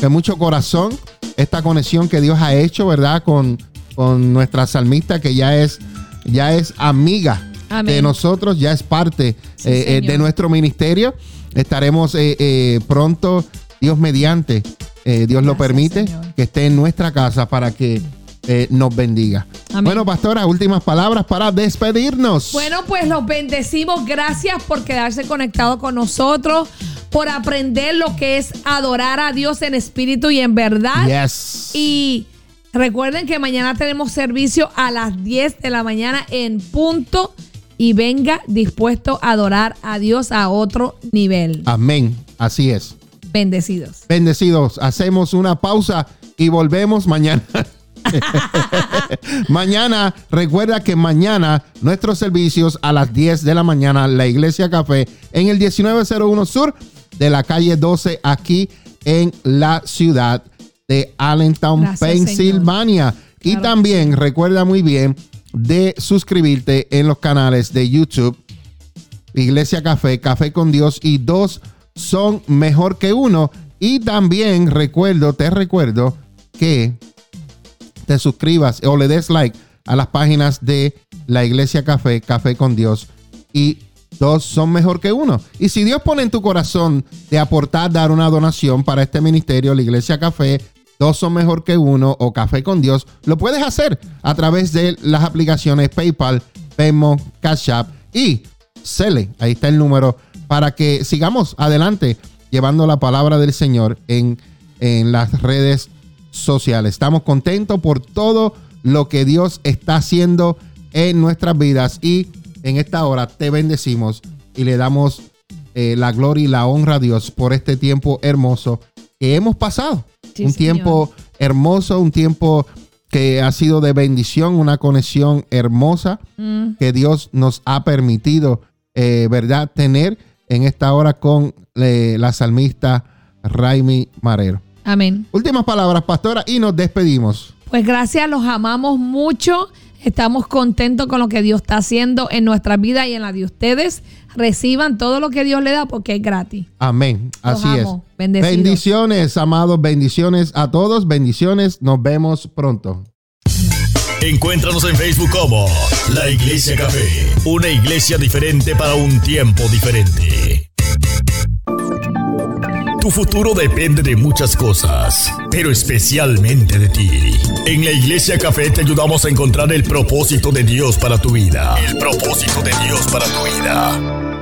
de mucho corazón esta conexión que Dios ha hecho, ¿verdad? Con, con nuestra salmista que ya es, ya es amiga de nosotros, ya es parte eh, eh, de nuestro ministerio. estaremos eh, eh, pronto, Dios mediante, eh, Dios lo permite, Señor. que esté en nuestra casa para que eh, nos bendiga. Amén. Bueno, pastora, últimas palabras para despedirnos. Bueno, pues los bendecimos. Gracias por quedarse conectado con nosotros, por aprender lo que es adorar a Dios en espíritu y en verdad. Yes. Y recuerden que mañana tenemos servicio a las 10 de la mañana en punto. Y venga dispuesto a adorar a Dios a otro nivel. Amén. Así es. Bendecidos. Bendecidos. Hacemos una pausa y volvemos mañana. (laughs) mañana, recuerda que mañana nuestros servicios a las 10 de la mañana, la Iglesia Café, en el 1901 Sur de la calle 12, aquí en la ciudad de Allentown, Gracias, Pensilvania. Y Claro también recuerda muy bien de suscribirte en los canales de YouTube Iglesia Café, Café con Dios y dos son mejor que uno. Y también recuerdo, te recuerdo que te suscribas o le des like a las páginas de la Iglesia Café, Café con Dios y dos son mejor que uno. Y si Dios pone en tu corazón de aportar, dar una donación para este ministerio, la Iglesia Café, dos son mejor que uno o Café con Dios, lo puedes hacer a través de las aplicaciones PayPal, Venmo, Cash App y Cele. Ahí está el número para que sigamos adelante llevando la palabra del Señor en, en las redes sociales. Estamos contentos por todo lo que Dios está haciendo en nuestras vidas y en esta hora te bendecimos y le damos eh, la gloria y la honra a Dios por este tiempo hermoso que hemos pasado. Sí, un Señor. tiempo hermoso, un tiempo que ha sido de bendición, una conexión hermosa Mm, que Dios nos ha permitido, eh, ¿verdad?, tener en esta hora con eh, la salmista Raimi Marero. amén. Últimas palabras, pastora, y nos despedimos. Pues gracias, los amamos mucho. Estamos contentos con lo que Dios está haciendo en nuestra vida y en la de ustedes. Reciban todo lo que Dios le da porque es gratis. Amén. Los Así amo. es. Bendecidos. Bendiciones, amados. Bendiciones a todos. Bendiciones. Nos vemos pronto. Encuéntranos en Facebook como La Iglesia Café, una iglesia diferente para un tiempo diferente. Tu futuro depende de muchas cosas, pero especialmente de ti. En la Iglesia Café te ayudamos a encontrar el propósito de Dios para tu vida. El propósito de Dios para tu vida.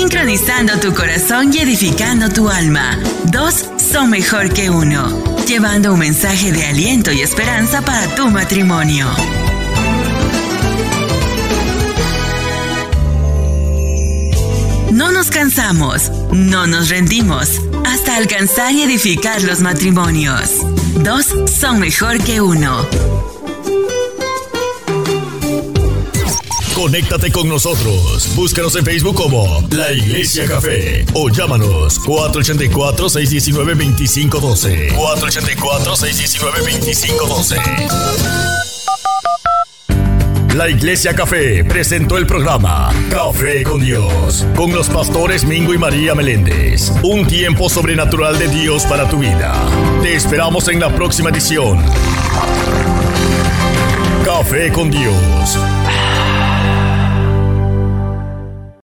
Sincronizando tu corazón y edificando tu alma. Dos son mejor que uno. Llevando un mensaje de aliento y esperanza para tu matrimonio. No nos cansamos, no nos rendimos, hasta alcanzar y edificar los matrimonios. Dos son mejor que uno. Conéctate con nosotros. Búscanos en Facebook como La Iglesia Café o llámanos 484-619-2512. 484-619-2512. La Iglesia Café presentó el programa Café con Dios con los pastores Mingo y María Meléndez. Un tiempo sobrenatural de Dios para tu vida. Te esperamos en la próxima edición. Café con Dios